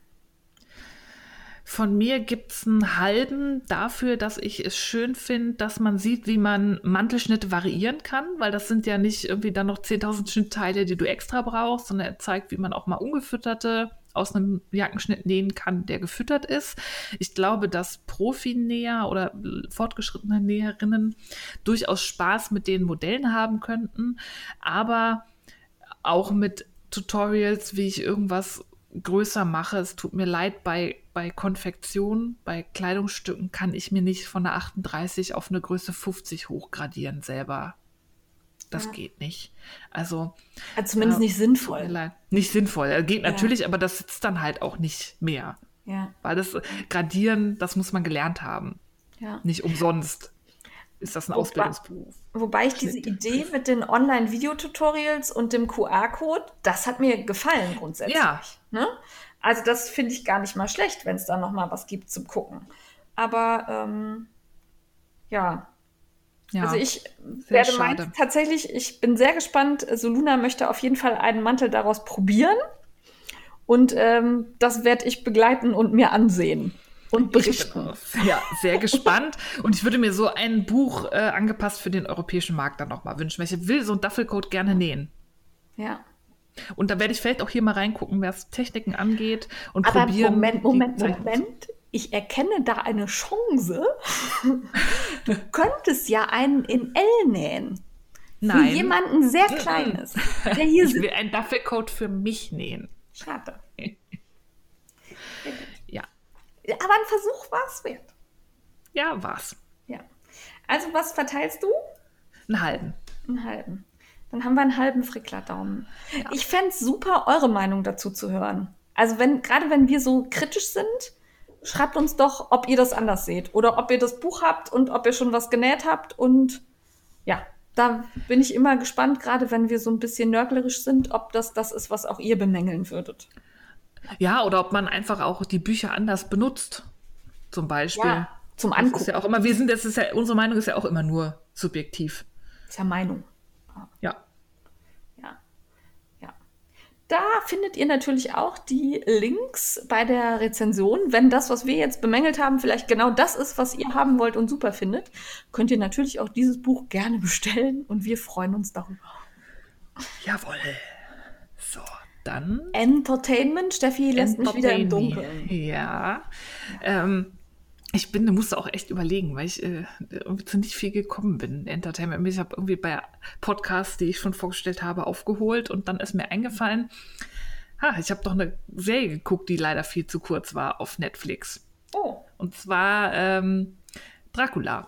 Von mir gibt es einen halben dafür, dass ich es schön finde, dass man sieht, wie man Mantelschnitte variieren kann, weil das sind ja nicht irgendwie dann noch 10.000 Schnittteile, die du extra brauchst, sondern er zeigt, wie man auch mal ungefütterte aus einem Jackenschnitt nähen kann, der gefüttert ist. Ich glaube, dass Profi-Näher oder fortgeschrittene Näherinnen durchaus Spaß mit den Modellen haben könnten, aber auch mit Tutorials, wie ich irgendwas größer mache. Es tut mir leid, bei, bei Konfektion, bei Kleidungsstücken kann ich mir nicht von der 38 auf eine Größe 50 hochgradieren selber. Das ja. geht nicht. Also, also zumindest äh, nicht sinnvoll. Nicht sinnvoll. Geht ja. natürlich, aber das sitzt dann halt auch nicht mehr. Ja. Weil das Gradieren, das muss man gelernt haben. Ja. Nicht umsonst ist das ein Ausbildungsberuf. Wobei ich diese Idee mit den Online-Videotutorials und dem QR-Code, das hat mir gefallen grundsätzlich. Ja. Ne? Also das finde ich gar nicht mal schlecht, wenn es da noch mal was gibt zum Gucken. Aber ähm, ja. ja. Also ich werde meinen, tatsächlich, ich bin sehr gespannt. Soluna möchte auf jeden Fall einen Mantel daraus probieren. Und ähm, das werde ich begleiten und mir ansehen und berichten. Ja, sehr gespannt. und ich würde mir so ein Buch äh, angepasst für den europäischen Markt dann nochmal wünschen, weil ich will so ein Duffelcoat gerne nähen. Ja. Und da werde ich vielleicht auch hier mal reingucken, was Techniken angeht und Aber probieren. Moment, Moment, Moment. Ich erkenne da eine Chance. Du könntest ja einen in L nähen. Nein. Für jemanden sehr kleines. Der hier ich will einen Duffelcoat für mich nähen. Schade. Aber ein Versuch war es wert. Ja, war's. Ja. Also, was verteilst du? Einen halben. Einen halben. Dann haben wir einen halben Frickler-Daumen. Ja. Ich fände es super, eure Meinung dazu zu hören. Also, wenn, gerade wenn wir so kritisch sind, schreibt uns doch, ob ihr das anders seht. Oder ob ihr das Buch habt und ob ihr schon was genäht habt. Und ja, da bin ich immer gespannt, gerade wenn wir so ein bisschen nörglerisch sind, ob das das ist, was auch ihr bemängeln würdet. Ja, oder ob man einfach auch die Bücher anders benutzt. Zum Beispiel. Ja, zum Angucken. Das ist ja auch immer, wir sind, das ist ja, unsere Meinung ist ja auch immer nur subjektiv. Ist ja Meinung. Ja. Ja. Ja. Da findet ihr natürlich auch die Links bei der Rezension. Wenn das, was wir jetzt bemängelt haben, vielleicht genau das ist, was ihr haben wollt und super findet, könnt ihr natürlich auch dieses Buch gerne bestellen und wir freuen uns darüber. Jawohl. So dann. Entertainment. Steffi lässt mich wieder im Dunkeln. Ja. Ähm, ich bin, musste auch echt überlegen, weil ich äh, irgendwie zu nicht viel gekommen bin. Entertainment. Ich habe irgendwie bei Podcasts, die ich schon vorgestellt habe, aufgeholt und dann ist mir eingefallen, ha, ich habe doch eine Serie geguckt, die leider viel zu kurz war auf Netflix. Oh. Und zwar ähm, Dracula.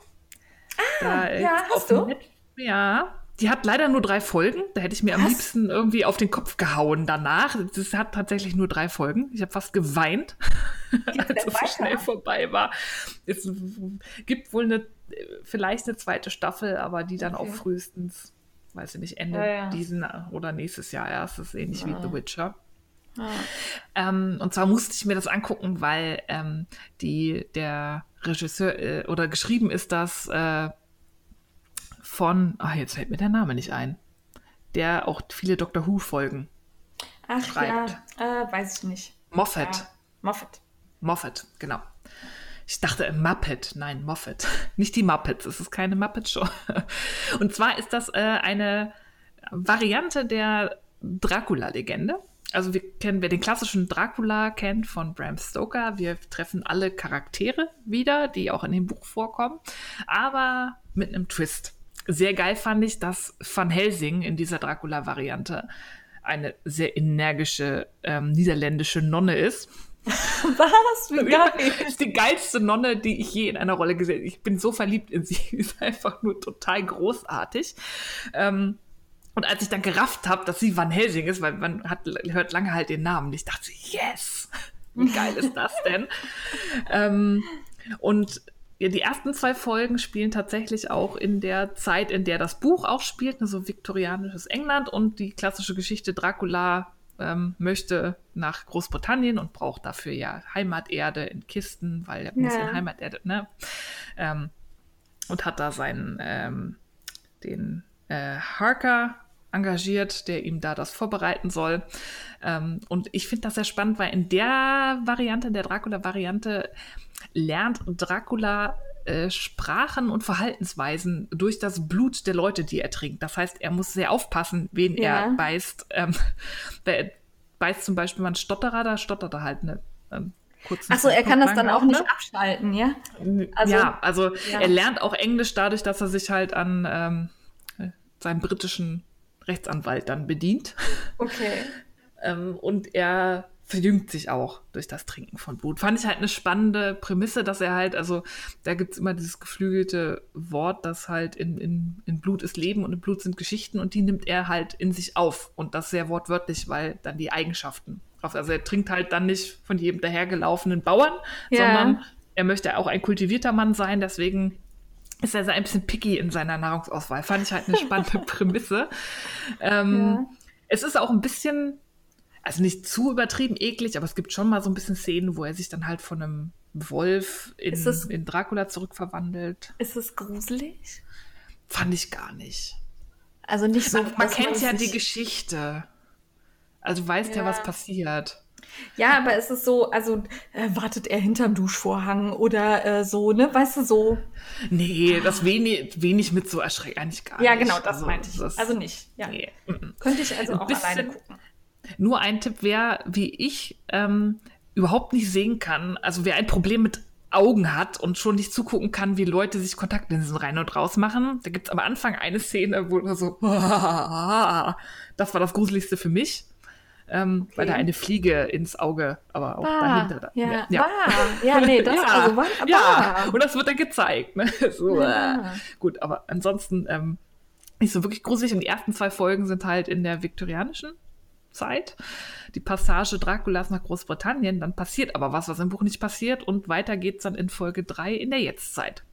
Ah, da, ja, hast du? Net ja, die hat leider nur drei Folgen. Da hätte ich mir Was? am liebsten irgendwie auf den Kopf gehauen danach. Das hat tatsächlich nur drei Folgen. Ich habe fast geweint, als es so schnell vorbei war. Es gibt wohl eine, vielleicht eine zweite Staffel, aber die dann okay. auch frühestens, weiß ich nicht, Ende ja, ja. diesen oder nächstes Jahr erst. Das ist ähnlich ja. wie The Witcher. Ähm, und zwar musste ich mir das angucken, weil ähm, die, der Regisseur äh, oder geschrieben ist das äh, von, ach, jetzt fällt mir der Name nicht ein, der auch viele Doctor Who-Folgen schreibt. ja, äh, weiß ich nicht. Moffat. Ja, Moffat. Moffat, genau. Ich dachte Muppet, nein, Moffat. Nicht die Muppets, es ist keine Muppet-Show. Und zwar ist das äh, eine Variante der Dracula-Legende. Also wir kennen, wer den klassischen Dracula kennt von Bram Stoker, wir treffen alle Charaktere wieder, die auch in dem Buch vorkommen, aber mit einem Twist. Sehr geil fand ich, dass Van Helsing in dieser Dracula-Variante eine sehr energische ähm, niederländische Nonne ist. Was? Wie geil. Die geilste Nonne, die ich je in einer Rolle gesehen habe. Ich bin so verliebt in sie. Sie ist einfach nur total großartig. Ähm, und als ich dann gerafft habe, dass sie Van Helsing ist, weil man hat, hört lange halt den Namen, ich dachte, yes, wie geil ist das denn? ähm, und die ersten zwei Folgen spielen tatsächlich auch in der Zeit, in der das Buch auch spielt, ne, so viktorianisches England und die klassische Geschichte Dracula ähm, möchte nach Großbritannien und braucht dafür ja Heimaterde in Kisten, weil er ja. muss in Heimaterde, ne? Ähm, und hat da seinen, ähm, den äh, Harker engagiert, der ihm da das vorbereiten soll. Ähm, und ich finde das sehr spannend, weil in der Variante, der Dracula-Variante, lernt Dracula äh, Sprachen und Verhaltensweisen durch das Blut der Leute, die er trinkt. Das heißt, er muss sehr aufpassen, wen Ja. er beißt. Ähm, wer beißt zum Beispiel mal einen Stotterer, da stottert er halt eine ähm, Achso, er kann das dann auch nicht ne? abschalten, ja? Also, ja, also ja. er lernt auch Englisch dadurch, dass er sich halt an ähm, äh, seinem britischen Rechtsanwalt dann bedient. Okay. Ähm, und er verjüngt sich auch durch das Trinken von Blut. Fand ich halt eine spannende Prämisse, dass er halt, also da gibt es immer dieses geflügelte Wort, dass halt in, in, in Blut ist Leben und in Blut sind Geschichten und die nimmt er halt in sich auf. Und das sehr wortwörtlich, weil dann die Eigenschaften drauf. Also er trinkt halt dann nicht von jedem dahergelaufenen Bauern, Ja. sondern er möchte auch ein kultivierter Mann sein, deswegen ist er so ein bisschen picky in seiner Nahrungsauswahl. Fand ich halt eine spannende Prämisse. Ähm, Ja. Es ist auch ein bisschen, also nicht zu übertrieben eklig, aber es gibt schon mal so ein bisschen Szenen, wo er sich dann halt von einem Wolf in, es- in Dracula zurückverwandelt. Ist es gruselig? Fand ich gar nicht. Also nicht so. Man, man kennt ja die Geschichte. Also weißt ja, Ja. was passiert. Ja, aber es ist so, also äh, wartet er hinterm Duschvorhang oder äh, so, ne? Weißt du, so. Nee, das wenig, wenig mit so erschreckt eigentlich gar Ja, nicht. genau, das Also, meinte ich. das- Also nicht. Ja. Nee. Könnte ich also auch alleine gucken. Nur ein Tipp, wer wie ich ähm, überhaupt nicht sehen kann, also wer ein Problem mit Augen hat und schon nicht zugucken kann, wie Leute sich Kontaktlinsen rein und raus machen. Da gibt es am Anfang eine Szene, wo so, das war das Gruseligste für mich, ähm, weil da eine Fliege ins Auge, aber auch dahinter. Da, ja, ja. Ja, nee, das ja, also war, ja, und das wird dann gezeigt. Ne? So, Ja. äh. Gut, aber ansonsten ähm, nicht so wirklich gruselig. Und die ersten zwei Folgen sind halt in der viktorianischen Zeit. Die Passage Draculas nach Großbritannien, dann passiert aber was, was im Buch nicht passiert. Und weiter geht's dann in Folge 3 in der Jetztzeit.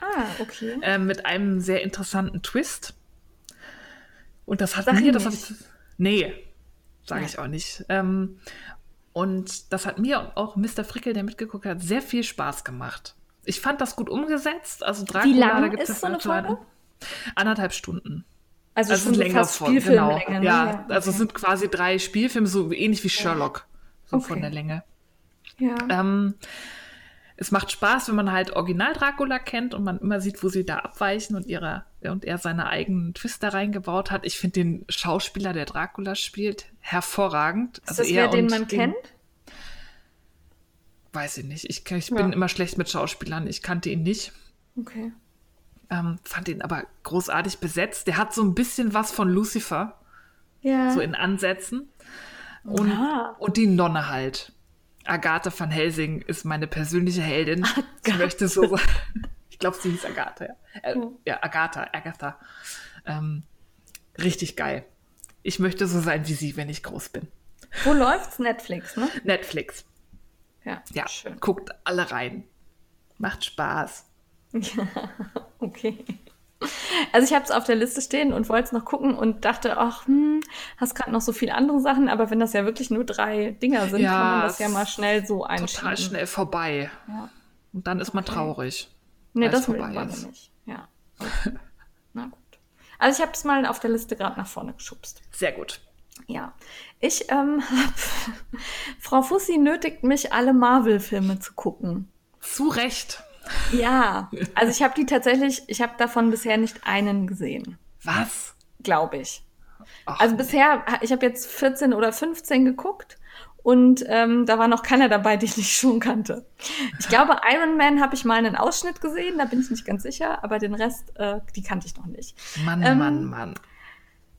Ah, okay. Ähm, mit einem sehr interessanten Twist. Und das hat Sag mir, das hab nicht. ich, nee, sage Ja. ich auch nicht. Ähm, und das hat mir und auch Mr. Frickel, der mitgeguckt hat, sehr viel Spaß gemacht. Ich fand das gut umgesetzt. Also Dracula, Wie lang da gibt's ist ja so eine. Folge? Anderthalb Stunden. Also, Also schon so länger fast von, genau. ne? Ja, also es okay. sind quasi drei Spielfilme, so ähnlich wie Sherlock, so von Okay. der Länge. ja. Ähm, es macht Spaß, wenn man halt Original Dracula kennt und man immer sieht, wo sie da abweichen und ihre und er seine eigenen Twist da reingebaut hat. Ich finde den Schauspieler, der Dracula spielt, hervorragend. ist das er wer, den man kennt? Weiß ich nicht. Ich, ich Ja. bin immer schlecht mit Schauspielern. Ich kannte ihn nicht. Okay. Ähm, fand ihn aber großartig besetzt. Der hat so ein bisschen was von Lucifer, Ja. so in Ansätzen. Und, und die Nonne halt. Agathe van Helsing ist meine persönliche Heldin. Ich möchte so sagen. Ich glaube, sie hieß Agathe. Ja, äh, ja Agatha, Agatha. Ähm, richtig geil. Ich möchte so sein wie sie, wenn ich groß bin. Wo läuft's? Netflix, ne? Netflix. Ja. Ja, Schön. guckt alle rein. Macht Spaß. Okay. Also ich habe es auf der Liste stehen und wollte es noch gucken und dachte, ach, hm, hast gerade noch so viele andere Sachen, aber wenn das ja wirklich nur drei Dinger sind, Ja, kann man das ja mal schnell so einschieben. Total schnell vorbei. Ja. Und dann ist man Okay. traurig. Nee, das will vorbei man ist. nicht. Ja. Na gut. Also ich habe es mal auf der Liste gerade nach vorne geschubst. Sehr gut. Ja. Ich ähm, hab Frau Fussi nötigt mich, alle Marvel-Filme zu gucken. Zu Recht. Ja, also ich habe die tatsächlich, ich habe davon bisher nicht einen gesehen, Was? glaube ich. Ach, Also bisher, ich habe jetzt 14 oder 15 geguckt und ähm, da war noch keiner dabei, den ich schon kannte. Ich glaube, Iron Man habe ich mal einen Ausschnitt gesehen, da bin ich nicht ganz sicher, aber den Rest, äh, die kannte ich noch nicht. Mann, ähm, Mann, Mann.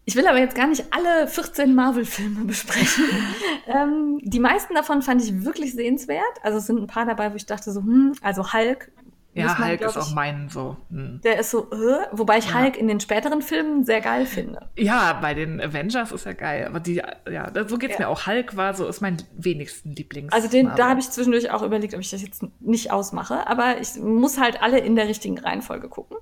Ich will aber jetzt gar nicht alle 14 Marvel-Filme besprechen. ähm, die meisten davon fand ich wirklich sehenswert. Also es sind ein paar dabei, wo ich dachte so, hm, also Hulk. Ja, man, Hulk ist auch mein so. Hm. Der ist so, äh, wobei ich Ja. Hulk in den späteren Filmen sehr geil finde. Ja, bei den Avengers ist ja geil. Aber die, ja, so geht's Ja. mir auch. Hulk war so, ist mein wenigsten Lieblings. Also den, da habe ich zwischendurch auch überlegt, ob ich das jetzt nicht ausmache, aber ich muss halt alle in der richtigen Reihenfolge gucken.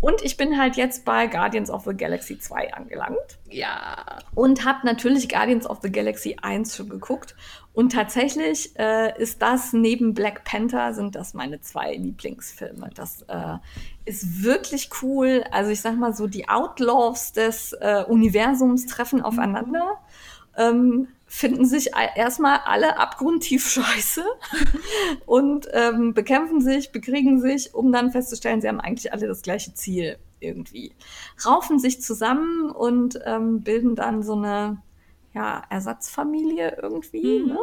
Und ich bin halt jetzt bei Guardians of the Galaxy 2 angelangt Ja. und habe natürlich Guardians of the Galaxy 1 schon geguckt Und tatsächlich äh, ist das neben Black Panther sind das meine zwei Lieblingsfilme. Das äh, ist wirklich cool. Also ich sag mal so, die Outlaws des äh, Universums treffen aufeinander. Ähm, finden sich erstmal alle abgrundtief scheiße und ähm, bekämpfen sich, bekriegen sich, um dann festzustellen, sie haben eigentlich alle das gleiche Ziel irgendwie. Raufen sich zusammen und ähm, bilden dann so eine ja, Ersatzfamilie irgendwie. Mhm. Ne?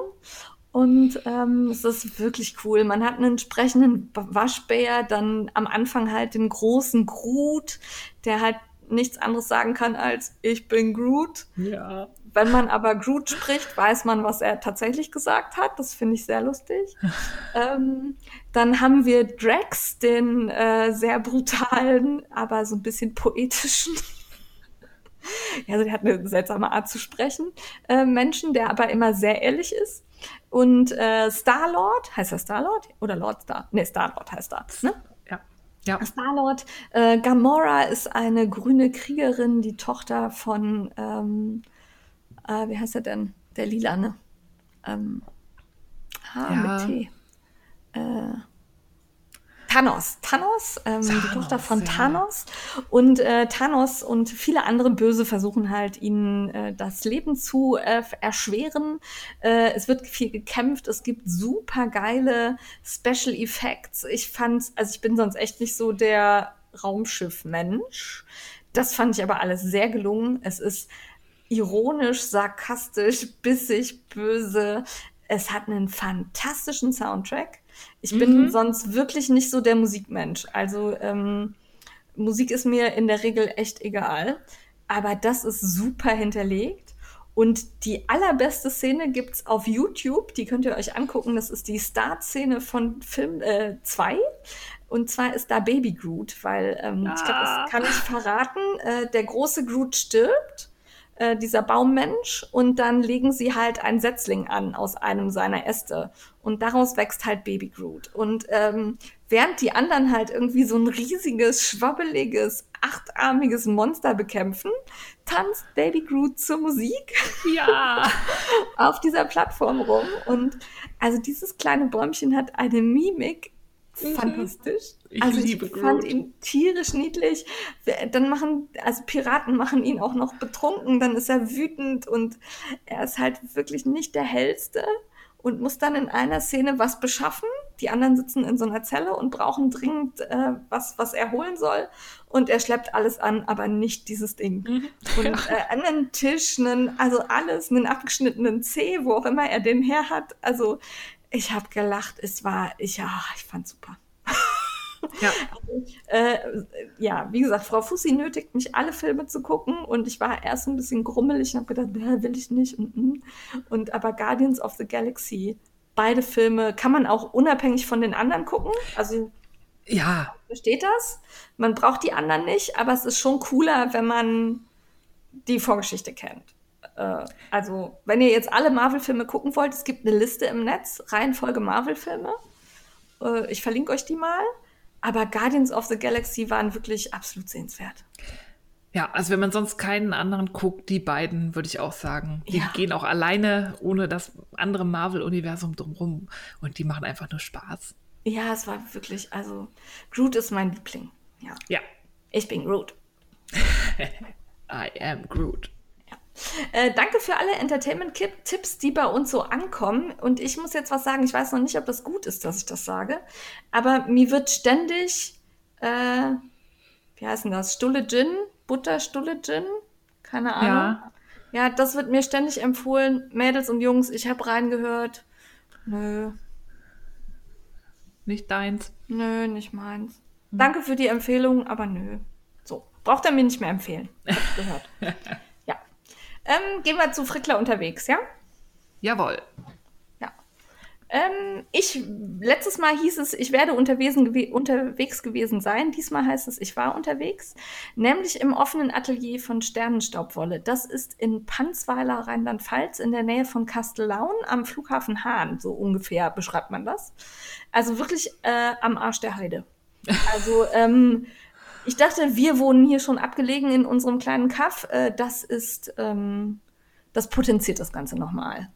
Und ähm, es ist wirklich cool. Man hat einen entsprechenden Waschbär, dann am Anfang halt den großen Groot, der halt nichts anderes sagen kann als ich bin Groot. Ja. Wenn man aber Groot spricht, weiß man, was er tatsächlich gesagt hat. Das finde ich sehr lustig. ähm, dann haben wir Drax, den äh, sehr brutalen, aber so ein bisschen poetischen. ja, also der hat eine seltsame Art zu sprechen. Äh, Menschen, der aber immer sehr ehrlich ist. Und äh, Star-Lord, heißt er Star-Lord? Oder Lord Star? Ne, Star-Lord heißt er, ne? Ja. ja. Star-Lord. Äh, Gamora ist eine grüne Kriegerin, die Tochter von ähm, äh, wie heißt er denn? Der Lila, ne? Ähm, H ja. mit T. Äh, Thanos. Thanos, ähm, Thanos, die Tochter von ja. Thanos. Und äh, Thanos und viele andere Böse versuchen halt, ihnen äh, das Leben zu äh, erschweren. Äh, es wird viel gekämpft. Es gibt super geile Special Effects. Ich fand, also ich bin sonst echt nicht so der Raumschiff-Mensch. Das fand ich aber alles sehr gelungen. Es ist ironisch, sarkastisch, bissig, böse. Es hat einen fantastischen Soundtrack. Ich bin mhm. sonst wirklich nicht so der Musikmensch. Also ähm, Musik ist mir in der Regel echt egal. Aber das ist super hinterlegt. Und die allerbeste Szene gibt es auf YouTube. Die könnt ihr euch angucken. Das ist die Startszene von Film 2. Äh, und zwar ist da Baby Groot, weil ähm, ah. ich glaube, das kann ich verraten. Äh, der große Groot stirbt äh, dieser Baummensch und dann legen sie halt ein Setzling an aus einem seiner Äste und daraus wächst halt Baby Groot. Und ähm, während die anderen halt irgendwie so ein riesiges, schwabbeliges, achtarmiges Monster bekämpfen, tanzt Baby Groot zur Musik. Ja. auf dieser Plattform rum. Und also dieses kleine Bäumchen hat eine Mimik, Mhm. fantastisch. Ich also ich fand Groot. ihn tierisch niedlich. Dann machen, also Piraten machen ihn auch noch betrunken, dann ist er wütend und er ist halt wirklich nicht der hellste und muss dann in einer Szene was beschaffen. Die anderen sitzen in so einer Zelle und brauchen dringend äh, was, was er holen soll. Und er schleppt alles an, aber nicht dieses Ding. Mhm. Und äh, einen Tisch, einen, also alles, einen abgeschnittenen Zeh, wo auch immer er den her hat. Also ich habe gelacht. Es war, ich, ja, ich fand super. Ja. Also, äh, ja, wie gesagt, Frau Fussi nötigt mich, alle Filme zu gucken und ich war erst ein bisschen grummelig und habe gedacht, will ich nicht. Und, mm. und aber Guardians of the Galaxy, beide Filme kann man auch unabhängig von den anderen gucken. Also ja, versteht das? Man braucht die anderen nicht, aber es ist schon cooler, wenn man die Vorgeschichte kennt. Äh, also, wenn ihr jetzt alle Marvel-Filme gucken wollt, es gibt eine Liste im Netz, Reihenfolge Marvel-Filme. Äh, ich verlinke euch die mal. Aber Guardians of the Galaxy waren wirklich absolut sehenswert. Ja, also wenn man sonst keinen anderen guckt, die beiden würde ich auch sagen, die ja. gehen auch alleine ohne das andere Marvel-Universum drumherum und die machen einfach nur Spaß. Ja, es war wirklich, also Groot ist mein Liebling. Ja. Ja. Ich bin Groot. I am Groot. Äh, danke für alle Entertainment-Tipps, die bei uns so ankommen. Und ich muss jetzt was sagen. Ich weiß noch nicht, ob das gut ist, dass ich das sage. Aber mir wird ständig, äh, wie heißt denn das? Stulle Gin? Butter Stulle Gin? Keine Ahnung. Ja. ja, das wird mir ständig empfohlen. Mädels und Jungs, ich habe reingehört. Nö. Nicht deins? Nö, nicht meins. Hm. Danke für die Empfehlung, aber nö. So, braucht er mir nicht mehr empfehlen. Hab gehört. Ähm, gehen wir zu Frickler unterwegs, ja? Jawohl. Ja. Ähm, ich, letztes Mal hieß es, ich werde unterwegs, unterwegs gewesen sein. Diesmal heißt es, ich war unterwegs. Nämlich im offenen Atelier von Sternenstaubwolle. Das ist in Panzweiler, Rheinland-Pfalz, in der Nähe von Kastellaun am Flughafen Hahn. So ungefähr beschreibt man das. Also wirklich äh, am Arsch der Heide. Also, ähm, ich dachte, wir wohnen hier schon abgelegen in unserem kleinen Kaff. Äh, das ist, ähm, Das potenziert das Ganze nochmal.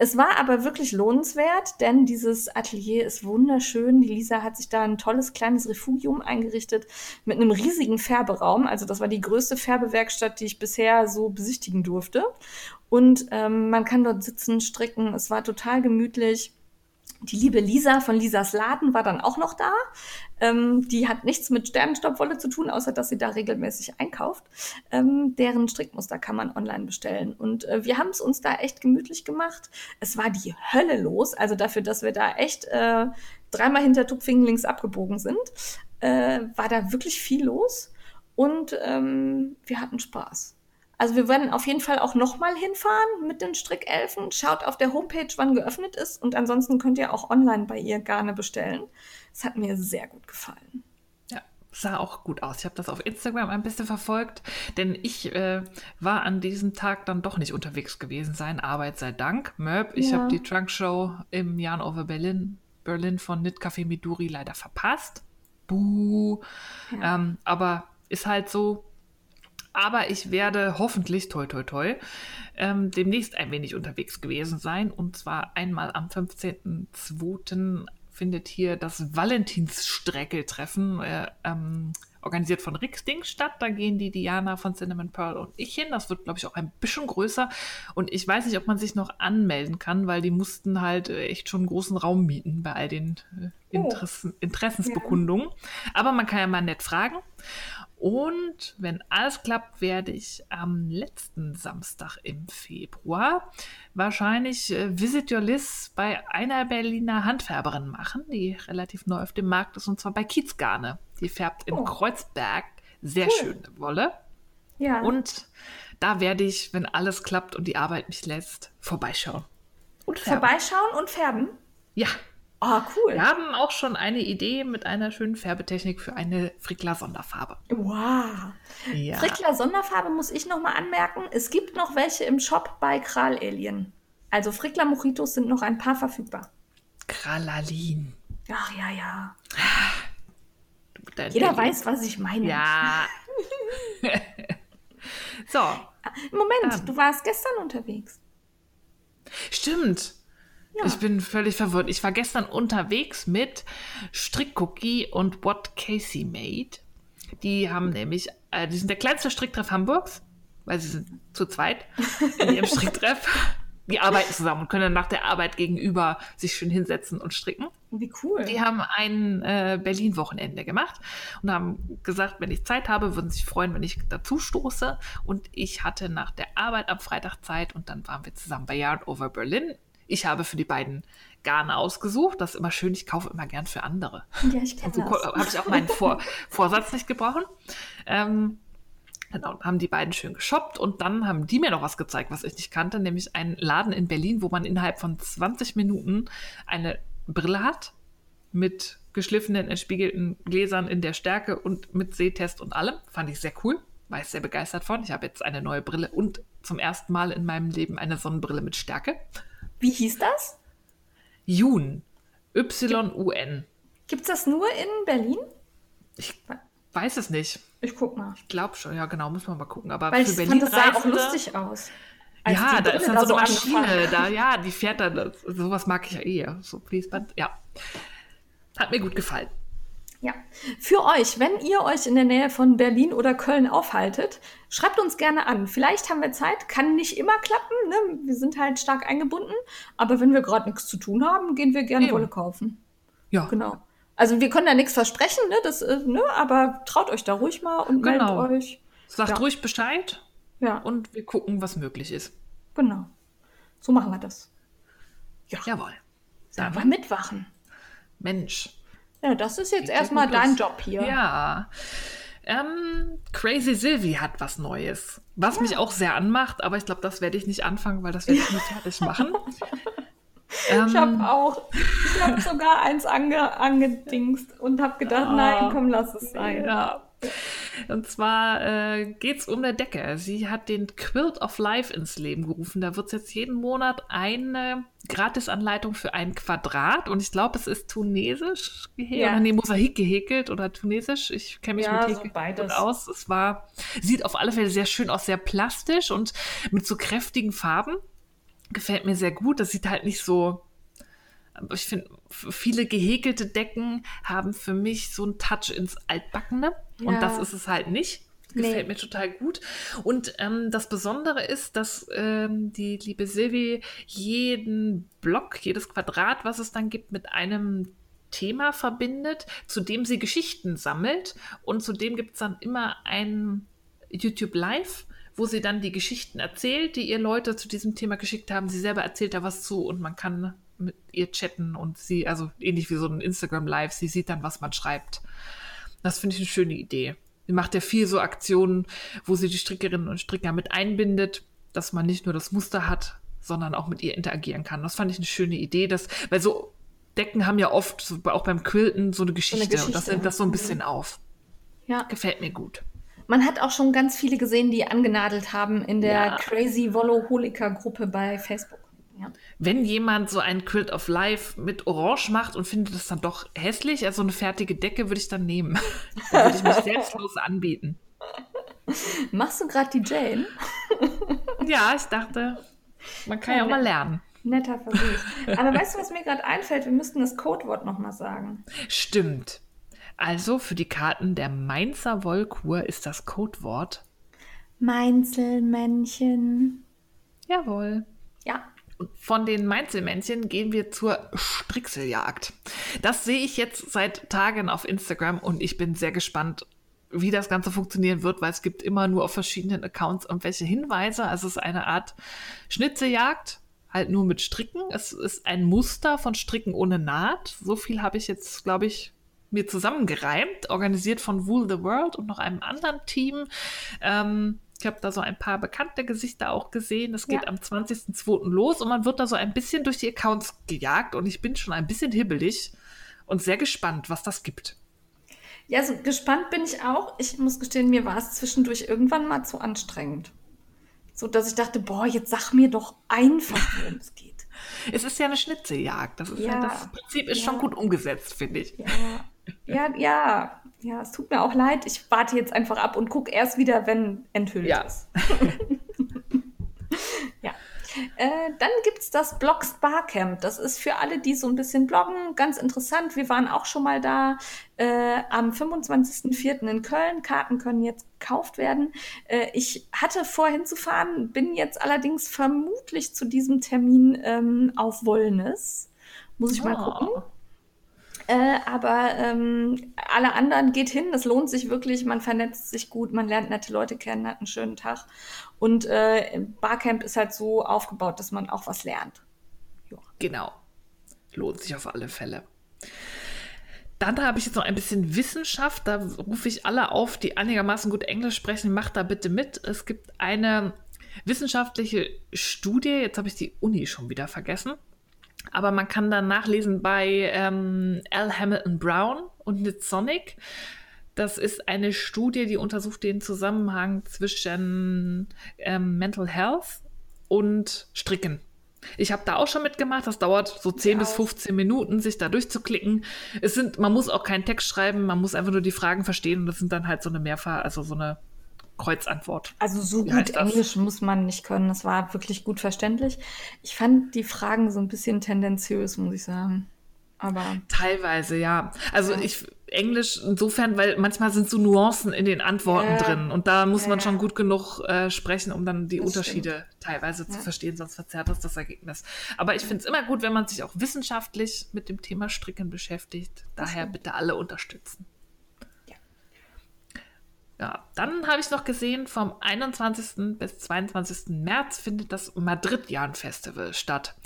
Es war aber wirklich lohnenswert, denn dieses Atelier ist wunderschön. Die Lisa hat sich da ein tolles kleines Refugium eingerichtet mit einem riesigen Färberaum. Also das war die größte Färbewerkstatt, die ich bisher so besichtigen durfte. Und ähm, man kann dort sitzen, stricken. Es war total gemütlich. Die liebe Lisa von Lisas Laden war dann auch noch da. Ähm, die hat nichts mit Sternenstaubwolle zu tun, außer dass sie da regelmäßig einkauft. Ähm, deren Strickmuster kann man online bestellen. Und äh, wir haben es uns da echt gemütlich gemacht. Es war die Hölle los, also dafür, dass wir da echt äh, dreimal hinter Tupfingen links abgebogen sind, äh, war da wirklich viel los. Und ähm, wir hatten Spaß. Also wir werden auf jeden Fall auch nochmal hinfahren mit den Strickelfen. Schaut auf der Homepage, wann geöffnet ist. Und ansonsten könnt ihr auch online bei ihr Garne bestellen. Es hat mir sehr gut gefallen. Ja, sah auch gut aus. Ich habe das auf Instagram ein bisschen verfolgt, denn ich äh, war an diesem Tag dann doch nicht unterwegs gewesen sein. Arbeit sei Dank. Möb, ich ja. habe die Trunk Show im Jan over Berlin, Berlin von Knit Café Miduri leider verpasst. Buh. Ja. Ähm, aber ist halt so, aber ich werde hoffentlich, toi toi toi, ähm, demnächst ein wenig unterwegs gewesen sein. Und zwar einmal am 15.02. findet hier das Valentinsstreckeltreffen äh, ähm, organisiert von Rixding statt. Da gehen die Diana von Cinnamon Pearl und ich hin. Das wird, glaube ich, auch ein bisschen größer. Und ich weiß nicht, ob man sich noch anmelden kann, weil die mussten halt äh, echt schon einen großen Raum mieten bei all den äh, Interessen, Interessensbekundungen. Aber man kann ja mal nett fragen. Und wenn alles klappt, werde ich am letzten Samstag im Februar wahrscheinlich äh, Visit Your Liz bei einer Berliner Handfärberin machen, die relativ neu auf dem Markt ist, und zwar bei Kiezgarne. Die färbt in oh. Kreuzberg sehr cool. schöne Wolle. Ja. Und da werde ich, wenn alles klappt und die Arbeit mich lässt, vorbeischauen. Und färben. Vorbeischauen und färben? Ja, Ah, oh, cool. Wir haben auch schon eine Idee mit einer schönen Färbetechnik für eine Frickler-Sonderfarbe. Wow. Ja. Frickler-Sonderfarbe muss ich nochmal anmerken. Es gibt noch welche im Shop bei Kral Alien. Also Frickler Mojitos sind noch ein paar verfügbar. Kralalin. Ach ja, ja. Jeder Alien. weiß, was ich meine. Ja. so. Moment, ähm. du warst gestern unterwegs. Stimmt. Ja. Ich bin völlig verwirrt. Ich war gestern unterwegs mit Strickcookie und What Casey Made. Die haben nämlich, äh, die sind der kleinste Stricktreff Hamburgs, weil sie sind zu zweit in ihrem Stricktreff. Die arbeiten zusammen und können nach der Arbeit gegenüber sich schön hinsetzen und stricken. Wie cool. Die haben ein äh, Berlin-Wochenende gemacht und haben gesagt, wenn ich Zeit habe, würden sie sich freuen, wenn ich dazu stoße. Und ich hatte nach der Arbeit am Freitag Zeit und dann waren wir zusammen bei Yarn Over Berlin ich habe für die beiden Garne ausgesucht. Das ist immer schön. Ich kaufe immer gern für andere. Ja, ich kenne so das. Habe ich auch meinen Vor Vorsatz nicht gebrochen. Ähm, genau, haben die beiden schön geshoppt und dann haben die mir noch was gezeigt, was ich nicht kannte, nämlich einen Laden in Berlin, wo man innerhalb von 20 Minuten eine Brille hat mit geschliffenen, entspiegelten Gläsern in der Stärke und mit Sehtest und allem. Fand ich sehr cool. War ich sehr begeistert von. Ich habe jetzt eine neue Brille und zum ersten Mal in meinem Leben eine Sonnenbrille mit Stärke. Wie hieß das? Jun. Y-U-N. Gibt es das nur in Berlin? Ich weiß es nicht. Ich guck mal. Ich glaube schon, ja genau, muss man mal gucken. Aber Weil für ich Berlin fand, das sah auch lustig aus. ja, da ist dann so eine Maschine, da, ja, die fährt dann, sowas mag ich ja eh, so Fließband, ja. Hat mir gut gefallen. Ja, für euch, wenn ihr euch in der Nähe von Berlin oder Köln aufhaltet, schreibt uns gerne an. Vielleicht haben wir Zeit, kann nicht immer klappen, ne? wir sind halt stark eingebunden, aber wenn wir gerade nichts zu tun haben, gehen wir gerne Eben. Wolle kaufen. Ja. Genau. Also wir können da nichts versprechen, ne? Das, äh, ne? aber traut euch da ruhig mal und genau. meldet euch. Sagt ja. ruhig Bescheid. Ja. Und wir gucken, was möglich ist. Genau. So machen wir das. Ja. Jawohl. Dann wir mitwachen. Mensch. Ja, das ist jetzt erstmal dein Job hier. Ja. Ähm, Crazy Sylvie hat was Neues, was ja. mich auch sehr anmacht, aber ich glaube, das werde ich nicht anfangen, weil das werde ich nicht fertig machen. ähm, ich habe auch, ich habe sogar eins ange, angedingst und habe gedacht, oh, nein, komm, lass es sein. Ja. Und zwar äh, geht es um eine Decke. Sie hat den Quilt of Life ins Leben gerufen. Da wird es jetzt jeden Monat eine Gratisanleitung für ein Quadrat. Und ich glaube, es ist tunesisch gehäkelt. Ja. Oder nee, Mosaik gehäkelt oder tunesisch. Ich kenne mich ja, mit Häkeln so aus. Es war, sieht auf alle Fälle sehr schön aus, sehr plastisch und mit so kräftigen Farben. Gefällt mir sehr gut. Das sieht halt nicht so ich finde, viele gehäkelte Decken haben für mich so einen Touch ins Altbackene. Ja. Und das ist es halt nicht. Gefällt nee. mir total gut. Und ähm, das Besondere ist, dass ähm, die liebe Silvi jeden Block, jedes Quadrat, was es dann gibt, mit einem Thema verbindet, zu dem sie Geschichten sammelt. Und zudem gibt es dann immer ein YouTube Live, wo sie dann die Geschichten erzählt, die ihr Leute zu diesem Thema geschickt haben. Sie selber erzählt da was zu und man kann mit ihr chatten und sie, also ähnlich wie so ein Instagram Live, sie sieht dann, was man schreibt. Das finde ich eine schöne Idee. Sie macht ja viel so Aktionen, wo sie die Strickerinnen und Stricker mit einbindet, dass man nicht nur das Muster hat, sondern auch mit ihr interagieren kann. Das fand ich eine schöne Idee, dass, weil so Decken haben ja oft, so, auch beim Quilten, so eine Geschichte, so eine Geschichte. und das nimmt das so ein bisschen auf. Ja. Gefällt mir gut. Man hat auch schon ganz viele gesehen, die angenadelt haben in der ja. Crazy Voloholiker Gruppe bei Facebook. Ja. Wenn jemand so ein Quilt of Life mit Orange macht und findet es dann doch hässlich, also eine fertige Decke würde ich dann nehmen. da würde ich mich selbstlos anbieten. Machst du gerade die Jane? ja, ich dachte, man kann ja, ja auch mal lernen. Netter Versuch. Aber weißt du, was mir gerade einfällt? Wir müssten das Codewort nochmal sagen. Stimmt. Also für die Karten der Mainzer Wollkur ist das Codewort Mainzelmännchen. Jawohl. Ja. Von den Mainzelmännchen gehen wir zur Strickseljagd. Das sehe ich jetzt seit Tagen auf Instagram und ich bin sehr gespannt, wie das Ganze funktionieren wird, weil es gibt immer nur auf verschiedenen Accounts irgendwelche Hinweise. Also es ist eine Art Schnitzeljagd, halt nur mit Stricken. Es ist ein Muster von Stricken ohne Naht. So viel habe ich jetzt, glaube ich, mir zusammengereimt, organisiert von Wool the World und noch einem anderen Team. Ähm, ich habe da so ein paar bekannte Gesichter auch gesehen. Es geht ja. am 20.02. los und man wird da so ein bisschen durch die Accounts gejagt und ich bin schon ein bisschen hibbelig und sehr gespannt, was das gibt. Ja, so gespannt bin ich auch. Ich muss gestehen, mir war es zwischendurch irgendwann mal zu anstrengend. So dass ich dachte, boah, jetzt sag mir doch einfach, worum es geht. Es ist ja eine Schnitzeljagd. Das, ist ja, ja das Prinzip ist ja. schon gut umgesetzt, finde ich. Ja. ja, ja, ja, es tut mir auch leid. Ich warte jetzt einfach ab und gucke erst wieder, wenn enthüllt ja. ist. ja. Äh, dann gibt es das Blogs Barcamp. Das ist für alle, die so ein bisschen bloggen, ganz interessant. Wir waren auch schon mal da äh, am 25.04. in Köln. Karten können jetzt gekauft werden. Äh, ich hatte vor hinzufahren, bin jetzt allerdings vermutlich zu diesem Termin ähm, auf Wollnis. Muss ich oh. mal gucken. Äh, aber ähm, alle anderen geht hin, es lohnt sich wirklich, man vernetzt sich gut, man lernt nette Leute kennen, hat einen schönen Tag. Und äh, Barcamp ist halt so aufgebaut, dass man auch was lernt. Ja. Genau. Lohnt sich auf alle Fälle. Dann habe ich jetzt noch ein bisschen Wissenschaft. Da rufe ich alle auf, die einigermaßen gut Englisch sprechen. Macht da bitte mit. Es gibt eine wissenschaftliche Studie. Jetzt habe ich die Uni schon wieder vergessen. Aber man kann dann nachlesen bei ähm, L. Hamilton Brown und Nitsonic. Das ist eine Studie, die untersucht den Zusammenhang zwischen ähm, Mental Health und Stricken. Ich habe da auch schon mitgemacht. Das dauert so 10 ja. bis 15 Minuten, sich da durchzuklicken. Es sind, man muss auch keinen Text schreiben, man muss einfach nur die Fragen verstehen und das sind dann halt so eine Mehrfach, also so eine Kreuzantwort. Also so Wie gut Englisch muss man nicht können. Das war wirklich gut verständlich. Ich fand die Fragen so ein bisschen tendenziös, muss ich sagen. Aber teilweise ja. Also ja. ich Englisch insofern, weil manchmal sind so Nuancen in den Antworten ja. drin und da muss ja. man schon gut genug äh, sprechen, um dann die das Unterschiede stimmt. teilweise zu verstehen, sonst verzerrt das das Ergebnis. Aber ich finde es immer gut, wenn man sich auch wissenschaftlich mit dem Thema Stricken beschäftigt. Daher bitte alle unterstützen. Ja, dann habe ich noch gesehen, vom 21. bis 22. März findet das Madrid-Jahren-Festival statt.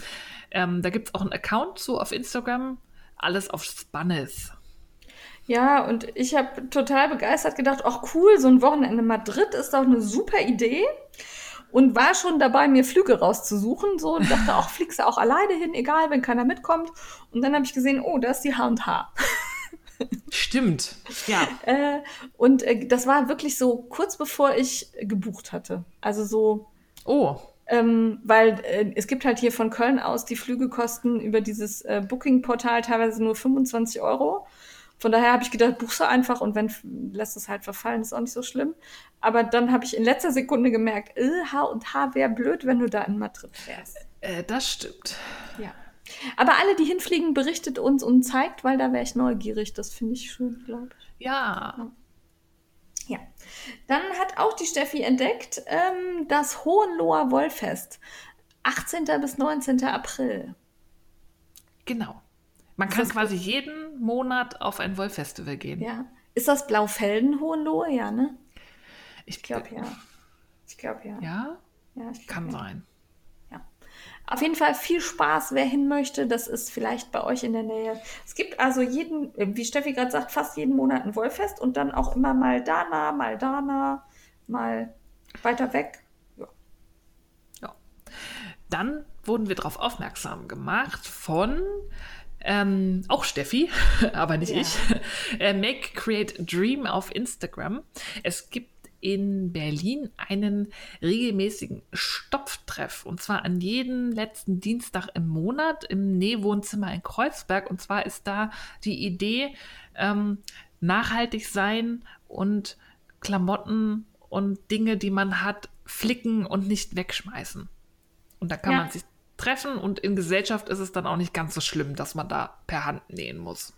Ähm, da gibt es auch einen Account zu auf Instagram, alles auf Spannis. Ja, und ich habe total begeistert gedacht, ach cool, so ein Wochenende Madrid ist doch eine super Idee. Und war schon dabei, mir Flüge rauszusuchen. So und dachte, auch fliegst du auch alleine hin, egal, wenn keiner mitkommt. Und dann habe ich gesehen, oh, da ist die H&H. Stimmt, ja. Äh, und äh, das war wirklich so kurz bevor ich gebucht hatte. Also so. Oh. Ähm, weil äh, es gibt halt hier von Köln aus die Flüge kosten über dieses äh, Booking-Portal teilweise nur 25 Euro. Von daher habe ich gedacht, buchst du einfach und wenn lässt es halt verfallen, ist auch nicht so schlimm. Aber dann habe ich in letzter Sekunde gemerkt, äh, H und H wäre blöd, wenn du da in Madrid fährst. Äh, das stimmt. Ja. Aber alle, die hinfliegen, berichtet uns und zeigt, weil da wäre ich neugierig. Das finde ich schön, glaube ich. Ja. Ja. Dann hat auch die Steffi entdeckt ähm, das Hohenloher Wollfest. 18. bis 19. April. Genau. Man kann quasi jeden Monat auf ein Wollfestival gehen. Ja. Ist das Blaufelden Hohenlohe? Ja, ne? Ich Ich glaube ja. Ich glaube ja. Ja, ja ich glaub, kann ja. sein. Auf jeden Fall viel Spaß, wer hin möchte. Das ist vielleicht bei euch in der Nähe. Es gibt also jeden, äh, wie Steffi gerade sagt, fast jeden Monat ein Wollfest und dann auch immer mal da nah, mal da nah, mal weiter weg. Ja. Dann wurden wir darauf aufmerksam gemacht von ähm, auch Steffi, aber nicht Ja. ich. Äh, Make Create Dream auf Instagram. Es gibt in Berlin einen regelmäßigen Stopftreff und zwar an jeden letzten Dienstag im Monat im Nähwohnzimmer in Kreuzberg. Und zwar ist da die Idee, ähm, nachhaltig sein und Klamotten und Dinge, die man hat, flicken und nicht wegschmeißen. Und da kann Ja. man sich treffen und in Gesellschaft ist es dann auch nicht ganz so schlimm, dass man da per Hand nähen muss.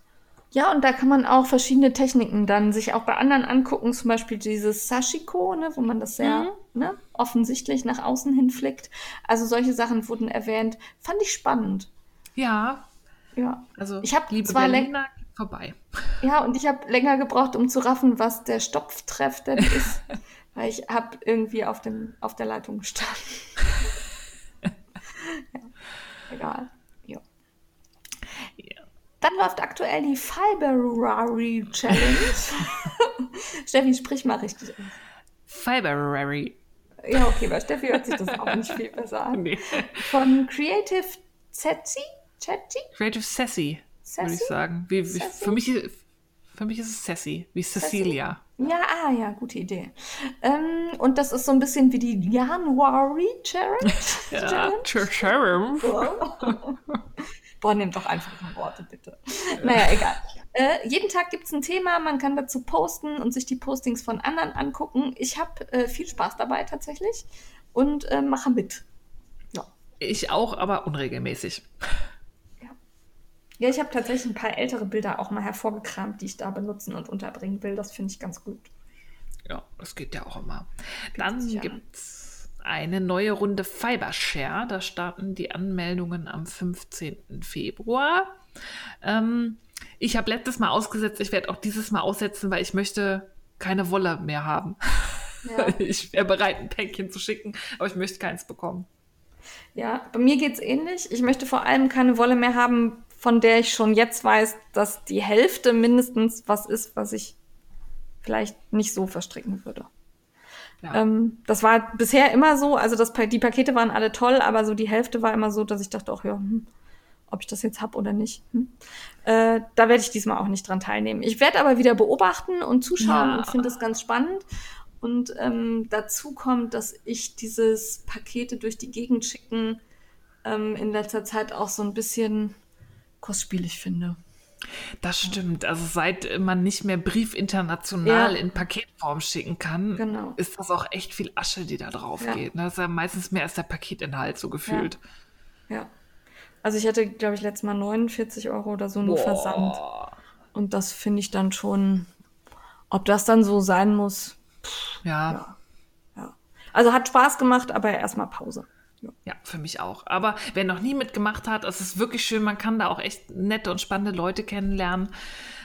Ja, und da kann man auch verschiedene Techniken dann sich auch bei anderen angucken, zum Beispiel dieses Sashiko, ne, wo man das sehr ne, offensichtlich nach außen hin flickt. Also solche Sachen wurden erwähnt. Fand ich spannend. Ja, Ja. also Ich hab liebe zwar geht vorbei. Ja, und ich habe länger gebraucht, um zu raffen, was der Stopftreff denn ist. weil ich habe irgendwie auf, dem, auf der Leitung gestanden. ja, egal. Dann läuft aktuell die Fiberary Challenge. Steffi, sprich mal richtig aus. Fiberary. Ja, okay, bei Steffi hört sich das auch nicht viel besser an. Nee. Von Creative Zetzi? Chetty? Creative Sassy, würde ich Sassy? sagen. Wie, wie, Sassy? für, mich, für mich ist es Sassy, wie Cecilia. Ja, ah, ja, gute Idee. Ähm, und das ist so ein bisschen wie die January Challenge. Ja, Sheriff. Boah, nehmt doch einfach mal Worte, bitte. Naja, egal. Äh, jeden Tag gibt es ein Thema, man kann dazu posten und sich die Postings von anderen angucken. Ich habe äh, viel Spaß dabei tatsächlich und äh, mache mit. Ja. Ich auch, aber unregelmäßig. Ja, ich habe tatsächlich ein paar ältere Bilder auch mal hervorgekramt, die ich da benutzen und unterbringen will. Das finde ich ganz gut. Ja, das geht ja auch immer. Dann gibt es eine neue Runde Fibershare. Da starten die Anmeldungen am 15. Februar. Ähm, ich habe letztes Mal ausgesetzt, ich werde auch dieses Mal aussetzen, weil ich möchte keine Wolle mehr haben. Ja. Ich wäre bereit, ein Päckchen zu schicken, aber ich möchte keins bekommen. Ja, bei mir geht's ähnlich. Ich möchte vor allem keine Wolle mehr haben, von der ich schon jetzt weiß, dass die Hälfte mindestens was ist, was ich vielleicht nicht so verstricken würde. Ja. Ähm, das war bisher immer so, also das, die Pakete waren alle toll, aber so die Hälfte war immer so, dass ich dachte, ach ja, hm, ob ich das jetzt hab oder nicht. Hm. Äh, da werde ich diesmal auch nicht dran teilnehmen. Ich werde aber wieder beobachten und zuschauen Ja. und finde es ganz spannend. Und ähm, dazu kommt, dass ich dieses Pakete durch die Gegend schicken ähm, in letzter Zeit auch so ein bisschen kostspielig finde. Das stimmt. Also seit man nicht mehr Brief international Ja. in Paketform schicken kann, Genau. ist das auch echt viel Asche, die da drauf Ja. geht. ne? Das ist ja meistens mehr als der Paketinhalt so gefühlt. Ja. Also ich hatte, glaube ich, letztes Mal 49 Euro oder so nur Versand. Und das finde ich dann schon, ob das dann so sein muss. Ja, Ja. Also hat Spaß gemacht, aber erstmal Pause. Ja, für mich auch. Aber wer noch nie mitgemacht hat, es ist wirklich schön. Man kann da auch echt nette und spannende Leute kennenlernen,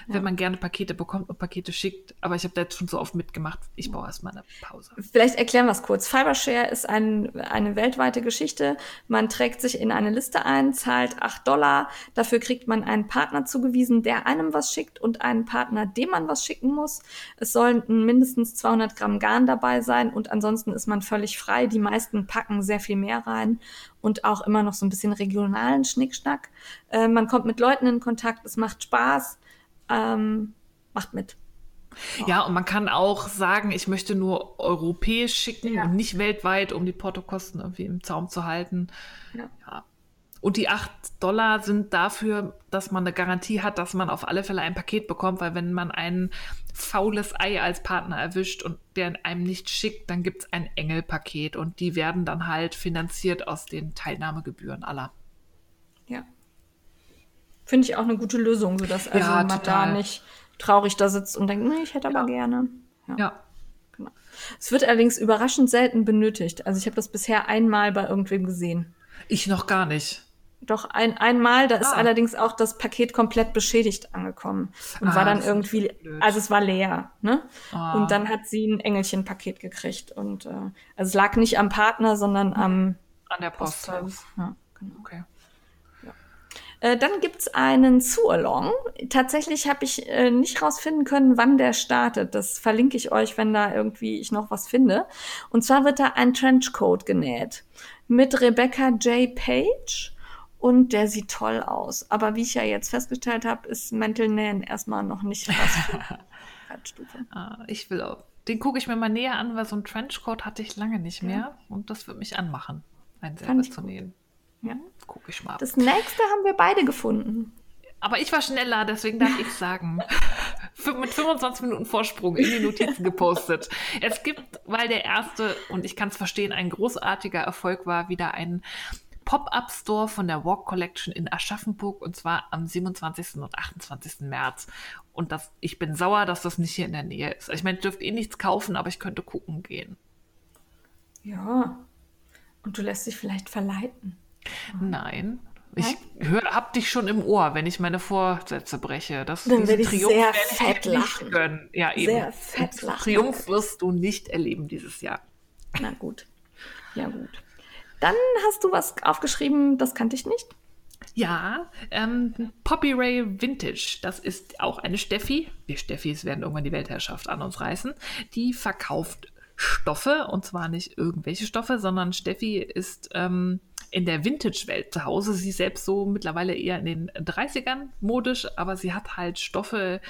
wenn man gerne Pakete bekommt und Pakete schickt. Aber ich habe da jetzt schon so oft mitgemacht. Ich brauche erstmal eine Pause. Vielleicht erklären wir es kurz. Fibershare ist ein, eine weltweite Geschichte. Man trägt sich in eine Liste ein, zahlt 8 Dollar. Dafür kriegt man einen Partner zugewiesen, der einem was schickt und einen Partner, dem man was schicken muss. Es sollen mindestens 200 Gramm Garn dabei sein und ansonsten ist man völlig frei. Die meisten packen sehr viel mehr rein und auch immer noch so ein bisschen regionalen Schnickschnack. Äh, man kommt mit Leuten in Kontakt, es macht Spaß. Ähm, macht mit. Ja, und man kann auch sagen, ich möchte nur europäisch schicken Ja. und nicht weltweit, um die Portokosten irgendwie im Zaum zu halten. Ja. Ja. Und die 8 Dollar sind dafür, dass man eine Garantie hat, dass man auf alle Fälle ein Paket bekommt, weil wenn man ein faules Ei als Partner erwischt und der einem nicht schickt, dann gibt es ein Engelpaket und die werden dann halt finanziert aus den Teilnahmegebühren aller. Ja. Finde ich auch eine gute Lösung, sodass also Ja, man da nicht traurig da sitzt und denkt, nee, ich hätte aber gerne. Ja. Es wird allerdings überraschend selten benötigt. Also ich habe das bisher einmal bei irgendwem gesehen. Ich noch gar nicht. Doch ein, einmal, da ist Ah. allerdings auch das Paket komplett beschädigt angekommen und Ah, war dann ist irgendwie, also es war leer, ne? Ah. Und dann hat sie ein Engelchenpaket gekriegt und äh, also es lag nicht am Partner, sondern am An der Post. Ja, genau. Okay. Äh, dann gibt's einen Sue-Along. Tatsächlich habe ich äh, nicht rausfinden können, wann der startet. Das verlinke ich euch, wenn da irgendwie ich noch was finde. Und zwar wird da ein Trenchcoat genäht mit Rebecca J. Page. Und der sieht toll aus. Aber wie ich ja jetzt festgestellt habe, ist Mäntelnähen erstmal noch nicht was. Ah, ich will auch. Den gucke ich mir mal näher an, weil so ein Trenchcoat hatte ich lange nicht mehr. Und das wird mich anmachen, einen selber zu gut. Ja. Gucke ich mal. Das nächste haben wir beide gefunden. Aber ich war schneller, deswegen darf ich sagen. Mit 25 Minuten Vorsprung in die Notizen gepostet. Es gibt, weil der erste, und ich kann es verstehen, ein großartiger Erfolg war, wieder ein Pop-Up-Store von der Walk Collection in Aschaffenburg und zwar am 27. und 28. März. Und das, ich bin sauer, dass das nicht hier in der Nähe ist. Ich meine, ich dürfte eh nichts kaufen, aber ich könnte gucken gehen. Ja. Und du lässt dich vielleicht verleiten. Nein. Ich hör, hab dich schon im Ohr, wenn ich meine Vorsätze breche. Das, Dann werde ich sehr werde ich fett lachen. gönnen. Ja, eben. Sehr fett lachen. Triumph wirst du nicht erleben dieses Jahr. Na gut. Ja, gut. Dann hast du was aufgeschrieben, das kannte ich nicht. Ja, ähm, Poppy Ray Vintage, das ist auch eine Steffi. Wir Steffis werden irgendwann die Weltherrschaft an uns reißen. Die verkauft Stoffe und zwar nicht irgendwelche Stoffe, sondern Steffi ist ähm, in der Vintage-Welt zu Hause. Sie ist selbst so mittlerweile eher in den 30ern modisch, aber sie hat halt Stoffe,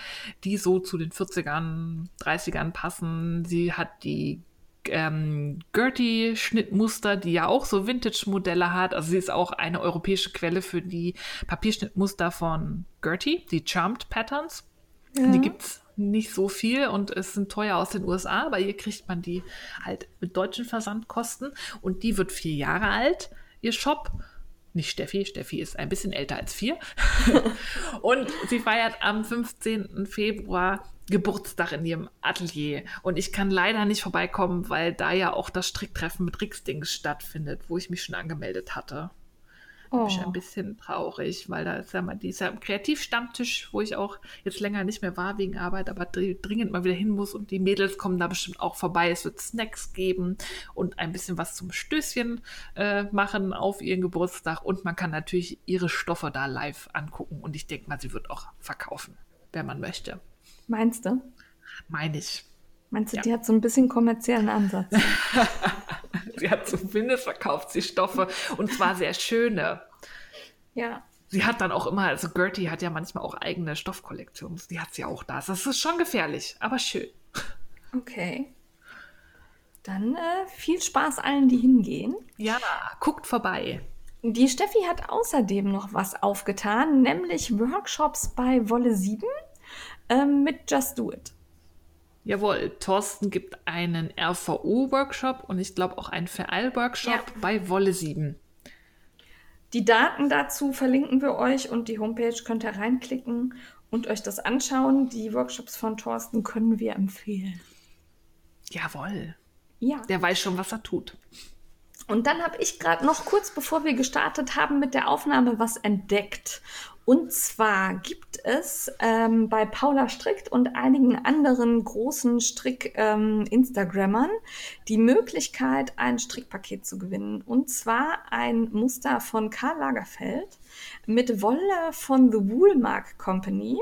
die so zu den 40ern, 30ern passen. Sie hat die ähm, Gertie-Schnittmuster, die ja auch so Vintage-Modelle hat. Also sie ist auch eine europäische Quelle für die Papierschnittmuster von Gertie, die Charmed Patterns. Die gibt's nicht so viel und es sind teuer aus den USA, aber hier kriegt man die halt mit deutschen Versandkosten und die wird vier Jahre alt, ihr Shop. Nicht Steffi, Steffi ist ein bisschen älter als vier. und sie feiert am 15. Februar Geburtstag in ihrem Atelier. Und ich kann leider nicht vorbeikommen, weil da ja auch das Stricktreffen mit Rixdings stattfindet, wo ich mich schon angemeldet hatte. Da bin ich Oh. ein bisschen traurig, weil da ist ja mal dieser Kreativstammtisch, wo ich auch jetzt länger nicht mehr war wegen Arbeit, aber dr- dringend mal wieder hin muss und die Mädels kommen da bestimmt auch vorbei. Es wird Snacks geben und ein bisschen was zum Stößchen äh, machen auf ihren Geburtstag und man kann natürlich ihre Stoffe da live angucken und ich denke mal, sie wird auch verkaufen, wenn man möchte. Meinst du? Meine ich. Meinst du, Ja. die hat so ein bisschen kommerziellen Ansatz? Sie hat zumindest verkauft sie Stoffe und zwar sehr schöne. ja. Sie hat dann auch immer, also Gertie hat ja manchmal auch eigene Stoffkollektionen. Die hat sie auch da. Das ist schon gefährlich, aber schön. Okay. Dann äh, viel Spaß allen, die hingehen. Ja, guckt vorbei. Die Steffi hat außerdem noch was aufgetan, nämlich Workshops bei Wolle 7 ähm, mit Just Do It. Jawohl, Thorsten gibt einen RVO-Workshop und ich glaube auch einen Vereil-Workshop Ja. bei Wolle 7. Die Daten dazu verlinken wir euch und die Homepage könnt ihr reinklicken und euch das anschauen. Die Workshops von Thorsten können wir empfehlen. Jawohl, Ja. der weiß schon, was er tut. Und dann habe ich gerade noch kurz bevor wir gestartet haben mit der Aufnahme was entdeckt. Und zwar gibt es ähm, bei Paula Strickt und einigen anderen großen Strick-Instagrammern die Möglichkeit, ein Strickpaket zu gewinnen. Und zwar ein Muster von Karl Lagerfeld mit Wolle von The Woolmark Company.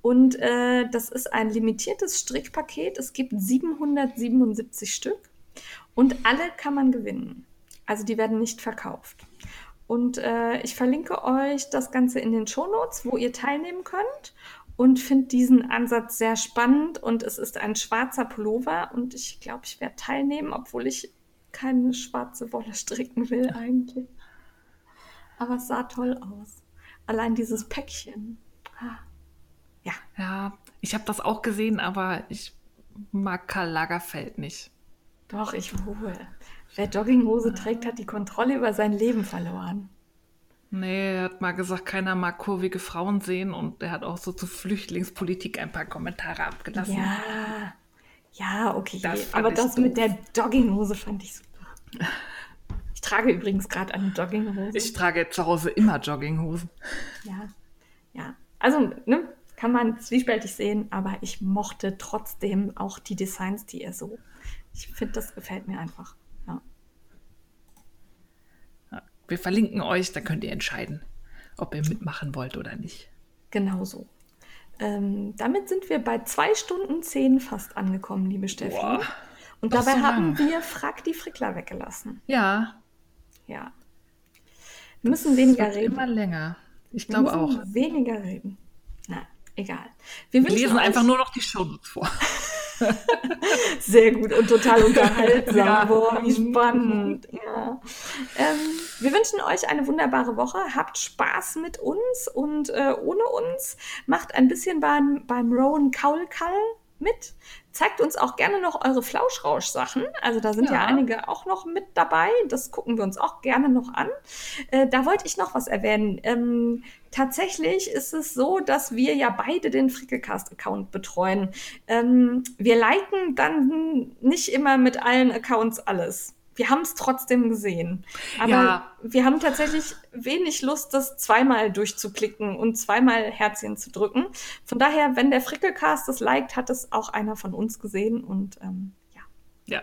Und äh, das ist ein limitiertes Strickpaket. Es gibt 777 Stück und alle kann man gewinnen. Also die werden nicht verkauft. Und äh, ich verlinke euch das Ganze in den Shownotes, wo ihr teilnehmen könnt. und finde diesen Ansatz sehr spannend und es ist ein schwarzer Pullover und ich glaube, ich werde teilnehmen, obwohl ich keine schwarze Wolle stricken will eigentlich. Aber es sah toll aus. Allein dieses Päckchen. Ah. Ja. Ja, ich habe das auch gesehen, aber ich mag Karl Lagerfeld nicht. Doch, ich wohl. Wer Jogginghose trägt, hat die Kontrolle über sein Leben verloren. Nee, er hat mal gesagt, keiner mag kurvige Frauen sehen und er hat auch so zu Flüchtlingspolitik ein paar Kommentare abgelassen. Ja, ja, okay. Das Aber das doof. mit der Jogginghose fand ich super. Ich trage übrigens gerade eine Jogginghose. Ich trage zu Hause immer Jogginghosen. Ja, ja. Also, ne, kann man zwiespältig sehen, aber ich mochte trotzdem auch die Designs, die er so. Ich finde, das gefällt mir einfach. Ja. Wir verlinken euch, dann könnt ihr entscheiden, ob ihr mitmachen wollt oder nicht. Genau so. Ähm, damit sind wir bei zwei Stunden zehn fast angekommen, liebe Steffi. Boah, Und dabei so haben wir Frag die Frickler weggelassen. Ja, Ja. Wir müssen weniger wird reden. immer länger. Ich glaube auch. müssen Weniger reden. Na, egal. Wir Wir lesen einfach nur noch die Shownotes vor. sehr gut und total unterhaltsam. Ja. Boah, wie spannend. Ja. Ähm, wir wünschen euch eine wunderbare Woche. Habt Spaß mit uns und äh, ohne uns. Macht ein bisschen beim, beim Rowan Kaulkall mit. Zeigt uns auch gerne noch eure Flauschrausch-Sachen. Also da sind ja. Ja. einige auch noch mit dabei. Das gucken wir uns auch gerne noch an. Äh, da wollte ich noch was erwähnen. Ähm, tatsächlich ist es so, dass wir ja beide den Frickelcast-Account betreuen. Ähm, wir liken dann nicht immer mit allen Accounts alles. Wir haben es trotzdem gesehen. Aber Ja. wir haben tatsächlich wenig Lust, das zweimal durchzuklicken und zweimal Herzchen zu drücken. Von daher, wenn der Frickelcast es liked, hat es auch einer von uns gesehen und ähm, ja. Ja,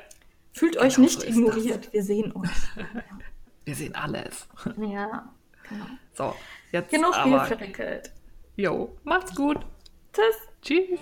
Fühlt euch Genau nicht so ignoriert, wir sehen euch. wir sehen alles. ja, genau. So, jetzt Genug aber. gefrickelt. Jo, macht's gut. Tschüss. Tschüss.